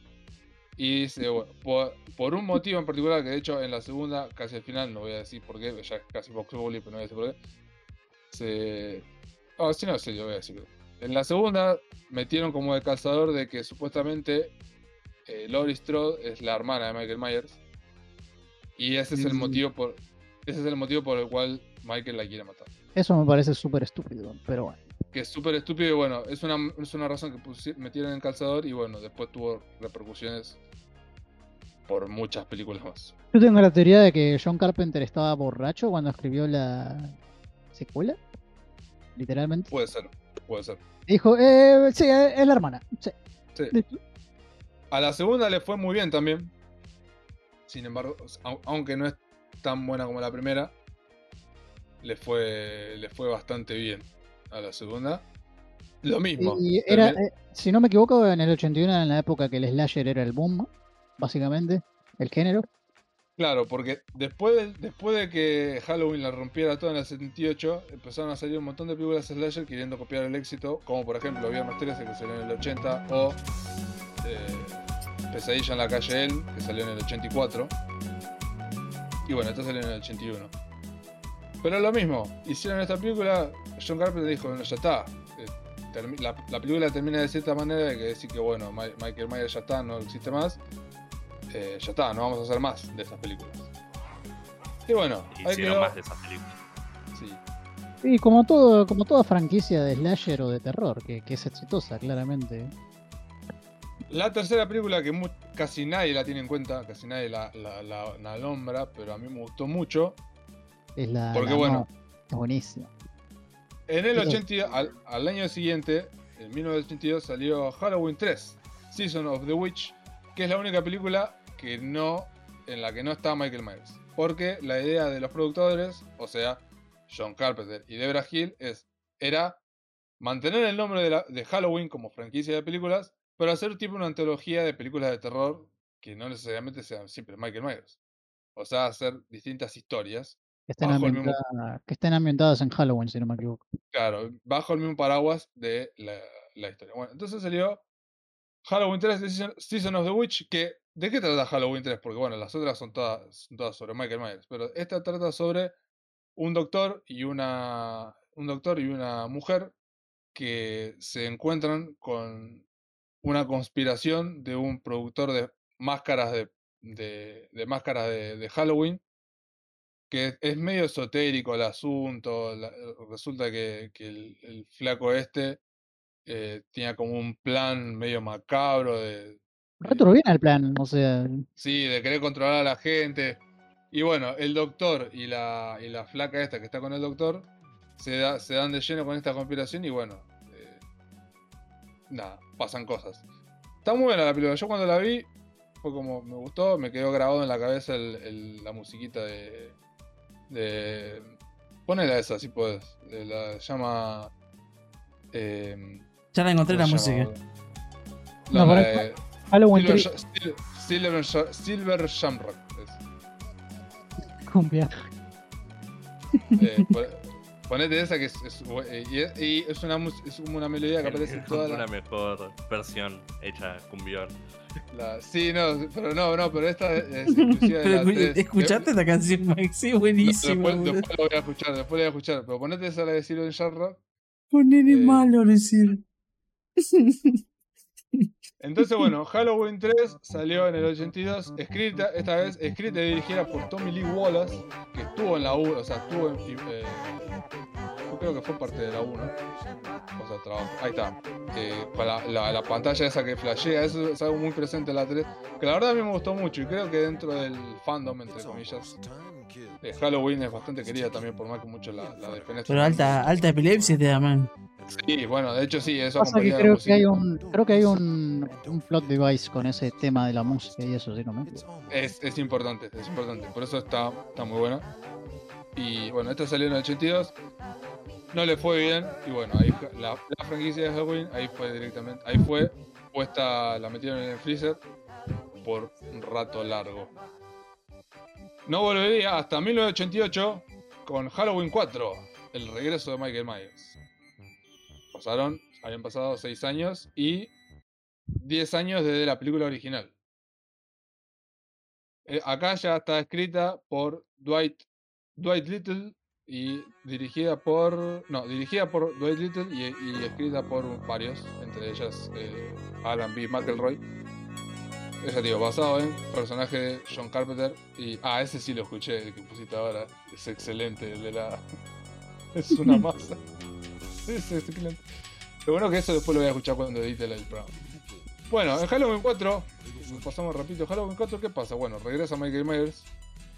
Y bueno, por, por un motivo en particular, que de hecho en la segunda, casi al final, no voy a decir por qué, ya es casi Populi, pero no voy a decir por qué. Se. Oh, si no, sí, lo voy a decir. En la segunda, metieron como de calzador de que supuestamente eh, Laurie Strode es la hermana de Michael Myers. Y ese es el Mm. motivo por. Ese es el motivo por el cual Michael la quiere matar. Eso me parece súper estúpido, pero bueno. Que es súper estúpido y bueno, es una, es una razón que metieron en calzador y bueno, después tuvo repercusiones por muchas películas más. Yo tengo la teoría de que John Carpenter estaba borracho cuando escribió la secuela. Literalmente. Puede ser, puede ser. Dijo, eh, sí, eh, es la hermana. Sí. Sí. A la segunda le fue muy bien también. Sin embargo, au- aunque no es tan buena como la primera, le fue, le fue bastante bien a la segunda. Lo mismo. Y era, eh, si no me equivoco, en el 81, en la época que el slasher era el boom, básicamente, el género. Claro, porque después de, después de que Halloween la rompiera toda en el 78, empezaron a salir un montón de películas slasher queriendo copiar el éxito, como por ejemplo Viernes 13 que salió en el 80, o eh, Pesadilla en la calle Elm, que salió en el 84. Y bueno, esta salió en el 81. Pero es lo mismo, hicieron esta película, John Carpenter dijo, bueno, ya está. eh, La, la película termina de cierta manera de que decir que bueno, Michael Myers ya está, no existe más. Eh, ya está, no vamos a hacer más de esas películas. Y bueno, Hicieron quedó. más de esas películas. Sí. Y como todo, como toda franquicia de slasher o de terror, que, que es exitosa, claramente. La tercera película que mu- casi nadie la tiene en cuenta, casi nadie la, la, la- la nombra, pero a mí me gustó mucho. Es la. Porque la- bueno. no, es buenísima. En el Sí. 80, al, al año siguiente, en 1982, salió Halloween 3, Season of the Witch, que es la única película que no, en la que no está Michael Myers. Porque la idea de los productores, o sea, John Carpenter y Debra Hill, es, era mantener el nombre de, la- de Halloween como franquicia de películas, pero hacer tipo una antología de películas de terror que no necesariamente sean siempre Michael Myers. O sea, hacer distintas historias Que estén, mismo- que estén ambientadas en Halloween, si no me equivoco. Claro, bajo el mismo paraguas de la, la historia. Bueno, entonces salió Halloween 3 de Season, Season of the Witch, que ¿de qué trata Halloween 3? Porque bueno, las otras son todas, son todas sobre Michael Myers, pero esta trata sobre un doctor y una un doctor y una mujer que se encuentran con una conspiración de un productor de máscaras de, de, de máscaras de, de Halloween que es medio esotérico el asunto. la- resulta que, que el, el flaco este eh, tenía como un plan medio macabro de, Retro bien el plan, o sea, sí, de querer controlar a la gente. Y bueno, el doctor y la, y la flaca esta que está con el doctor se, da- se dan de lleno con esta conspiración y bueno, eh, nada, pasan cosas. Está muy buena la película. Yo cuando la vi fue como, me gustó, me quedó grabado en la cabeza el- el- la musiquita de... de ponela esa, si puedes. de la llama... em, Ya la encontré la ¿cómo se música. No, No, la para- de Halloween Silver, 3, Sha- Sil- Silver, Sha- Silver Shamrock. es. cumbia. Eh, pon- ponete esa que es, es eh, y es, y es una, es como una melodía que aparece en toda una la, mejor versión hecha cumbión. la- Sí, no, pero no, no, pero esta es exclusiva de la escu- 3. ¿Escuchaste esta canción, Mike? Sí, No, buenísima. después, después lo voy a escuchar, después lo voy a escuchar. Pero ponete esa la de Silver Shamrock. Ponele eh, malo, decir. Entonces, bueno, Halloween 3 salió en el 82, escrita, esta vez escrita y dirigida por Tommy Lee Wallace, que estuvo en la 1, o sea, estuvo en. eh, yo creo que fue parte de la 1. O sea, trabajo. Ahí está. Eh, la, la- la pantalla esa que flashea, eso es algo muy presente en la 3. Que la verdad a mí me gustó mucho y creo que dentro del fandom, entre comillas, de Halloween es bastante querida también, por más que mucho la, la. Pero alta, alta epilepsia te da, man. Sí, bueno, de hecho sí, eso Pasa que creo que hay un, creo que hay un, un plot device con ese tema de la música y eso, si no me. Es, es importante, es importante. Por eso está, está muy buena. Y bueno, esta salió en el 82. No le fue bien. Y bueno, ahí la, la franquicia de Halloween, ahí fue directamente. Ahí fue puesta, la metieron en el freezer por un rato largo. No volvería hasta 1988 con Halloween 4, el regreso de Michael Myers. Habían pasado 6 años y 10 años desde la película original. Eh, acá ya está escrita por Dwight, Dwight Little y dirigida por. No, dirigida por Dwight Little y, escrita por varios, entre ellas eh, Alan B. McElroy. Ella digo, basado en personaje de John Carpenter. Y. Ah, ese sí lo escuché, el que pusiste ahora. Es excelente, el de la. es una masa. Lo bueno que eso después lo voy a escuchar cuando edite el programa. Bueno, en Halloween 4, pasamos rapidito, Halloween 4, ¿qué pasa? Bueno, regresa Michael Myers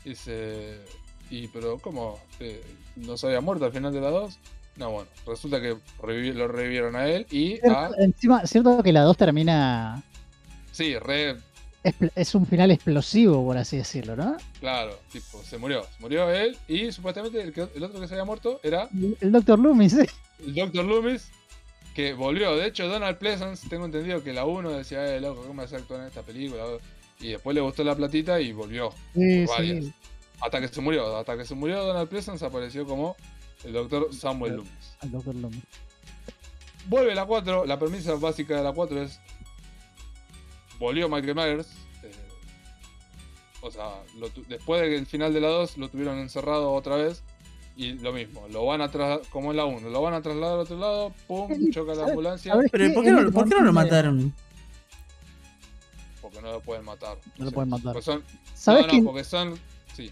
y se... Y, pero, ¿cómo? Eh, ¿No se había muerto al final de la 2? No, bueno, resulta que lo revivieron a él y a... Encima, cierto que la 2 termina. Sí, re... Es, un final explosivo, por así decirlo, ¿no? Claro, tipo, se murió. Se murió él y supuestamente el, que- el otro que se había muerto era El, el Dr. Loomis, ¿eh? el Dr. Loomis, que volvió. De hecho, Donald Pleasance, tengo entendido que la 1 decía, eh, loco, ¿cómo hace actuar en esta película? Y después le gustó la platita y volvió. Sí, varias. sí. Hasta que se murió. Hasta que se murió Donald Pleasance apareció como el doctor Samuel Loomis. El Dr. Loomis. Vuelve la 4. La premisa básica de la 4 es volvió Michael Myers. eh, o sea, lo tu- después del final de la 2 lo tuvieron encerrado otra vez. Y lo mismo, lo van a trasladar, como en la 1, lo van a trasladar al otro lado, pum, choca la ¿sabes- ambulancia, sabes Pero? ¿por qué, no, por qué no lo mataron? porque no lo pueden matar. No lo pueden matar. son, ¿Sabes no, no, qué? porque son, sí,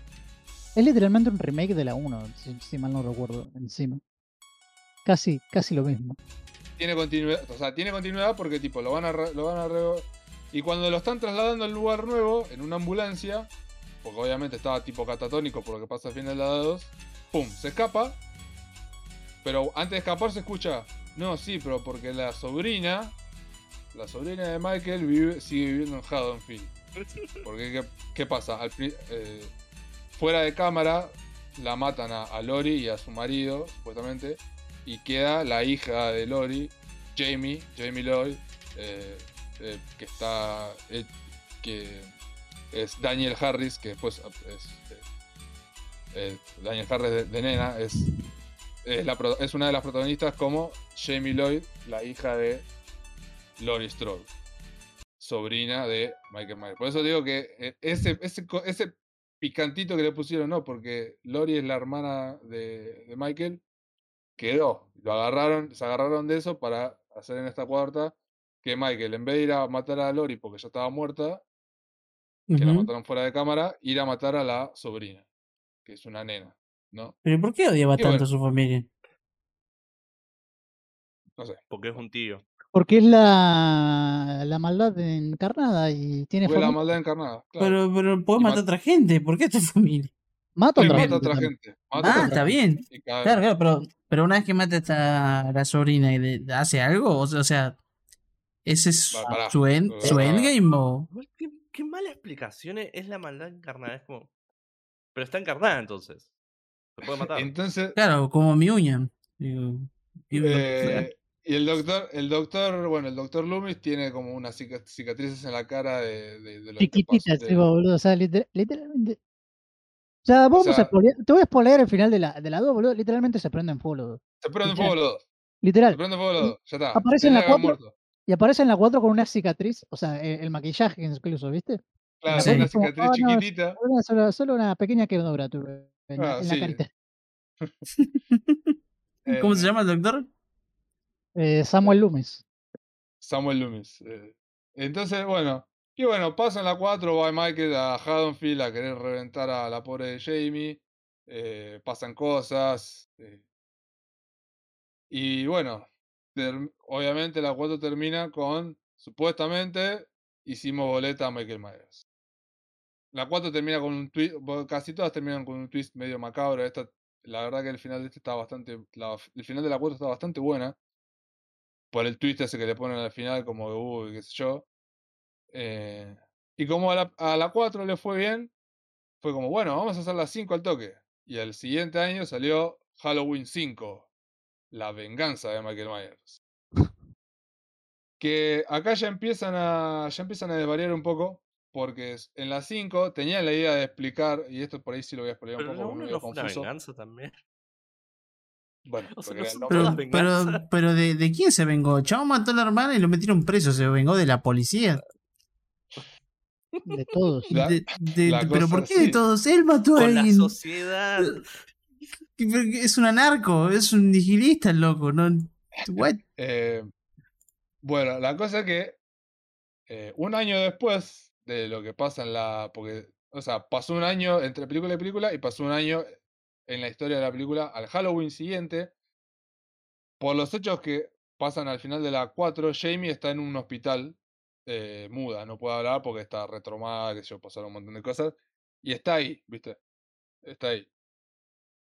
Es literalmente un remake de la 1, si, si mal no recuerdo, encima. Casi, casi lo mismo. tiene continuidad, o sea, tiene continuidad porque tipo lo van a re- lo van a re- y cuando lo están trasladando al lugar nuevo en una ambulancia, porque obviamente estaba tipo catatónico por lo que pasa al final de la 2, pum, se escapa. Pero antes de escapar se escucha, no, sí, pero porque la sobrina, la sobrina de Michael sigue viviendo en Haddonfield. Porque ¿qué, pasa? Eh, fuera de cámara la matan a, a Lori y a su marido, supuestamente, y queda la hija de Lori, Jamie, Jamie Lloyd, eh, eh, que está, eh, que es Daniel Harris, que después es eh, Daniel Harris de, nena, es, es, una de las protagonistas como Jamie Lloyd, la hija de Lori Strode, sobrina de Michael Myers. Por eso digo que ese, ese, ese picantito que le pusieron, no, porque Lori es la hermana de, de Michael, quedó. Lo agarraron, se agarraron de eso para hacer en esta cuarta que Michael, en vez de ir a matar a Lori porque ya estaba muerta, que la mataron fuera de cámara, ir a matar a la sobrina, que es una nena, ¿no? ¿Pero por qué odiaba Y tanto bueno. a su familia? No sé. Porque es un tío. Porque es la, la maldad encarnada y tiene Fue la maldad encarnada. Claro. Pero, pero puede Y matar a otra gente. ¿Por qué a tu familia? Mata a otra gente otra también. gente. mata a Ah, otra está gente. bien. Claro, claro, pero, pero una vez que mata a esta- la sobrina y de- hace algo, o sea, o sea, ¿ese es Va, pará. su, end, Va, su endgame o...? ¿Qué, qué mala explicación es, es la maldad encarnada. Es como. Pero está encarnada entonces. Se puede matar. Entonces, Claro, como mi uña. Digo, y- eh, y el doctor, el doctor, bueno, el doctor Loomis tiene como unas cica- cicatrices en la cara de, de, de lo que pasó- Chiquititas, de- sí, boludo. O sea, liter- literalmente. O sea, vamos sea- a spoilear- Te voy a spoilear el final de la, de la 2, boludo. Literalmente se prende en fuego los dos. Se prenden Literal. fuego los dos. Se Literal. prenden fuego los dos. Ya está. Aparece en la que haber cuatro. muerto. Y aparece en la 4 con una cicatriz. O sea, el, el maquillaje incluso, ¿viste? Claro, Sí. una como, cicatriz "Ah, no, chiquitita. Una- solo, solo una pequeña quemadura tuve en, la- Ah, en la carita. ¿Cómo Eh, se llama el doctor? Eh, Samuel Loomis. Samuel Loomis. eh. Entonces, bueno. Y bueno, pasa en la 4, va Michael a Haddonfield a querer reventar a la pobre de Jamie. eh, pasan cosas. eh. Y bueno, obviamente la 4 termina con, supuestamente, hicimos boleta a Michael Myers. La 4 termina con un twist, casi todas terminan con un twist medio macabro. Esta, la verdad que el final de este está bastante, la- el final de la 4 está bastante buena. Por el twist ese que le ponen al final, como de uy, qué sé yo. Eh, y como a la, a la 4 le fue bien, fue como, bueno, vamos a hacer la 5 al toque. Y al siguiente año salió Halloween 5, La venganza de Michael Myers. Que acá ya empiezan a, ya empiezan a desvariar un poco, porque en la 5 tenían la idea de explicar, y esto por ahí sí lo voy a explicar un Pero poco uno medio no fue una confuso. venganza también. Bueno, O sea, no son. Pero, pero, venganza. pero de, ¿de quién se vengó? El Chavo mató a la hermana y lo metieron preso. ¿Se vengó de la policía? De todos. La- De- de- la ¿Pero por qué de todos? Él mató a Con la alguien. sociedad. Es un anarco, es un nihilista el loco. ¿no? Eh, bueno, la cosa es que eh, un año después de lo que pasa en la. Porque, o sea, pasó un año entre película y película y pasó un año en la historia de la película al Halloween siguiente. Por los hechos que pasan al final de la 4, Jamie está en un hospital eh, muda, no puede hablar porque está retromada, que yo, pasaron un montón de cosas. Y está ahí, ¿viste? Está ahí.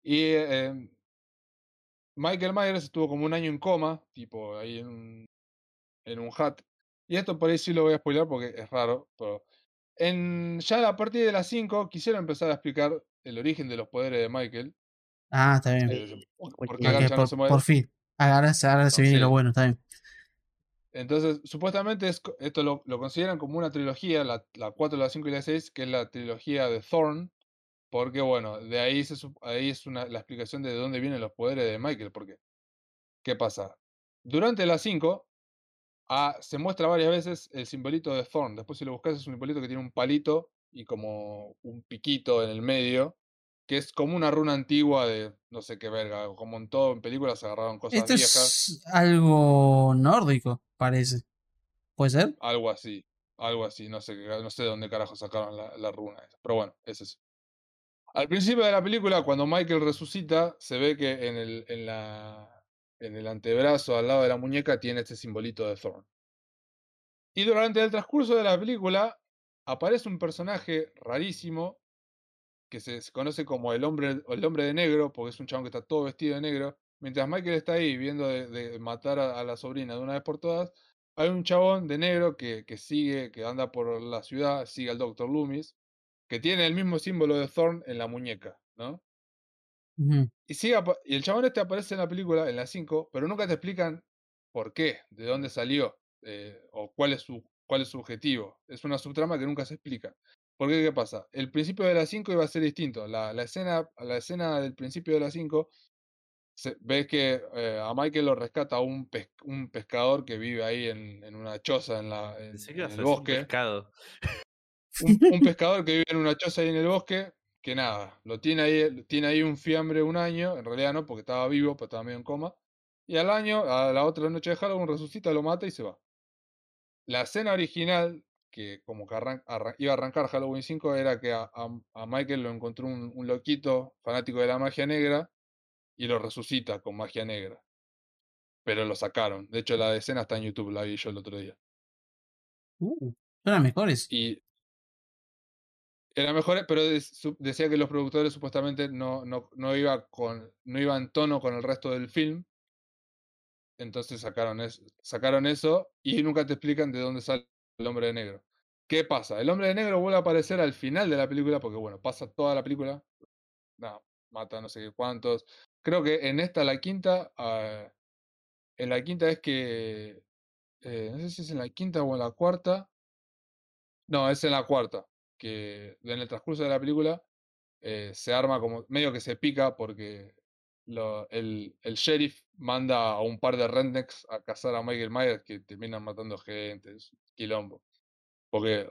Y eh, Michael Myers estuvo como un año en coma, tipo ahí en un, en un hat. Y esto por ahí sí lo voy a spoiler porque es raro, pero en, ya a partir de las 5 quisieron empezar a explicar el origen de los poderes de Michael. Ah, está bien. eh, por- no se fin. Ahora, se- ahora se viene sí. lo bueno, está bien. Entonces, supuestamente es esto lo, lo consideran como una trilogía, la, la 4, la 5 y la 6, que es la trilogía de Thorn. Porque, bueno, de ahí, se, ahí es una, la explicación de dónde vienen los poderes de Michael. Porque, ¿qué pasa? Durante la 5, ah, se muestra varias veces el simbolito de Thorn. Después, si lo buscas, es un simbolito que tiene un palito y como un piquito en el medio, que es como una runa antigua de no sé qué verga. Como en todo, en películas se agarraron cosas Esto viejas. es algo nórdico, parece. ¿Puede ser? Algo así. Algo así. No sé, qué- no sé de dónde carajo sacaron la, la runa. esa, Pero bueno, es eso. Al principio de la película, cuando Michael resucita, se ve que en el, antebrazo, al lado de la muñeca, tiene este simbolito de Thorn. Y durante el transcurso de la película, aparece un personaje rarísimo que se, conoce como el hombre, el hombre de negro, porque es un chabón que está todo vestido de negro. Mientras Michael está ahí viendo de, matar a, a la sobrina de una vez por todas, hay un chabón de negro que, que sigue, que anda por la ciudad, sigue al Dr. Loomis, que tiene el mismo símbolo de Thorn en la muñeca, ¿no? Y, sigue y el chabón este aparece en la película, en la 5, pero nunca te explican por qué, de dónde salió, eh, o cuál es, su, cuál es su objetivo. Es una subtrama que nunca se explica. ¿Por qué? ¿Qué pasa? El principio de la 5 iba a ser distinto. La, la escena, la escena del principio de la 5, se- ves que eh, a Michael lo rescata un, pes- un pescador que vive ahí en, en una choza en, la, en, en el decir un bosque pescado. Un, un pescador que vive en una choza ahí en el bosque, que nada, lo tiene ahí, tiene ahí un fiambre un año, en realidad no, porque estaba vivo, pero estaba medio en coma. Y al año, a la otra noche de Halloween, resucita, lo mata y se va. La escena original, que como que arran- arran- iba a arrancar Halloween 5, era que a, a- a Michael lo encontró un, un loquito fanático de la magia negra y lo resucita con magia negra. Pero lo sacaron. De hecho, la escena está en YouTube, la vi yo el otro día. Uh, son las mejores. Y era mejor, pero de- su- decía que los productores supuestamente no, no, no, iba con, no iba en tono con el resto del film. Entonces sacaron eso, sacaron eso y nunca te explican de dónde sale el hombre de negro. ¿Qué pasa? El hombre de negro vuelve a aparecer al final de la película, porque bueno, pasa toda la película. Mata no sé qué cuántos. Creo que en esta, la quinta, ah, en la quinta es que. eh, no sé si es en la quinta o en la cuarta. No, es en la cuarta. Que en el transcurso de la película eh, se arma como. medio que se pica porque lo- el, el sheriff manda a un par de rednecks a cazar a Michael Myers que terminan matando gente. Es quilombo. Porque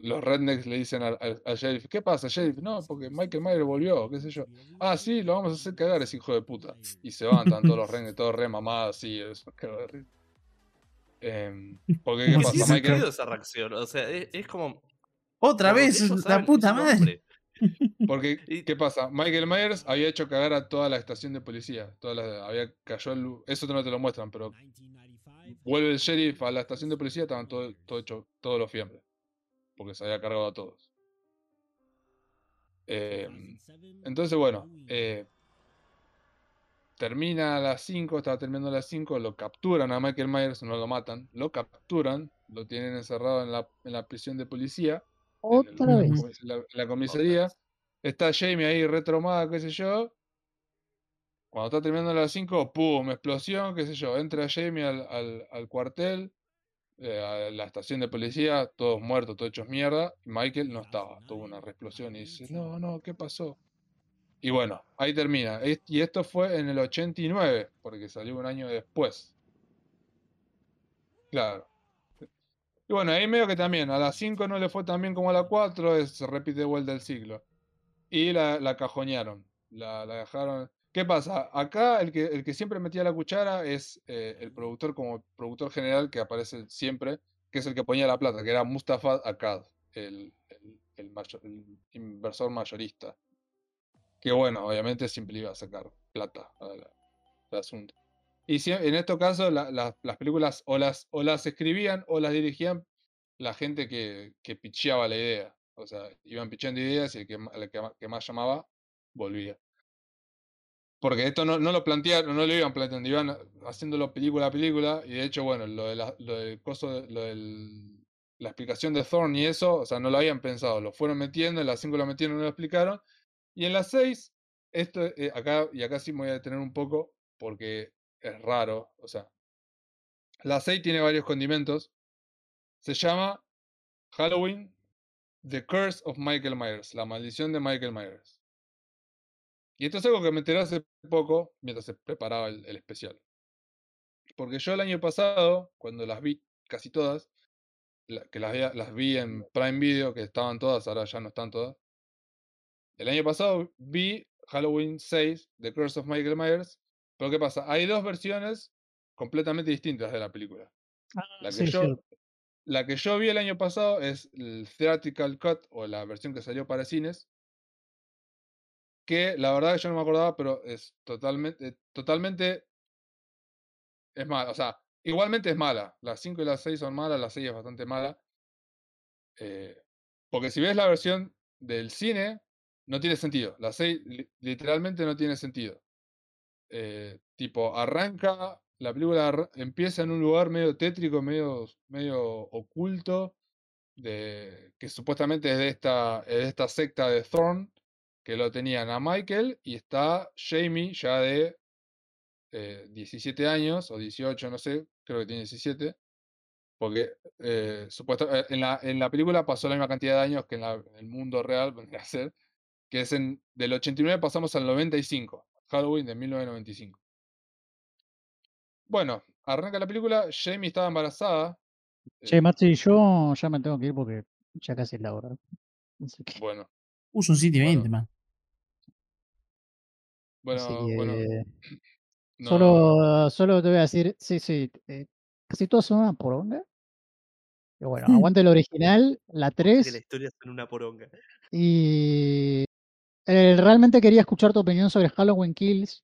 los rednecks le dicen al, al- al sheriff: ¿Qué pasa, sheriff? No, porque Michael Myers volvió, qué sé yo. Ah, sí, lo vamos a hacer cagar ese hijo de puta. Y se van, están todos los rednecks, todos re mamados, así, es un cago de risa. Em, porque, ¿qué pasa? Michael, esa reacción. O sea, es, es como. Otra vez, la puta madre. Porque, ¿qué pasa? Michael Myers había hecho cagar a toda la estación de policía. Toda la- había cayó el- eso no te lo muestran, pero vuelve el sheriff a la estación de policía, estaban todo, todo hecho, todos los fiambres. Porque se había cargado a todos. Em, entonces, bueno, eh, termina a las 5, estaba terminando a las 5, lo capturan a Michael Myers, no lo matan, lo capturan, lo tienen encerrado en la, en la prisión de policía el- Otra vez. la comis- la, la comisaría. Está Jamie ahí retromada, qué sé yo. Cuando está terminando las 5, ¡pum! Explosión, qué sé yo. Entra Jamie al, al, al cuartel, eh, a la estación de policía, todos muertos, todos hechos mierda. Y Michael no estaba, tuvo una explosión y dice, no, no, ¿qué pasó? Y bueno, ahí termina. Y esto fue en el 89, porque salió un año después. Claro. Y bueno, ahí medio que también, a las 5 no le fue tan bien como a la 4, es- se repite vuelta el ciclo. Y la, la cajonearon, la, la dejaron. ¿Qué pasa? Acá el que, el que siempre metía la cuchara es eh, el productor como productor general que aparece siempre, que es el que ponía la plata, que era Mustafa Akkad, el, inversor mayorista. Que bueno, obviamente siempre iba a sacar plata al asunto. Y sie- en estos casos la- la- las películas o las, o las escribían o las dirigían la gente que, que pitcheaba la idea. O sea, iban pitchando ideas y el que, el que, que más llamaba volvía. Porque esto no, no lo plantearon, no lo iban planteando, iban haciéndolo película a película. Y de hecho, bueno, lo, de la, lo del coso, lo del, la explicación de Thorne y eso, o sea, no lo habían pensado, lo fueron metiendo, en las 5 lo metieron, no lo explicaron. Y en las 6, esto, eh, acá, y acá sí me voy a detener un poco, porque es raro, o sea, la 6 tiene varios condimentos. Se llama Halloween The Curse of Michael Myers, la maldición de Michael Myers. Y esto es algo que me enteré hace poco mientras se preparaba el, especial. Porque yo el año pasado, cuando las vi casi todas, que las, las vi en Prime Video, que estaban todas, ahora ya no están todas. El año pasado vi Halloween 6, The Curse of Michael Myers, pero ¿qué pasa? Hay dos versiones completamente distintas de la película. La que, sí, yo, cierto. la que yo vi el año pasado es el Theatrical Cut, o la versión que salió para cines, que la verdad que yo no me acordaba, pero es totalmente, totalmente es mala. O sea, igualmente es mala. Las 5 y las 6 son malas, la 6 es bastante mala. Eh, porque si ves la versión del cine, no tiene sentido. La 6 li- literalmente no tiene sentido. Eh, tipo, arranca, la película empieza en un lugar medio tétrico, medio, medio oculto, de, que supuestamente es de, esta, es de esta secta de Thorn, que lo tenían a Michael, y está Jamie ya de eh, 17 años o 18, no sé, creo que tiene 17, porque eh, supuesto, eh, en, la, en la película pasó la misma cantidad de años que en el mundo real, vendría a ser, que es en, del 89 pasamos al 95, Halloween de 1995. Bueno, arranca la película, Jamie estaba embarazada. Che, eh, Maxi, yo ya me tengo que ir porque ya casi es la hora. Así que, bueno, Usa un City Bueno, 20, man. bueno, así bueno. No, solo, solo te voy a decir, sí, sí, eh, casi todas son una poronga. Pero bueno, aguante el original, la Que la 3, historia son una poronga. y eh, realmente quería escuchar tu opinión sobre Halloween Kills,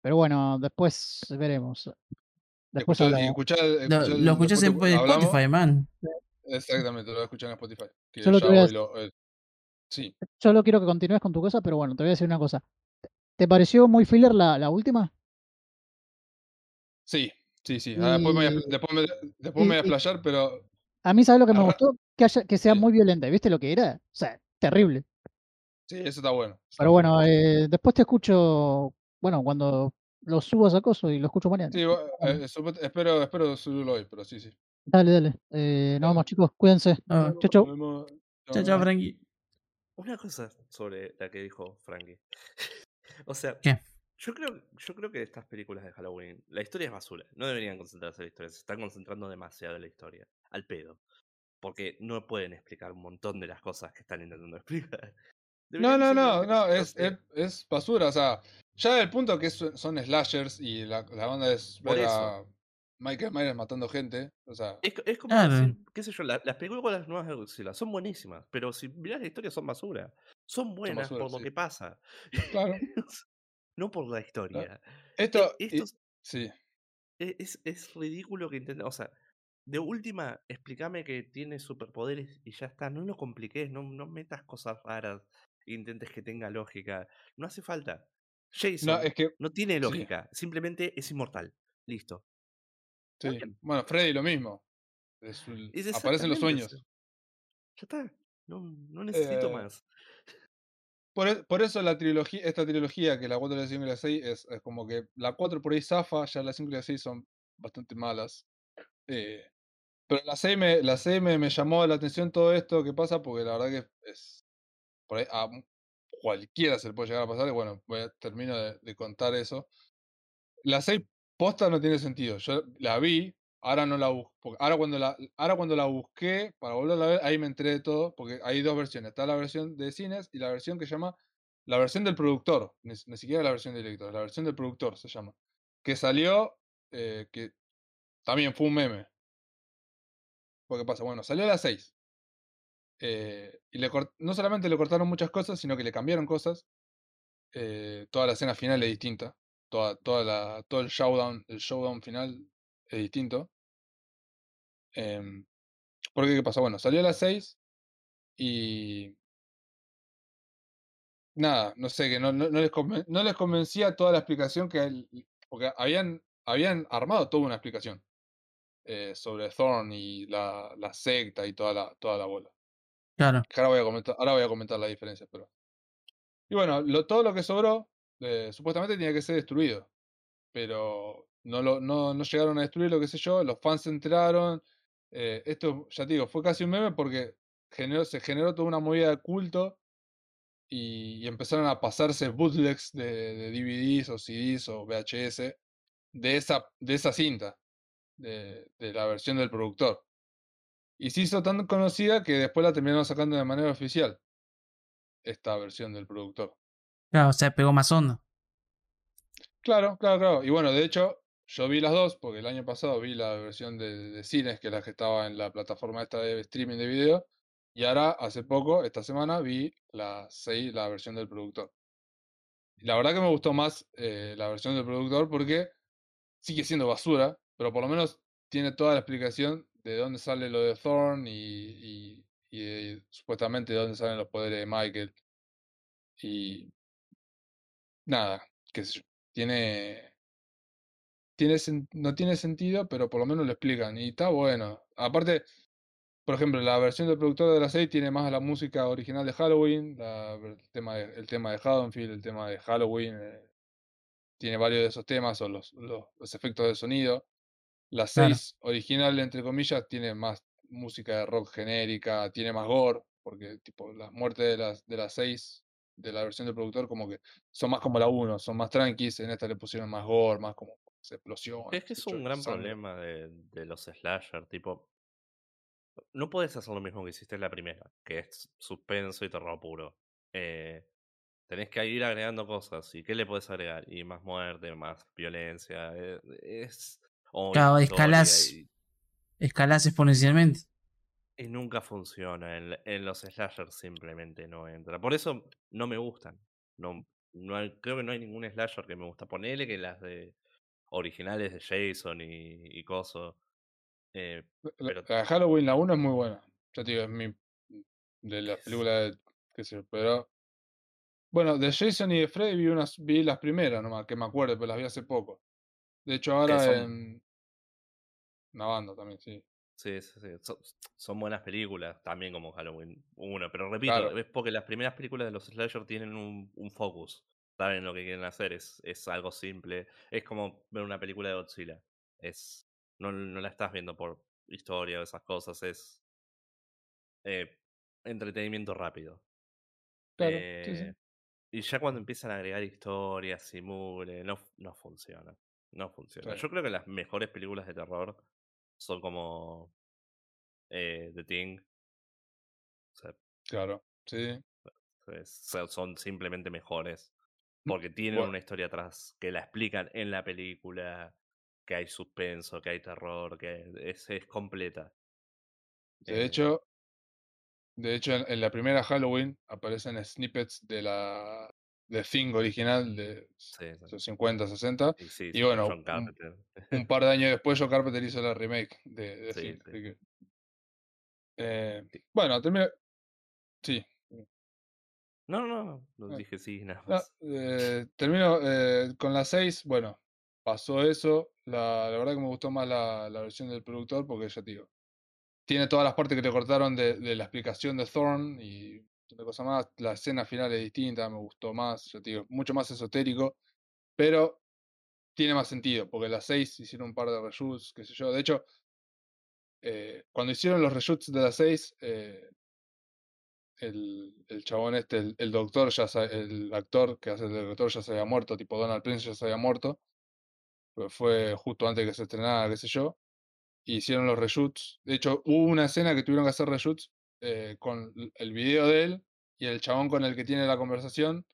pero bueno, después veremos. Después escuchá- y hablamos. escuchá- Lo, escuchá lo el- escuchás en hablamos. Spotify, man. Exactamente, lo escuchan en Spotify. Que Solo ya a lo- eh, sí, Solo quiero que continúes con tu cosa, pero bueno, te voy a decir una cosa. ¿Te pareció muy filler la, la última? sí, sí, sí. Ah, después me voy a, Y, después me, después me voy a y- y explayar, pero a mí, ¿sabes lo que me gustó? Que, haya, que sea sí, muy violenta. ¿Viste lo que era? O sea, terrible. Sí, eso está bueno. Está Pero bueno. bueno, eh, después te escucho, bueno, cuando lo subas a coso y lo escucho mañana. Sí, eh, espero, espero subirlo hoy, pero sí, sí. dale. dale. Eh, nos vemos, chicos. Cuídense. Ah, Chau, chau. Chao, Frankie. Una cosa sobre la que dijo Frankie. o sea, ¿Qué? yo creo, yo creo que estas películas de Halloween, la historia es basura. No deberían concentrarse en la historia. Se están concentrando demasiado en la historia. Al pedo. Porque no pueden explicar un montón de las cosas que están intentando explicar. No, no, no, no, es, es, es basura. O sea, ya el punto que es- son slashers y la, la banda es Por ver eso. a Michael Myers matando gente. O sea, Es, es como Claro. decir, qué sé yo, la- las películas nuevas de Godzilla son buenísimas, pero si mirás la historia son basura. Son buenas basura, por lo sí. que pasa. claro. no por la historia. Esto, E- y- esto es- sí, e- es, es ridículo que intenten. O sea, de última, explícame que tiene superpoderes y ya está. No lo compliques, no, no metas cosas raras intentes que tenga lógica. No hace falta. Jason no, no, es que, tiene sí. lógica, simplemente es inmortal. Listo. Sí. bien. Bueno, Freddy lo mismo. Es un- Es aparece en los sueños. eso. Ya está. No, no necesito Eh, más. Por, e- por eso la trilogía, esta trilogía, que la 4, la 5 y la 6, es, es como que la 4 por ahí zafa, ya la 5 y la 6 son bastante malas. Eh, pero la 6, me, la 6 me, me llamó la atención todo esto que pasa, porque la verdad que es. Por ahí a cualquiera se le puede llegar a pasar, y bueno, termino de, contar eso. La 6 posta no tiene sentido. Yo la vi, ahora no la busco. Ahora cuando la, ahora cuando la busqué para volverla a ver, ahí me enteré de todo, porque hay dos versiones. Está la versión de cines y la versión que llama la versión del productor. Ni, ni siquiera la versión del director, la versión del productor se llama. Que salió, eh, que también fue un meme. Porque pasa, bueno, salió a las 6. Eh, y le no solamente le cortaron muchas cosas, sino que le cambiaron cosas. eh, toda la escena final es distinta. Toda, toda la, todo el showdown, el showdown final es distinto. Em, porque, ¿qué pasa? Bueno, salió a las 6 y. Nada, no sé, que no, no, no les, no les convencía toda la explicación que. porque habían, habían armado toda una explicación eh, sobre Thorn y la, la secta y toda la, toda la bola. Claro. Ahora voy a comentar, ahora voy a comentar la diferencia, pero. Y bueno, todo lo que sobró, eh, supuestamente tenía que ser destruido. Pero no, lo, no, no llegaron a destruir lo que sé yo, los fans se enteraron. eh, esto, ya te digo, fue casi un meme porque generó, se generó toda una movida de culto y, empezaron a pasarse bootlegs de, de DVDs o CDs o VHS de esa, de esa cinta. de la versión del productor. Y se hizo tan conocida que después la terminaron sacando de manera oficial. Esta versión del productor. Claro, o sea, pegó más onda. Claro, claro, claro. Y bueno, de hecho, yo vi las dos, porque el año pasado vi la versión de, de cines, que es la que estaba en la plataforma esta de streaming de video. Y ahora, hace poco, esta semana, vi la 6, la versión del productor. Y la verdad que me gustó más eh, la versión del productor porque sigue siendo basura, pero por lo menos tiene toda la explicación de dónde sale lo de Thorn y, de- supuestamente de dónde salen los poderes de Michael. Y nada, yo. Tiene, tiene no tiene sentido, pero por lo menos lo explican. Y está bueno. Aparte, por ejemplo, la versión del productor de la serie tiene más la música original de Halloween, el tema de, el Haddonfield, el tema de Halloween. eh, tiene varios de esos temas o los, los, los efectos de sonido. La Claro. 6 original, entre comillas, tiene más música de rock genérica, tiene más gore, porque tipo las muertes de las de las 6 de la versión del productor como que son más como la 1, son más tranquis, en esta le pusieron más gore, más como explosiones, Es que es un gran problema de, de los slasher, tipo. No puedes hacer lo mismo que hiciste en la primera, que es suspenso y terror puro. Eh, tenés que ir agregando cosas. ¿Y qué le puedes agregar? Y más muerte, más violencia. eh, es. O Claro. Y, Escalás exponencialmente. y nunca funciona. En, en los slashers simplemente no entra. Por eso no me gustan. No, no hay- creo que no hay ningún slasher que me gusta. Ponele que las de originales de Jason y, y Coso. eh, La, pero la de Halloween, la 1 es muy buena. Ya te digo, es mi de las películas de, qué sé yo, pero bueno, de Jason y de Freddy vi unas vi las primeras nomás, que me acuerdo, pero las vi hace poco. De hecho, ahora son- en una banda también, sí. Sí, sí, sí. Son, son buenas películas, también como Halloween 1. Pero repito, Claro. es porque las primeras películas de los slasher tienen un, un focus. Saben lo que quieren hacer, es, es algo simple. Es como ver una película de Godzilla. Es, no, no la estás viendo por historia o esas cosas, es eh, entretenimiento rápido. Claro, sí, sí. Eh, Y ya cuando empiezan a agregar historias, simule, no, no funciona. No funciona. Yo creo que las mejores películas de terror son como eh, The Thing. O sea, Claro, sí. es- son- simplemente mejores. Porque tienen Bueno. una historia atrás que la explican en la película, que hay suspenso, que hay terror, que es, es completa. De Eh, hecho, de hecho en, en la primera Halloween aparecen snippets de la de Thing original de sí, sí. los 50, 60. Y sí, y sí, bueno, John un- par de años después, Joe Carpenter hizo la remake de, de Thing. que, eh, bueno, termina. Sí. No, no, no, no Ah, dije sí, nada No, más. eh, termino eh, con la 6. Bueno, pasó eso. La, la verdad que me gustó más la, la versión del productor porque ya te digo. Tiene todas las partes que te cortaron de, de la explicación de Thorn y cosas más. La escena final es distinta, me gustó más. Ya te digo, mucho más esotérico. Pero tiene más sentido porque la 6 hicieron un par de reshoots, qué sé yo. De hecho, eh, cuando hicieron los reshoots de la 6, eh, el, el chabón este, el, el doctor, ya el actor que hace el doctor ya se había muerto, tipo Donald Prince ya se había muerto. Fue justo antes que se estrenara, qué sé yo. hicieron los reshoots. De hecho, hubo una escena que tuvieron que hacer reshoots eh, con el video de él y el chabón con el que tiene la conversación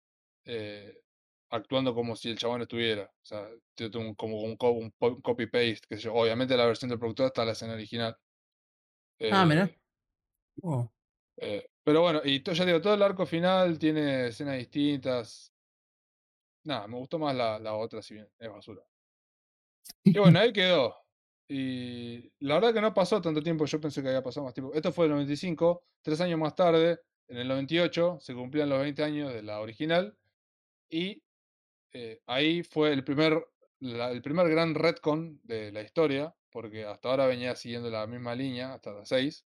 eh, actuando como si el chabón estuviera. O sea, como un, copy-paste, que yo. Obviamente la versión del productor está en la escena original. Ah. Eh, Oh. eh, pero bueno, y to- ya digo, todo el arco final tiene escenas distintas. Nada, me gustó más la, la otra, si bien es basura. Y bueno, ahí quedó. Y la verdad que no pasó tanto tiempo, yo pensé que había pasado más tiempo. Esto fue el 95, tres años más tarde, en el 98, se cumplían los 20 años de la original. Y eh, ahí fue el primer, la- el primer gran retcon de la historia, porque hasta ahora venía siguiendo la misma línea, hasta la 6.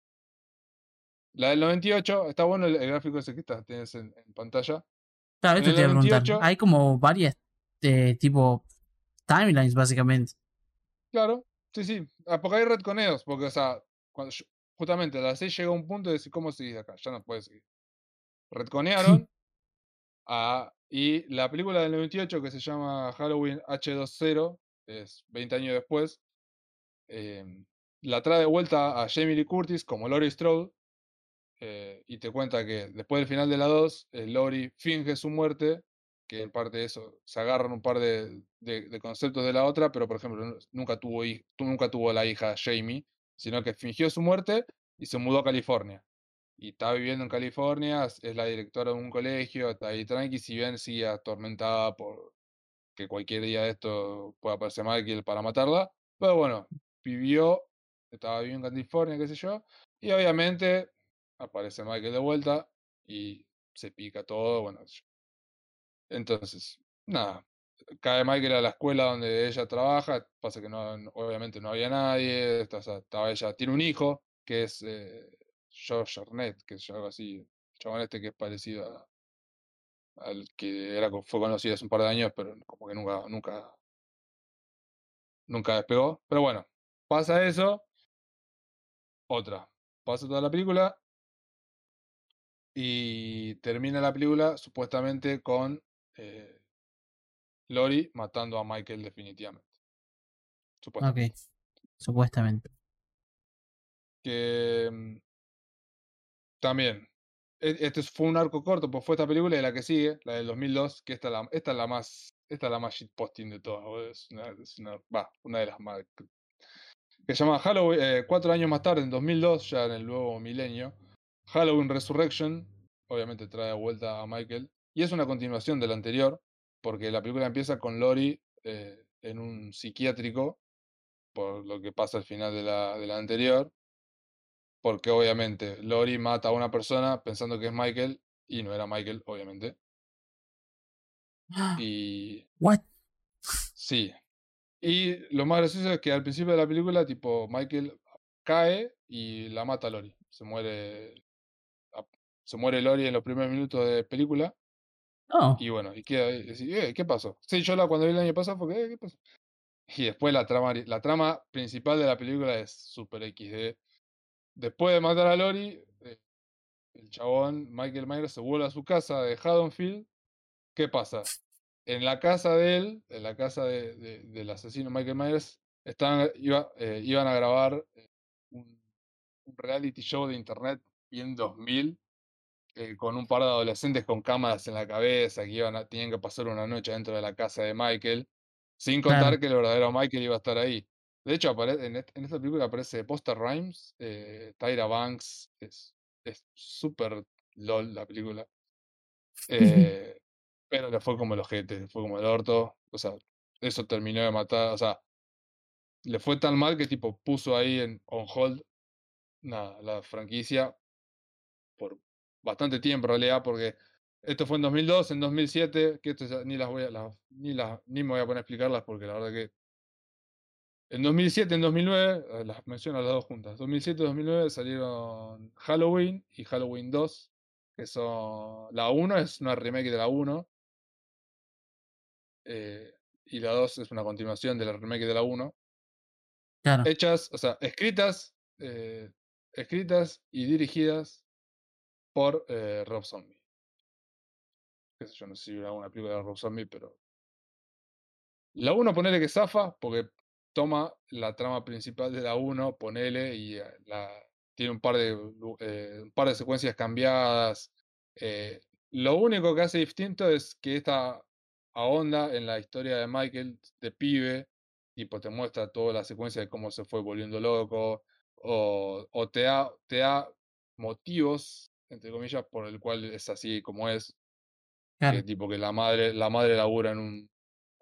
La del 98, está bueno el, el gráfico ese que está, tienes en, en pantalla. Claro, esto te iba a preguntar. 98 Hay como varias, eh, tipo, timelines, básicamente. Claro, sí, sí. Ah, porque hay retconeos, porque, o sea, cuando yo- justamente a las 6 llega un punto de decir, ¿cómo seguís acá? Ya no puedes seguir. Retconearon a, y la película del 98 que se llama Halloween H20, es 20 años después, em, la trae de vuelta a Jamie Lee Curtis como Laurie Strode. eh, y te cuenta que después del final de la 2, eh, Laurie finge su muerte, que en parte de eso se agarran un par de, de- conceptos de la otra, pero por ejemplo, nu- nunca tuvo, nunca tuvo la hija Jamie, sino que fingió su muerte y se mudó a California. Y está viviendo en California, es es la directora de un colegio, está ahí tranqui, si bien sigue atormentada por que cualquier día de esto pueda aparecer Michael para matarla. Pero bueno, vivió, estaba viviendo en California, qué sé yo. Y obviamente aparece Michael de vuelta y se pica todo, bueno. Entonces, nada, cae Michael a la escuela donde ella trabaja, pasa que no, obviamente no había nadie, estaba ella, tiene un hijo que es eh, Josh Arnett, que es algo así, este que es parecido a- al que era, fue conocido hace un par de años, pero como que nunca, nunca, nunca despegó. Pero bueno, pasa eso, otra, pasa toda la película y termina la película supuestamente con eh, Lori matando a Michael definitivamente. Supuestamente. Ok. Supuestamente. Que mm, también, e- este fue un arco corto, pues fue esta película y la que sigue, la del 2002, que esta, es la, esta es la más, esta es la más shitposting de todas, es una, es una, va, una de las más, que que se llama Halloween, eh, cuatro años más tarde, en 2002, ya en el nuevo milenio, Halloween Resurrection, obviamente trae de vuelta a Michael, y es una continuación de la anterior, porque la película empieza con Lori eh, en un psiquiátrico, por lo que pasa al final de la, de la anterior, porque obviamente Lori mata a una persona pensando que es Michael, y no era Michael, obviamente, y What? Sí. Y lo más gracioso es que al principio de la película, tipo, Michael cae y la mata a Lori. Se muere. Se muere Lori en los primeros minutos de película. No. Y bueno, y queda ahí, decís, "Eh, ¿qué pasó? Sí, yo cuando vi el año pasado fue "Eh, ¿qué pasó? Y después la trama, la trama principal de la película es super XD. Después de matar a Lori, eh, el chabón, Michael Myers, se vuelve a su casa de Haddonfield. ¿Qué pasa? En la casa de él, en la casa de- de- del asesino Michael Myers, estaban, iba- eh, iban a grabar un, un reality show de internet bien 2000 eh, con un par de adolescentes con cámaras en la cabeza que iban a, tenían que pasar una noche dentro de la casa de Michael, sin contar Claro. que el verdadero Michael iba a estar ahí. De hecho, apare- en, est- en esta película aparece Poster Rhymes, eh, Tyra Banks, es súper lol la película. Eh, pero le fue como el ojete, le fue como el orto. O sea, eso terminó de matar. O sea, le fue tan mal que tipo puso ahí en on hold nada, la franquicia bastante tiempo en realidad, porque esto fue en 2002, en 2007, que esto ya ni las voy a, las- ni, las, ni me voy a poner a explicarlas porque la verdad que en 2007, en 2009, eh, las menciono las dos juntas, 2007 y 2009 salieron Halloween y Halloween 2, que son, la 1 es una remake de la 1, eh, y la 2 es una continuación de la remake de la 1, Claro. hechas, o sea, escritas, eh, escritas y dirigidas por eh, Rob Zombie. Qué sé yo, no sé si hubiera una película de Rob Zombie, pero. La 1 ponele que zafa, porque toma la trama principal de la 1, ponele, y eh, tiene un par de, eh, un par de secuencias cambiadas. lo único que hace distinto es que esta ahonda en la historia de Michael de pibe, tipo te muestra toda la secuencia de cómo se fue volviendo loco, o, o te, da, te da motivos, entre comillas, por el cual es así como es, que Claro. tipo que la madre, la madre labura en un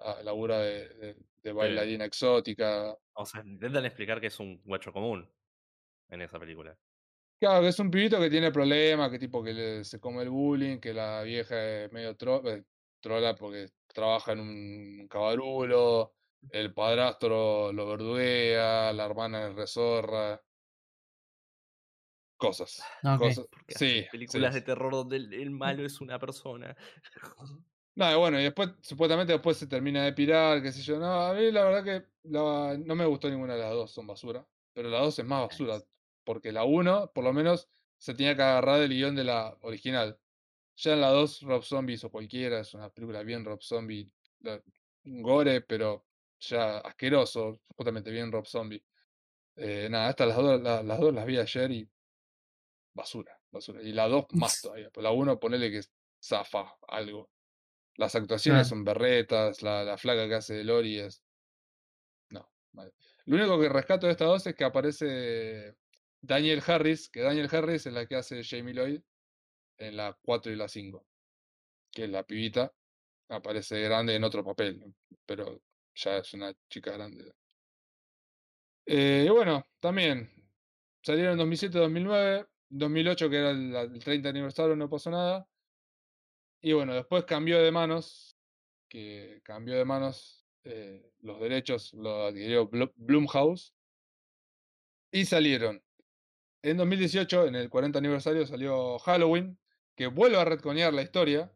ah, labura de, de- de bailarina exótica. O sea, intentan explicar que es un guacho común en esa película. Claro, que es un pibito que tiene problemas, que tipo que le- se come el bullying, que la vieja es medio tro- eh, trola porque trabaja en un cabarulo, el padrastro lo verduguea, la hermana es rezorra. Cosas. Ok. cosas. Sí, películas de terror donde el, el malo es una persona. No, y bueno, y después, supuestamente después se termina de pirar, qué sé yo. No, a mí la verdad que la- no me gustó ninguna de las dos, son basura. Pero la dos es más basura, porque la uno, por lo menos, se tenía que agarrar del guion de la original. Ya en la dos, Rob Zombie hizo cualquiera, es una película bien Rob Zombie, gore, pero ya asqueroso, justamente bien Rob Zombie. Eh, nada, estas las dos, la- las dos las vi ayer y basura, basura. Y la dos más todavía. Pues la uno ponele que zafa algo. Las actuaciones son berretas, la, la flaca que hace de Lori es. No, mal. Lo único que rescato de estas dos es que aparece Daniel Harris, que Daniel Harris es la que hace Jamie Lloyd en la 4 y la 5. Que es la pibita. Aparece grande en otro papel, pero ya es una chica grande. Eh, y bueno, también salieron en 2007, 2009, 2008 que era el, la- el 30 aniversario, no pasó nada. Y bueno, después cambió de manos, que cambió de manos eh, los derechos, lo adquirió Blu- Blumhouse. Y salieron. En 2018, en el 40 aniversario, salió Halloween, que vuelve a retconear la historia.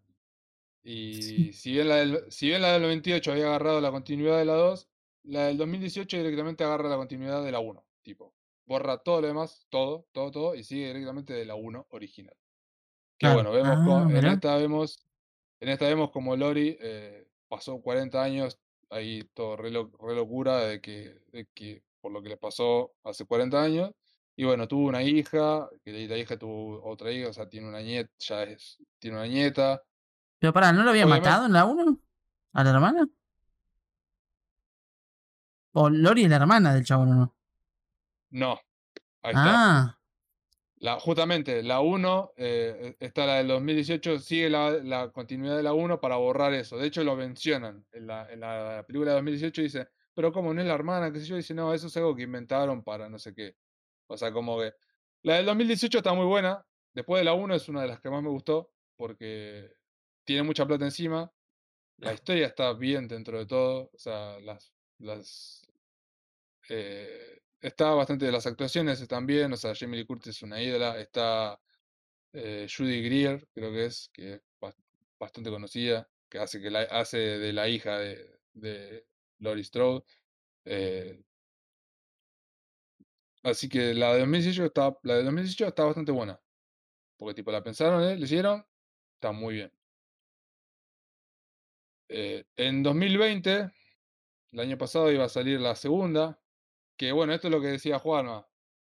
Y si bien, la del, si bien la del 98 había agarrado la continuidad de la 2, la del 2018 directamente agarra la continuidad de la 1. Tipo, borra todo lo demás, todo, todo, todo, y sigue directamente de la 1 original. Que Claro. bueno, vemos Ah, co- en esta vemos, en esta vemos como Lori eh, pasó 40 años, ahí todo re, lo- re locura de que, de que por lo que le pasó hace 40 años. Y bueno, tuvo una hija, que la hija tuvo otra hija, o sea, tiene una nieta, ya es, tiene una nieta. Pero pará, ¿no lo había Obviamente- matado en la 1? ¿A la hermana? ¿O Lori es la hermana del chabón o no? No, ahí está. Ah, La, justamente, la 1, eh, está la del 2018, sigue la, la continuidad de la 1 para borrar eso. De hecho, lo mencionan en la, en la película de 2018 dice, pero como no es la hermana, qué sé yo, dice, no, eso es algo que inventaron para no sé qué. O sea, como que... La del 2018 está muy buena, después de la 1 es una de las que más me gustó, porque tiene mucha plata encima, la historia está bien dentro de todo, o sea, las... las eh, está bastante, las actuaciones están bien, o sea, Jamie Lee Curtis es una ídola, está eh, Judy Greer, creo que es, que es bas- bastante conocida, que hace, que la, hace de la hija de, de Laurie Strode. eh, así que la de 2018 está, la de 2018 está bastante buena. Porque tipo la pensaron, eh, le hicieron, está muy bien. Eh, en 2020, el año pasado iba a salir la segunda, que bueno, esto es lo que decía Juanma.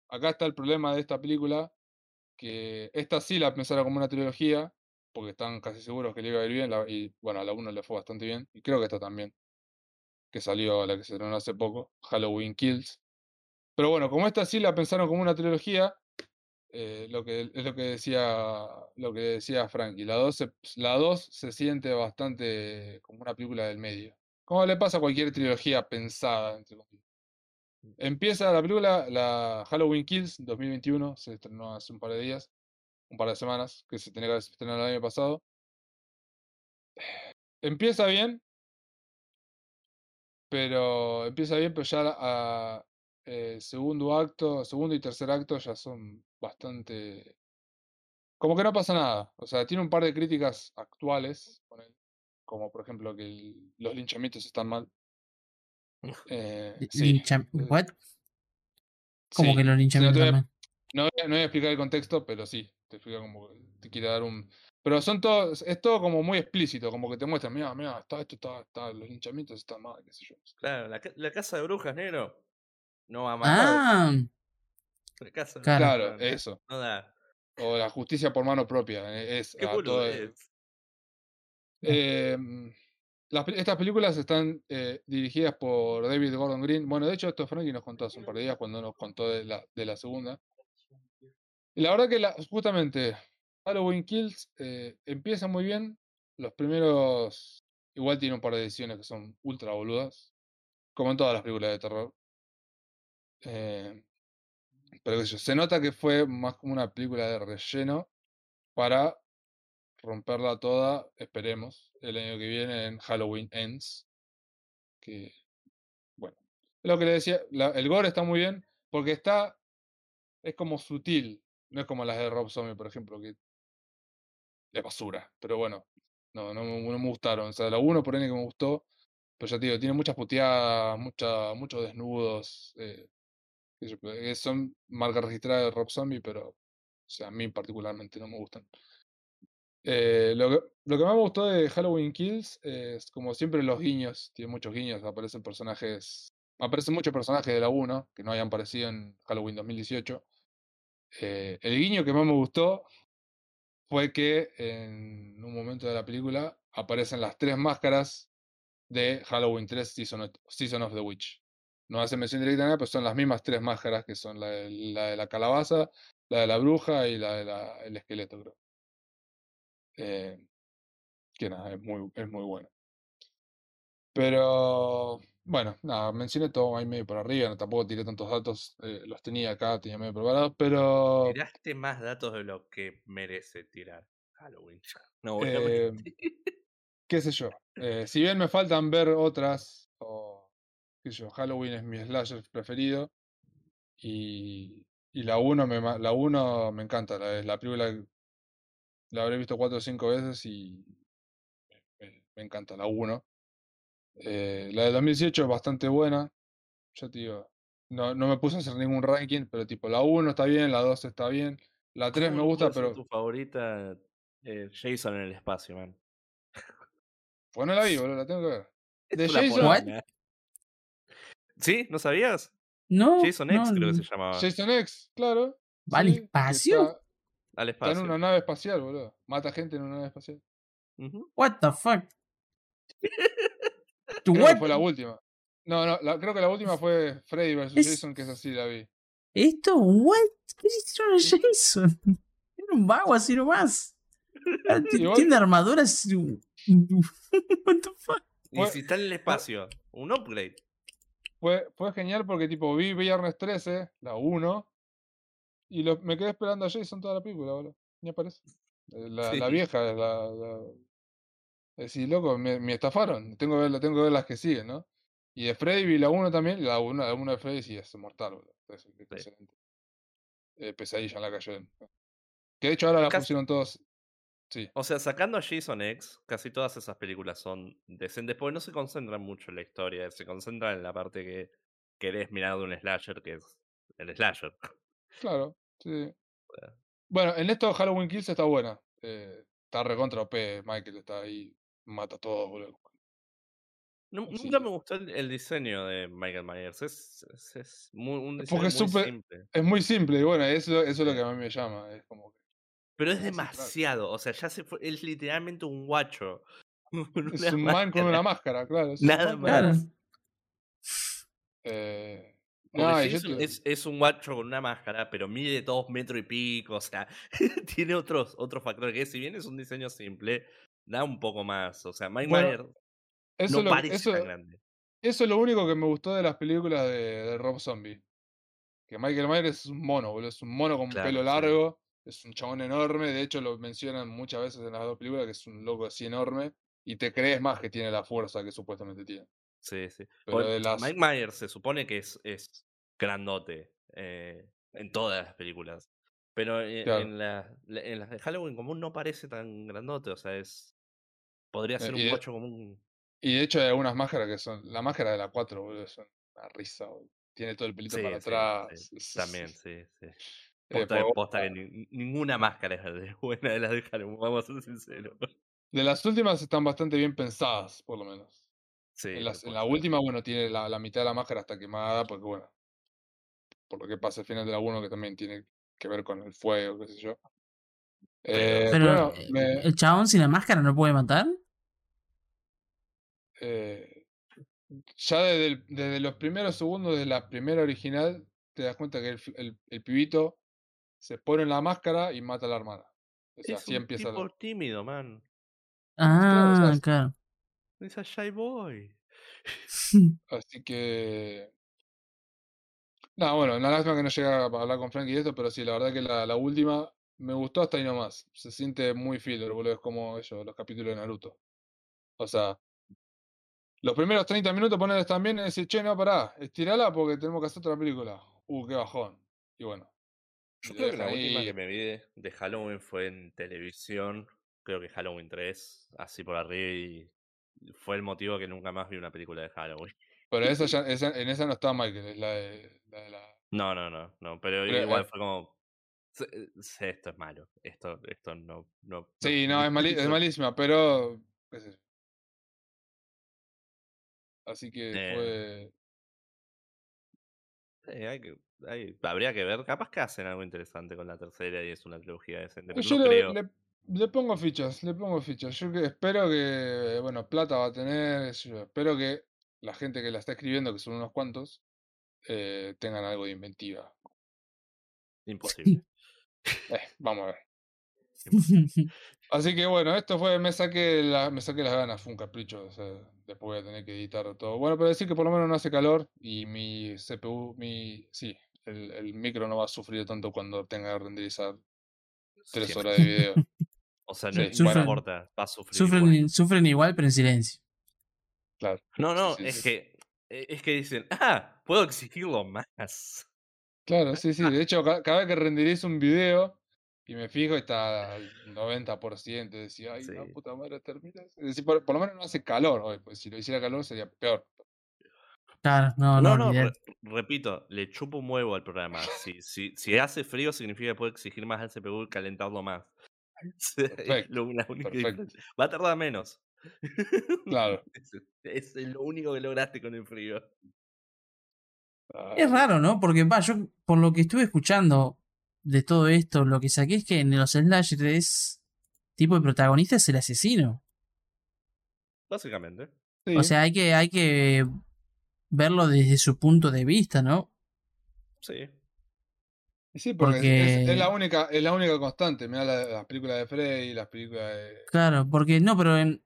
Acá está el problema de esta película, que esta sí la pensaron como una trilogía, porque están casi seguros que le iba a ir bien, la- y bueno, a la 1 le fue bastante bien, y creo que esta también, que salió la que se estrenó hace poco, Halloween Kills. Pero bueno, como esta sí la pensaron como una trilogía, eh, lo que, es lo que decía lo que decía Frankie, la 2 se, la 2 se siente bastante como una película del medio. Como le pasa a cualquier trilogía pensada, entre comillas. Empieza la película, la Halloween Kills 2021, se estrenó hace un par de días, un par de semanas, que se tenía que haber estrenado el año pasado. Empieza bien, pero empieza bien, pero ya a, eh, segundo acto, segundo y tercer acto ya son bastante... Como que no pasa nada. O sea, tiene un par de críticas actuales, ponele, como por ejemplo que los linchamientos están mal. Eh, sí, eh, ¿What? Como sí. que los linchamientos también. No voy, a, no voy a explicar el contexto, pero sí, te explica como que te quiere dar un. Pero son todos, es todo como muy explícito, como que te muestran, mira, mira, está esto, está, está, los linchamientos están mal, qué sé yo. Claro, la, ca- la casa de brujas, negro. No va a matar. Ah, La casa de claro. brujas Claro, eso. No da. O la justicia por mano propia. eh, Es Qué a todo el- boludez. Estas películas están eh, dirigidas por David Gordon Green. Bueno, de hecho, esto Frankie nos contó hace un par de días cuando nos contó de la, de la segunda. Y la verdad que justamente Halloween Kills eh, empieza muy bien. Los primeros. Igual tiene un par de decisiones que son ultra boludas. Como en todas las películas de terror. Eh, pero se nota que fue más como una película de relleno para romperla toda, esperemos, el año que viene en Halloween Ends. Que, bueno, lo que le decía, la- el gore está muy bien porque está, es como sutil, no es como las de Rob Zombie, por ejemplo, que es basura, pero bueno, no, no, me- gustaron. O sea, la uno por ahí que me gustó, pero ya te digo, tiene muchas puteadas, mucha, muchos desnudos, eh, que son marcas registradas de Rob Zombie, pero o sea, a mí particularmente no me gustan. Eh, lo, que, lo que más me gustó de Halloween Kills es, como siempre, los guiños. Tiene muchos guiños. Aparecen personajes aparecen muchos personajes de la 1 que no hayan aparecido en Halloween 2018. Eh, el guiño que más me gustó fue que en un momento de la película aparecen las tres máscaras de Halloween 3 Season Season of the Witch. No hace mención directa nada, pero son las mismas tres máscaras que son la de la, de la calabaza, la de la bruja y la del esqueleto, creo. Eh, que nada, es muy, es muy bueno. Pero bueno, nada, mencioné todo ahí medio por arriba, no tampoco tiré tantos datos, eh, los tenía acá, tenía medio preparados, pero Tiraste más datos de lo que merece tirar Halloween. No, eh, obviamente. qué sé yo. eh, si bien me faltan ver otras, o qué sé yo, Halloween es mi slasher preferido, y, y la 1 me, la uno me encanta, la, la película la habré visto cuatro o cinco veces y me, me encanta la 1. Eh, la de 2018 es bastante buena. Yo te digo, no, no me puse a hacer ningún ranking, pero tipo, la 1 está bien, la 2 está bien, la 3 me ¿Cómo no gusta, pero. tu favorita eh, Jason en el espacio, man? Pues no la vi, boludo, la tengo que ver. Es De Jason, What? poronga. ¿Sí? ¿No sabías? No. Jason X no, creo que se llamaba. Jason X, claro. ¿Va al sí, espacio? Está, Al está en una nave espacial, boludo. Mata gente en una nave espacial. What the fuck? ¿Tu Creo what? que fue la última. No, no, la- creo que la última fue Freddy vs. Es- Jason, que es así, la vi. ¿Esto? ¿What? ¿Qué le hicieron a Jason? Era un vago así nomás. Ah, Tiene armaduras. What the fuck? Y si está en el espacio, un upgrade. Fue, fue genial porque tipo vi Viernes 13, la 1, y lo, me quedé esperando a Jason toda la película, boludo. Ni aparece. Eh, La, la Sí. vieja, la, la... Decís, loco, me, me estafaron. Tengo que, ver, tengo que ver las que siguen, ¿no? Y de Freddy vi la 1 también, la 1 la uno de Freddy sí es mortal, boludo. Es, es excelente. Eh, pesadilla en la calle. Que de hecho ahora la Casi- pusieron todos. Sí, O sea, sacando a Jason X, casi todas esas películas son decentes, porque no se concentran mucho en la historia, se concentran en la parte que querés mirar de un slasher, que es el slasher. claro. Sí. Bueno. Bueno, en esto Halloween Kills está buena. Eh, está recontra OP, Michael está ahí, mata a todos, boludo. Nunca me gustó el, el diseño de Michael Myers, es, es, es muy, un diseño Porque muy es súper- simple. Es muy simple y bueno, eso, eso es lo que a mí me llama. Es como que Pero es demasiado, o sea, ya se fue, es literalmente un guacho. es un man con una máscara, claro. Nada más. Eh, no, yo es, es un guacho con una máscara, pero mide dos metros y pico, o sea, tiene otros, otros factores que si bien es un diseño simple, da un poco más. O sea, Mike Bueno, Myers eso, no lo, parece eso, tan grande. eso es lo único que me gustó de las películas de, de Rob Zombie. Que Michael Myers es un mono, boludo. Es un mono con Claro, pelo sí. largo. Es un chabón enorme. De hecho, lo mencionan muchas veces en las dos películas que es un loco así enorme. Y te crees más que tiene la fuerza que supuestamente tiene. Sí, sí. Pero las- Mike Myers se supone que es, es grandote eh, en todas las películas. Pero Claro. en, la- la- en las de Halloween común no parece tan grandote, o sea, es. Podría Eh, ser y un guacho común. Y de hecho hay algunas máscaras que son. La máscara de la 4, boludo, es una risa, boludo. Tiene todo el pelito Sí, para sí, atrás. sí, También, sí, sí. Posta, porque- posta que ni- ninguna máscara es de- buena de las de Halloween, vamos a ser sinceros. De las últimas están bastante bien pensadas, por lo menos. Sí, En, las- en la última, bueno, tiene la, la mitad de la máscara hasta quemada, porque bueno, por lo que pasa al final de la 1, que también tiene que ver con el fuego, qué sé yo. Eh, Pero, bueno, eh, me- ¿el chabón sin la máscara no puede matar? eh, ya desde, el- desde los primeros segundos de la primera original, te das cuenta que el, el- el pibito se pone la máscara y mata a la hermana. O sea, Es así un empieza la- tipo tímido, man. Ah, ¿sabes? claro. Es a shy boy. Así que. No, bueno, una lástima que no llega a hablar con Frankie de esto, pero sí, la verdad que la, la última me gustó hasta ahí nomás. Se siente muy filler, boludo. Es como ellos, los capítulos de Naruto. O sea, los primeros 30 minutos ponerles bien y decir, che, no, pará, estirala porque tenemos que hacer otra película. Uh, qué bajón. Y bueno. y Yo creo que la última que me vi de, de Halloween fue en televisión. Creo que Halloween 3, así por arriba. Y fue el motivo que nunca más vi una película de Halloween. Pero esa ya, esa- en esa no está Michael, es la de la. de la- No, no, no, no. Pero Pero, igual eh, fue como. "Se- se- Esto es malo. Esto, esto no, no. Sí, no, es, mali- es hizo". malísima, pero. qué sé yo. Así que Eh. fue. Eh, hay que, hay- habría que ver. Capaz que hacen algo interesante con la tercera y es una trilogía decente. Pero Yo no le, creo. le- le pongo fichas, le pongo fichas. Yo que espero que, bueno, plata va a tener. yo, espero que la gente que la está escribiendo, que son unos cuantos, eh, tengan algo de inventiva. Imposible. Eh, vamos a ver. Así que bueno, esto fue, me saqué, la, me saqué las ganas, fue un capricho. o sea, después voy a tener que editar todo. Bueno, pero decir que por lo menos no hace calor y mi CPU, mi, sí, el, el micro no va a sufrir tanto cuando tenga que renderizar tres Siempre. horas de video. O sea, Sí, no, bueno. no importa, va a sufrir. igual. sufren, sufren igual, pero en silencio. Claro. No, no, Sí, sí, es sí. que eh, es que dicen, ah, puedo exigirlo más. Claro, sí, sí. De hecho, ca- cada vez que renderizo un video y me fijo, está al 90%. Decía, ay, la Sí. puta madre, termina. Decir, por, por lo menos no hace calor hoy, pues si lo hiciera calor sería peor. Claro, no, No, no, no, re- repito, le chupo un huevo al programa. Si, si, si hace frío significa que puedo exigir más al CPU y calentarlo más. Es Perfecto, lo- la única perfecto. diferencia. Va a tardar menos. Claro. Es, es lo único que lograste con el frío. Es Ay, raro, ¿no? Porque va, yo por lo que estuve escuchando de todo esto, lo que saqué es que en los slashers es tipo el protagonista es el asesino. Básicamente. sí. O sea, hay que, hay que verlo desde su punto de vista, ¿no? Sí. Sí, porque, es- es, es la única, es la única constante. Mira las películas de Freddy, las películas de. Claro, porque no, pero en,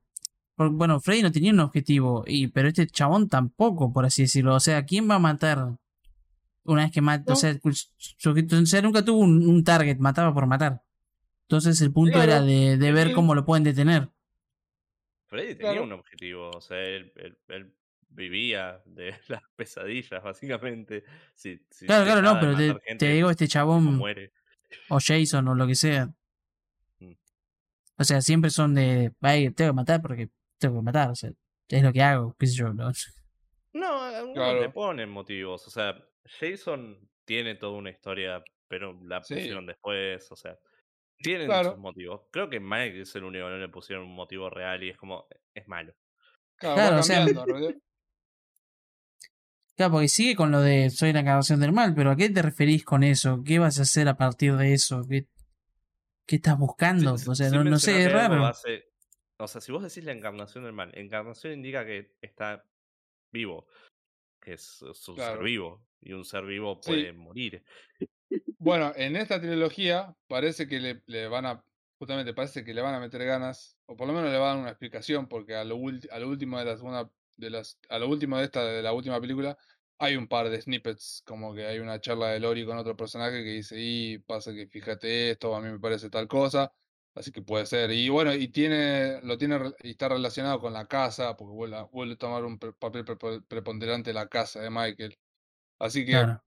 bueno, Freddy no tenía un objetivo, y pero este chabón tampoco, por así decirlo. O sea, ¿quién va a matar una vez que mata? No. O sea, su- su objetivo- o sea, nunca tuvo un, un target, mataba por matar. Entonces el punto Claro, era de, de ver cómo lo pueden detener. Freddy tenía Claro. un objetivo. O sea, él, él- él vivía de las pesadillas, básicamente. Si, si Claro, claro, no, pero te, te digo, este no chabón muere. o Jason o lo que sea. Mm. O sea, siempre son de, ay, tengo que matar porque tengo que matar, o sea, es lo que hago, qué sé yo, ¿no? No, algunos Claro. le ponen motivos. O sea, Jason tiene toda una historia, pero la Sí. pusieron después. O sea, tienen Claro. sus motivos. Creo que Mike es el único que no le pusieron un motivo real y es como, es malo. Claro, Claro, va o sea. Claro, porque sigue con lo de soy la encarnación del mal, pero ¿a qué te referís con eso? ¿Qué vas a hacer a partir de eso? ¿Qué, qué estás buscando? Sí, o sea, sí no, sé, es raro. hace- O sea, si vos decís la encarnación del mal, encarnación indica que está vivo, que es, es un ser vivo, y un ser vivo Sí. puede morir. Bueno, en esta trilogía parece que le, le van a, justamente parece que le van a meter ganas, o por lo menos le van a dar una explicación, porque a lo, ulti- a lo último de la segunda, de las, a lo último de esta, de la última película, hay un par de snippets, como que hay una charla de Lori con otro personaje que dice, y pasa que fíjate esto, a mí me parece tal cosa, así que puede ser. Y bueno, y tiene, lo tiene, y está relacionado con la casa, porque vuelve a, vuelve a tomar un pre- papel prepo- preponderante la casa de Michael. Así que Claro.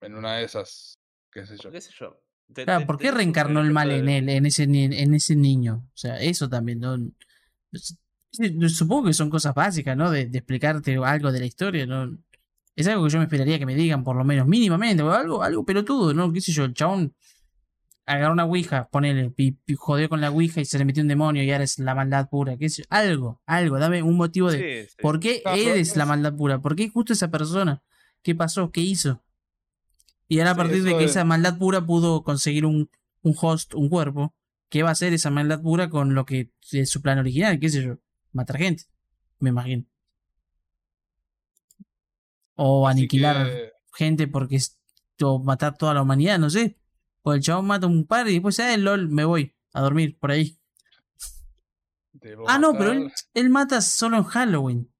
en una de esas, qué sé yo. ¿Qué sé yo? Claro, ¿por qué reencarnó el mal en él, en ese, ni- en ese niño? O sea, eso también, ¿no? Supongo que son cosas básicas, ¿no? De, de explicarte algo de la historia, ¿no? Es algo que yo me esperaría que me digan, por lo menos, mínimamente, o algo, algo pelotudo, ¿no? ¿Qué sé yo? El chabón agarró una ouija, ponele, y, y jodió con la ouija y se le metió un demonio y ahora es la maldad pura, qué sé yo. Algo, algo, dame un motivo de... Sí, sí. ¿Por qué Claro, él pero es la maldad pura? ¿Por qué justo esa persona? ¿Qué pasó? ¿Qué hizo? Y ahora a Sí, partir de que es- esa maldad pura pudo conseguir un, un host, un cuerpo, ¿qué va a hacer esa maldad pura con lo que es su plan original? ¿Qué sé yo? Matar gente, me imagino. O Así aniquilar que, gente porque es, o matar toda la humanidad, no sé. O el chabón mata un par y después, ah, lol, me voy a dormir por ahí. debo Ah, no, pero él, él mata solo en Halloween.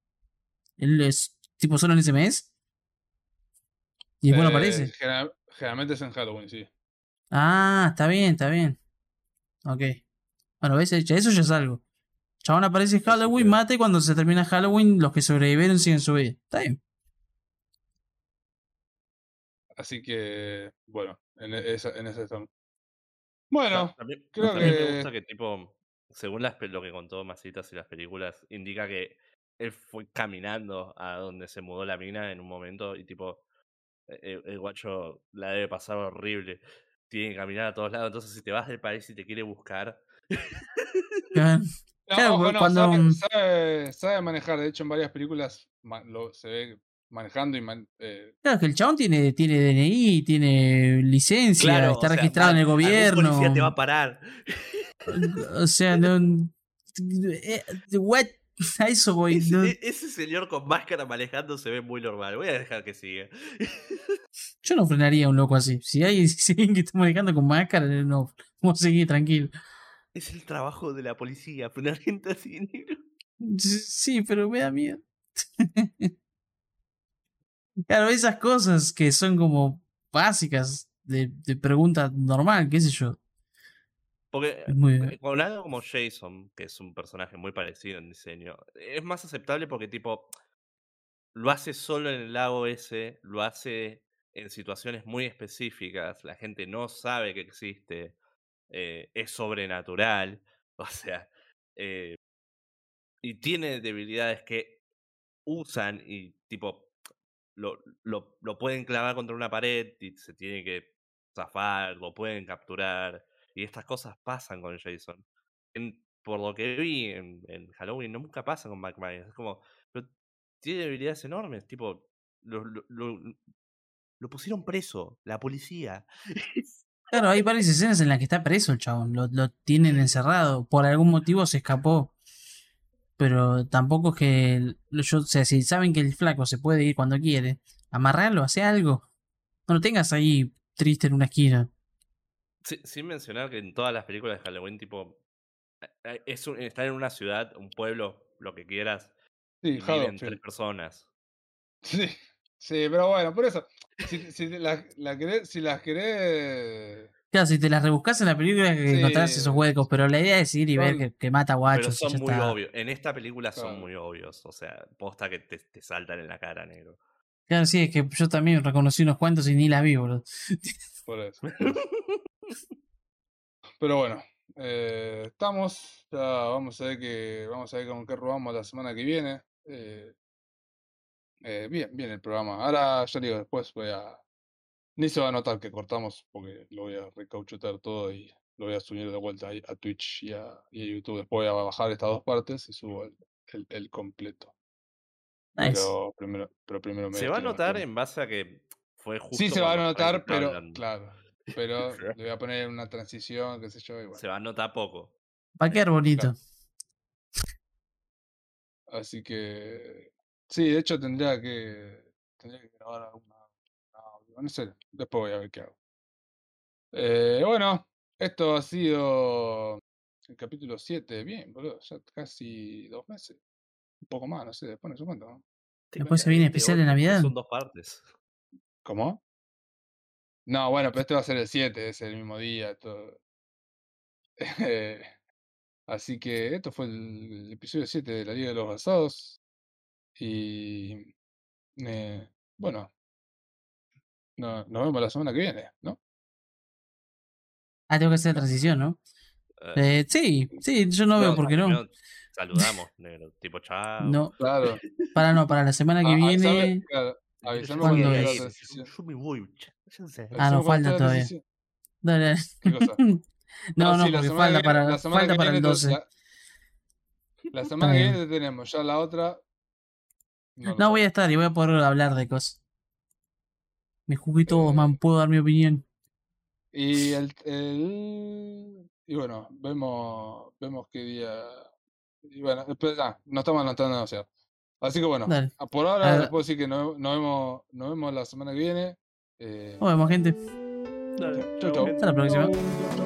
Él es tipo solo en ese mes. Y después no eh, aparece. general- generalmente es en Halloween, sí. Ah, está bien, está bien. Ok. Bueno, ¿ves? Eso ya es algo. Chabón aparece en Halloween, que- mata y cuando se termina Halloween, los que sobrevivieron siguen su vida. Está bien. Así que, bueno, en e- esa, en ese estamos. Ta- Bueno, También, creo también me que- gusta que, tipo, según las, lo que contó Masitas y las películas, indica que él fue caminando a donde se mudó la mina en un momento y, tipo, e- el, el guacho la debe pasar horrible. Tiene que caminar a todos lados. Entonces, si te vas del país y te quiere buscar. No, Claro, ojo, no, cuando- sabe, sabe- sabe manejar. De hecho, en varias películas ma- lo, se ve manejando y man- eh, Claro, que el chabón tiene, tiene DNI, tiene licencia, está sea, registrado en el gobierno. policía te va a parar. O sea, no. eh, what? A eso voy. Ese, no- e- ese señor con máscara manejando se ve muy normal. Voy a dejar que siga. Yo no frenaría a un loco así. Si hay, si hay alguien que está manejando con máscara, no. Vamos a seguir tranquilo. Es el trabajo de la policía, frenar gente así, negro. Sí, pero me da miedo. Claro, esas cosas que son como básicas de, de pregunta normal, qué sé yo. Porque muy. eh, con algo como Jason, que es un personaje muy parecido en diseño, es más aceptable porque tipo lo hace solo en el lago ese, lo hace en situaciones muy específicas, la gente no sabe que existe, eh, es sobrenatural, o sea, eh, y tiene debilidades que usan y tipo lo, lo, lo pueden clavar contra una pared y se tiene que zafar, lo pueden capturar. Y estas cosas pasan con Jason. Por lo que vi en, en Halloween, nunca pasa con Mike. Es como, pero tiene debilidades enormes. Tipo, lo- lo pusieron preso, la policía. Claro, hay varias escenas en las que está preso el chabón. Lo, lo tienen encerrado. Por algún motivo se escapó. Pero tampoco es que. el- Yo, o sea, si saben que el flaco se puede ir cuando quiere, amarrarlo, hace algo. No lo tengas ahí triste en una esquina. Sí- sin mencionar que en todas las películas de Halloween, tipo, eh, eh, es un- estar en una ciudad, un pueblo, lo que quieras, sí, y viven tres personas. Sí, sí, pero bueno, por eso, si, si te la, querés, si las querés, Claro, si te las rebuscas en la película que Sí, encontrás esos huecos, pero la idea es ir y ver que, que mata Pero guachos y son muy está. obvios. En esta película son muy obvios. O sea, posta que te, te saltan en la cara, negro. Claro, sí, es que yo también reconocí unos cuantos y ni las vi, boludo. por eso. por eso. Pero bueno, eh, estamos, ya vamos a ver que, vamos a ver con qué robamos la semana que viene. eh, eh, bien, bien el programa. Ahora ya digo, después voy a, ni se va a notar que cortamos porque lo voy a recauchutar todo y lo voy a subir de vuelta ahí a Twitch y a, y a YouTube. Después voy a bajar estas dos partes y subo el, el- el completo. Nice. Pero primero, pero primero me Se va a notar en base a que fue justo. Sí se va a notar, pero hablando. claro. Pero le voy a poner una transición, qué sé yo, y bueno. Se va a notar poco. Va a quedar bonito. Así que sí, de hecho tendría que tendría que grabar alguna un audio, no sé, después voy a ver qué hago. Eh, bueno, esto ha sido el capítulo 7, bien, boludo, ya casi dos meses, un poco más, no sé, después no sé cuánto, ¿no? Después se viene especial de Navidad. Son dos partes. ¿Cómo? No, bueno, pero este va a ser el 7, es el mismo día, todo. Eh, Así que esto fue el, el episodio 7 de la Liga de los Basados. Y eh, bueno, no- nos vemos la semana que viene, ¿no? Ah, tengo que hacer la transición, ¿no? Eh, Eh, sí, sí, yo no veo por qué no. Saludamos, negro. Tipo, chao. No, Claro. para no, para la semana que viene. claro, yo cuando me voy a es. ir, transición. Yo, me voy. Ah, no, falta la todavía. transición. Dale. ¿Qué cosa? No, no, sí, la porque falta viene- para, la semana falta que para el viene, 12. La, la semana que viene te tenemos, ya la otra. No, voy a estar y voy a poder hablar de cosas. Me jugué todo, Eh, man, puedo dar mi opinión. Y el, el- y bueno, vemos, vemos qué día. Y bueno, después, ah, no estamos anotando demasiado. Así que bueno, Dale. por ahora Ah. les puedo decir que nos, nos vemos, nos vemos la semana que viene. Eh, Nos vemos, gente. Dale, chau, chau. Hasta la próxima. Chau, chau, chau.